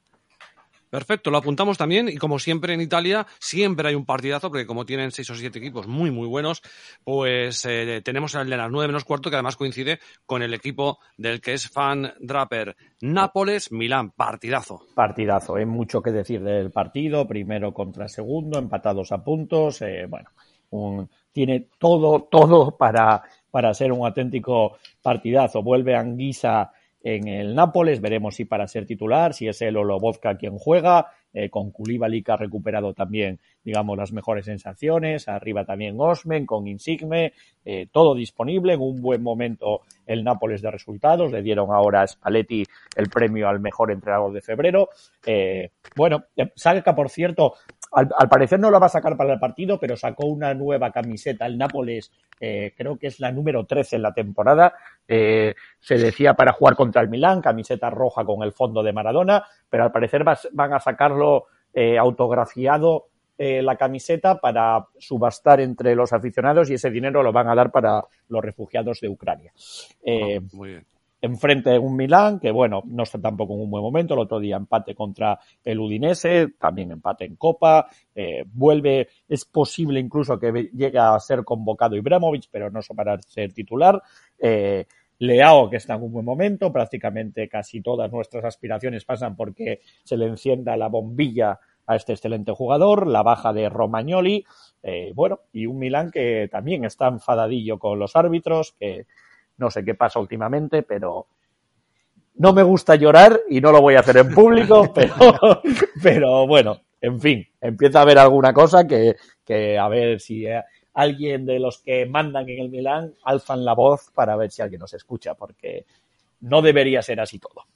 [SPEAKER 1] Perfecto, lo apuntamos también y como siempre en Italia siempre hay un partidazo porque como tienen seis o siete equipos muy muy buenos, pues eh, tenemos el de las nueve menos cuarto que además coincide con el equipo del que es fan Draper. Nápoles, Milán, partidazo.
[SPEAKER 2] Partidazo, hay mucho que decir del partido, primero contra segundo, empatados a puntos, eh, bueno, tiene todo, todo para, para ser un auténtico partidazo. Vuelve Anguisa en el Nápoles. Veremos si para ser titular, si es él o quien juega. Eh, con Koulibaly que ha recuperado también, digamos, las mejores sensaciones. Arriba también Osmen, con Insigne. Eh, todo disponible. En un buen momento el Nápoles de resultados. Le dieron ahora a Spalletti el premio al mejor entrenador de febrero. Eh, bueno, Salca, por cierto, al, parecer no lo va a sacar para el partido, pero sacó una nueva camiseta. El Nápoles, eh, creo que es la número 13 en la temporada. Eh, se decía para jugar contra el Milán, camiseta roja con el fondo de Maradona, pero al parecer van a sacarlo eh, autografiado la camiseta para subastar entre los aficionados y ese dinero lo van a dar para los refugiados de Ucrania. Ah, muy bien enfrente de un Milán, que bueno, no está tampoco en un buen momento, el otro día empate contra el Udinese, también empate en Copa, eh, vuelve, es posible incluso que llegue a ser convocado Ibrahimovic, pero no para ser titular, eh, Leao, que está en un buen momento, prácticamente casi todas nuestras aspiraciones pasan porque se le encienda la bombilla a este excelente jugador, la baja de Romagnoli, eh, bueno, y un Milán que también está enfadadillo con los árbitros, que no sé qué pasa últimamente, pero no me gusta llorar y no lo voy a hacer en público, pero, bueno, en fin, empieza a haber alguna cosa que, que a ver si eh, alguien de los que mandan en el Milán alzan la voz para ver si alguien nos escucha, porque no debería ser así todo.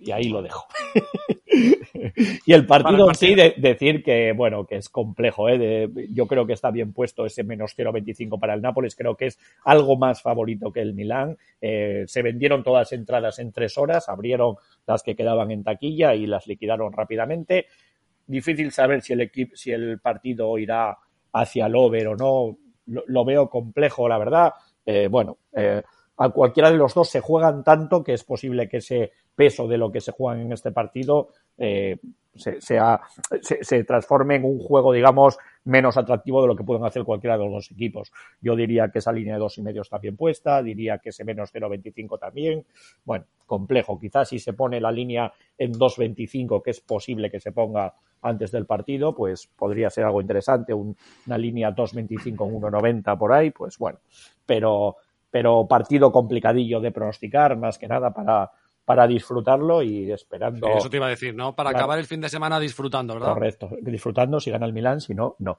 [SPEAKER 2] Y ahí lo dejo. y el partido en sí, de, decir que, bueno, que es complejo, ¿eh? yo creo que está bien puesto ese menos 0,25 para el Nápoles, creo que es algo más favorito que el Milán. Eh, se vendieron todas las entradas en tres horas, abrieron las que quedaban en taquilla y las liquidaron rápidamente. Difícil saber si el, equipo, si el partido irá hacia el over o no, lo, veo complejo, la verdad. Eh, bueno, eh, a cualquiera de los dos se juegan tanto que es posible que ese peso de lo que se juega en este partido eh, se, se, transforme en un juego, digamos, menos atractivo de lo que pueden hacer cualquiera de los dos equipos. Yo diría que esa línea de dos y medio está bien puesta, diría que ese menos 0.25 también. Bueno, complejo. Quizás si se pone la línea en 2.25, que es posible que se ponga antes del partido, pues podría ser algo interesante. una línea 2.25 en 1.90 por ahí, pues bueno. Pero pero partido complicadillo de pronosticar, más que nada para, para disfrutarlo y esperando.
[SPEAKER 1] eso te iba a decir, ¿no? Para acabar el fin de semana disfrutando, ¿verdad?
[SPEAKER 2] Correcto, disfrutando si gana el Milán, si no, no.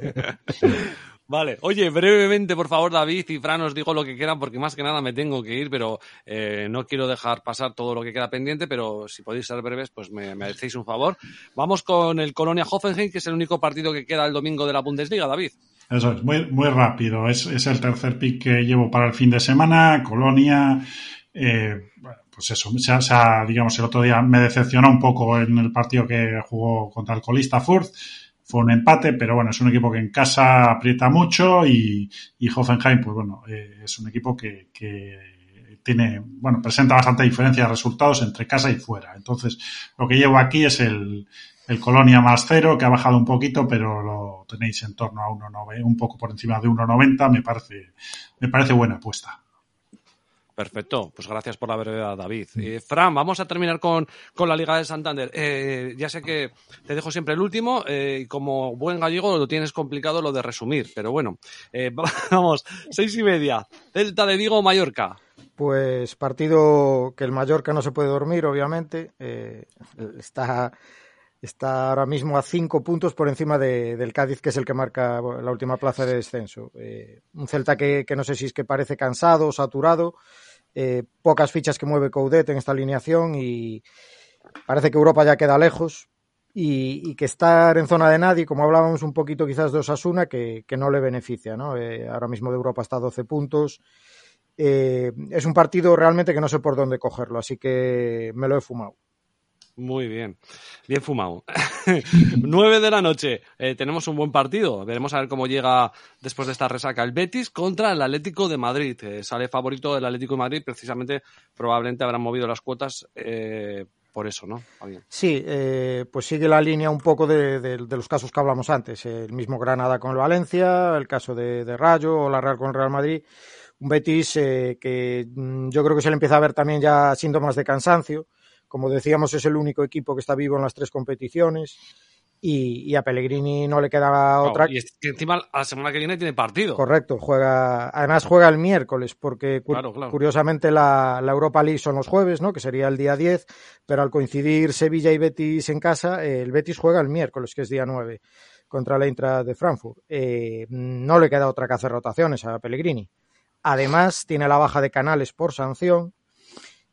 [SPEAKER 1] Vale, oye, brevemente, por favor, David y Fran, os digo lo que quieran, porque más que nada me tengo que ir, pero eh, no quiero dejar pasar todo lo que queda pendiente, pero si podéis ser breves, pues me, me hacéis un favor. Vamos con el Colonia Hoffenheim, que es el único partido que queda el domingo de la Bundesliga, David.
[SPEAKER 4] Eso es, muy, rápido. Es, es el tercer pick que llevo para el fin de semana. Colonia, eh, pues eso, se, se digamos, el otro día me decepcionó un poco en el partido que jugó contra el colista Furth. Fue un empate, pero bueno, es un equipo que en casa aprieta mucho y, y Hoffenheim, pues bueno, eh, es un equipo que, que tiene, bueno, presenta bastante diferencia de resultados entre casa y fuera. Entonces, lo que llevo aquí es el, el Colonia más cero, que ha bajado un poquito, pero lo tenéis en torno a 1,90, un poco por encima de 1,90, me parece, me parece buena apuesta.
[SPEAKER 1] Perfecto, pues gracias por la brevedad, David. Eh, Fran, vamos a terminar con, con la Liga de Santander. Eh, ya sé que te dejo siempre el último eh, y como buen gallego lo tienes complicado lo de resumir, pero bueno, eh, vamos, seis y media, Delta de Vigo, Mallorca.
[SPEAKER 3] Pues partido que el Mallorca no se puede dormir, obviamente. Eh, está, está ahora mismo a cinco puntos por encima de, del Cádiz, que es el que marca la última plaza de descenso. Eh, un Celta que, que, no sé si es que parece cansado, saturado, eh, pocas fichas que mueve Coudet en esta alineación y parece que Europa ya queda lejos. Y, que estar en zona de nadie, como hablábamos un poquito quizás de Osasuna, que, que no le beneficia. ¿no? Eh, ahora mismo de Europa está a 12 puntos. Es un partido realmente que no sé por dónde cogerlo, así que me lo he fumado.
[SPEAKER 1] Muy bien, bien fumado. 9 de la noche, eh, tenemos un buen partido. Veremos a ver cómo llega después de esta resaca el Betis contra el Atlético de Madrid. Eh, sale favorito del Atlético de Madrid, precisamente probablemente habrán movido las cuotas eh, por eso, ¿no?
[SPEAKER 3] Sí, pues sigue la línea un poco de, los casos que hablamos antes. El mismo Granada con el Valencia, el caso de, de Rayo o la Real con el Real Madrid. Un Betis que mm, yo creo que se le empieza a ver también ya síntomas de cansancio. Como decíamos, es el único equipo que está vivo en las tres competiciones. Y, y, a Pellegrini no le queda otra.
[SPEAKER 1] Oh, y encima la semana que viene tiene partido.
[SPEAKER 3] Correcto, juega, además juega el miércoles, porque cu
[SPEAKER 1] claro, claro.
[SPEAKER 3] curiosamente la, la, Europa League son los jueves, ¿no? Que sería el día 10, pero al coincidir Sevilla y Betis en casa, eh, el Betis juega el miércoles, que es día 9, contra la Intra de Frankfurt. Eh, no le queda otra que hacer rotaciones a Pellegrini. Además, tiene la baja de Canales por sanción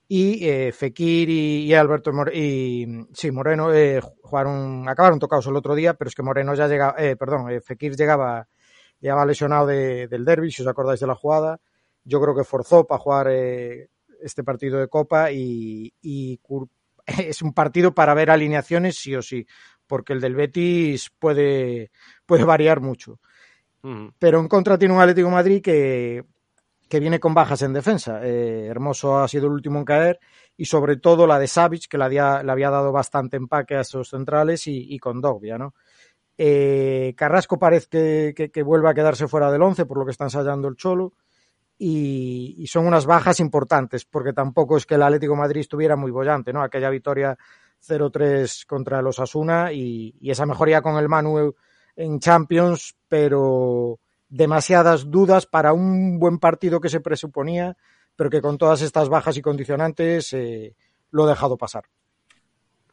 [SPEAKER 3] y eh, Fekir y, y, Alberto More y sí, Moreno eh, jugaron, acabaron tocados el otro día, pero es que Moreno ya llegaba, eh, perdón, eh, Fekir llegaba, llegaba lesionado de, del derby, si os acordáis de la jugada. Yo creo que forzó para jugar este partido de Copa y, y, es un partido para ver alineaciones sí o sí, porque el del Betis puede, puede variar mucho. Pero en contra tiene un Atlético Madrid que que viene con bajas en defensa. Eh, Hermoso ha sido el último en caer y sobre todo la de Savic, que le había, le había dado bastante empaque a esos centrales y, y con Dogbia, ¿no? Eh, Carrasco parece que, que, que, vuelve a quedarse fuera del 11 por lo que está ensayando el Cholo y, y, son unas bajas importantes porque tampoco es que el Atlético Madrid estuviera muy bollante, ¿no? Aquella victoria 0-3 contra los Asuna y, y esa mejoría con el Manu en Champions, pero demasiadas dudas para un buen partido que se presuponía, pero que con todas estas bajas y condicionantes eh, lo he dejado pasar.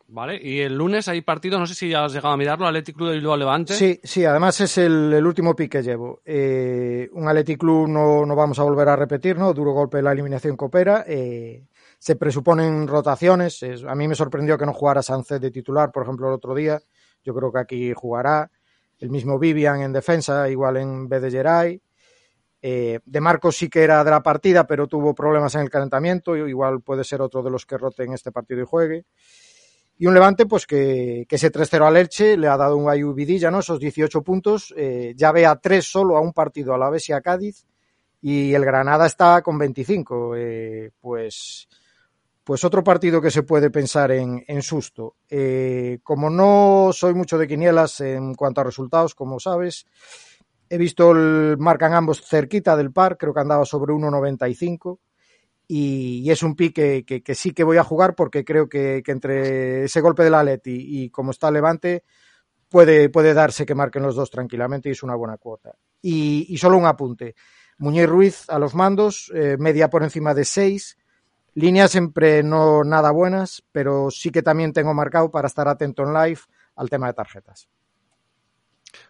[SPEAKER 1] Vale, y el lunes hay partido, no sé si ya has llegado a mirarlo, Athletic Club de Bilbao Levante.
[SPEAKER 3] Sí, sí, además es el, el último pick que llevo. Eh, un Athletic Club no, no vamos a volver a repetir, ¿no? Duro golpe de la eliminación coopera. Eh, se presuponen rotaciones. Es, a mí me sorprendió que no jugara Sánchez de titular, por ejemplo, el otro día. Yo creo que aquí jugará el mismo Vivian en defensa, igual en vez de Geray. Eh, de Marcos sí que era de la partida, pero tuvo problemas en el calentamiento, igual puede ser otro de los que rote en este partido y juegue. Y un Levante, pues que, que ese 3-0 al Elche le ha dado un Ayu Vidilla, ¿no? Esos 18 puntos, eh, ya ve a 3 solo a un partido a la vez y a Cádiz, y el Granada está con 25. Eh, pues, pues otro partido que se puede pensar en, susto. Eh, como no soy mucho de quinielas en cuanto a resultados, como sabes, he visto el marcan ambos cerquita del par, creo que andaba sobre 1.95 y, y, es un pique que, sí que voy a jugar porque creo que, entre ese golpe del Atleti y, y como está Levante puede, puede darse que marquen los dos tranquilamente y es una buena cuota. Y, solo un apunte. Muñoz Ruiz a los mandos, eh, media por encima de 6 Líneas siempre no nada buenas, pero sí que también tengo marcado para estar atento en live al tema de tarjetas.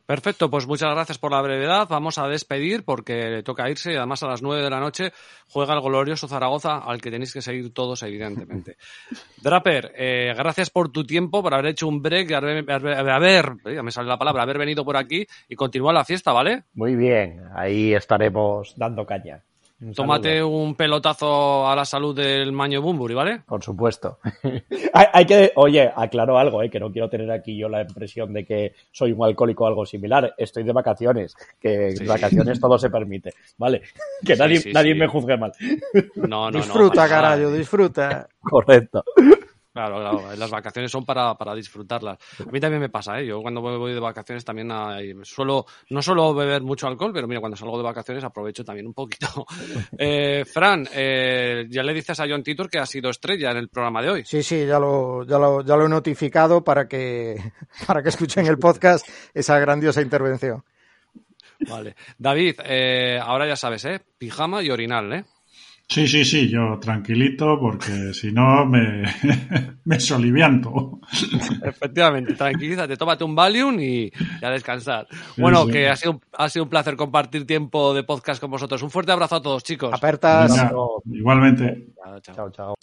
[SPEAKER 1] Perfecto, pues muchas gracias por la brevedad. Vamos a despedir porque le toca irse y además a las nueve de la noche juega el glorioso Zaragoza al que tenéis que seguir todos, evidentemente. Draper, eh, gracias por tu tiempo, por haber hecho un break, haber, haber, haber, ya me sale la palabra, haber venido por aquí y continuar la fiesta, ¿vale?
[SPEAKER 2] Muy bien, ahí estaremos dando caña.
[SPEAKER 1] Un Tómate un pelotazo a la salud del Maño Bumburi, ¿vale?
[SPEAKER 2] Por supuesto. hay, hay, que, oye, aclaro algo, ¿eh? que no quiero tener aquí yo la impresión de que soy un alcohólico o algo similar. Estoy de vacaciones, que sí. vacaciones todo se permite, ¿vale? Que nadie, sí, sí, nadie me juzgue mal.
[SPEAKER 1] No, no,
[SPEAKER 3] disfruta,
[SPEAKER 1] no,
[SPEAKER 3] carajo, disfruta.
[SPEAKER 2] Correcto.
[SPEAKER 1] Claro, claro. Las vacaciones son para, para disfrutarlas. A mí también me pasa, ¿eh? Yo cuando voy de vacaciones también hay, suelo, no suelo beber mucho alcohol, pero mira, cuando salgo de vacaciones aprovecho también un poquito. Eh, Fran, eh, ya le dices a John Titor que ha sido estrella en el programa de hoy.
[SPEAKER 3] Sí, sí, ya lo, ya lo, ya lo he notificado para que, para que escuchen el podcast esa grandiosa intervención.
[SPEAKER 1] Vale. David, eh, ahora ya sabes, ¿eh? Pijama y orinal, ¿eh?
[SPEAKER 4] Sí, sí, sí, yo tranquilito porque si no me, me solivianto.
[SPEAKER 1] Efectivamente, tranquilízate, tómate un Valium y a descansar. Bueno, que ha sido, ha sido un placer compartir tiempo de podcast con vosotros. Un fuerte abrazo a todos, chicos.
[SPEAKER 3] Apertas.
[SPEAKER 4] igualmente.
[SPEAKER 6] chao. chao.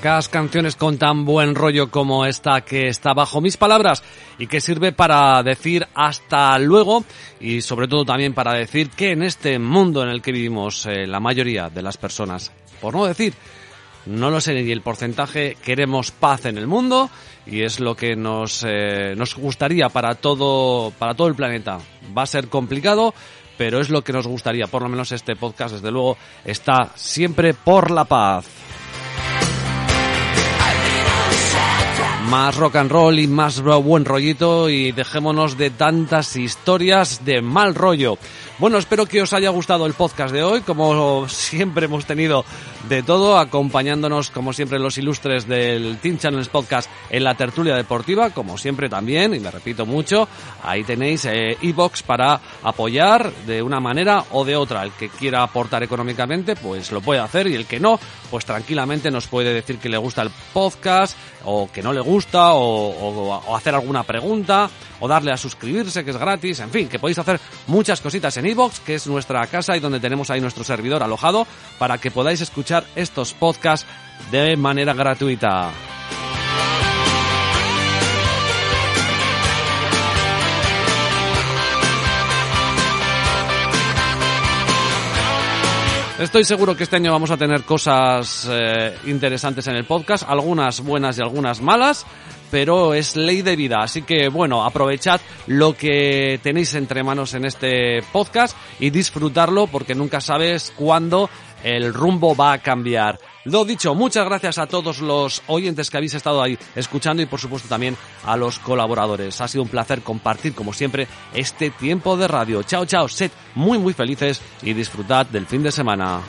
[SPEAKER 1] Pocas canciones con tan buen rollo como esta que está bajo mis palabras y que sirve para decir hasta luego y sobre todo también para decir que en este mundo en el que vivimos eh, la mayoría de las personas, por no decir, no lo sé ni el porcentaje, queremos paz en el mundo y es lo que nos, eh, nos gustaría para todo, para todo el planeta. Va a ser complicado, pero es lo que nos gustaría, por lo menos este podcast desde luego está siempre por la paz. Más rock and roll y más buen rollito y dejémonos de tantas historias de mal rollo. Bueno, espero que os haya gustado el podcast de hoy. Como siempre hemos tenido de todo, acompañándonos como siempre los ilustres del Team Channels Podcast en la tertulia deportiva, como siempre también, y me repito mucho, ahí tenéis eh, e-box para apoyar de una manera o de otra. El que quiera aportar económicamente, pues lo puede hacer y el que no, pues tranquilamente nos puede decir que le gusta el podcast o que no le gusta o, o hacer alguna pregunta o darle a suscribirse, que es gratis, en fin, que podéis hacer muchas cositas en iVoox, que es nuestra casa y donde tenemos ahí nuestro servidor alojado, para que podáis escuchar estos podcasts de manera gratuita. Estoy seguro que este año vamos a tener cosas eh, interesantes en el podcast, algunas buenas y algunas malas, pero es ley de vida. Así que bueno, aprovechad lo que tenéis entre manos en este podcast y disfrutarlo porque nunca sabes cuándo el rumbo va a cambiar. Lo dicho, muchas gracias a todos los oyentes que habéis estado ahí escuchando y por supuesto también a los colaboradores. Ha sido un placer compartir como siempre este tiempo de radio. Chao, chao, sed muy muy felices y disfrutad del fin de semana.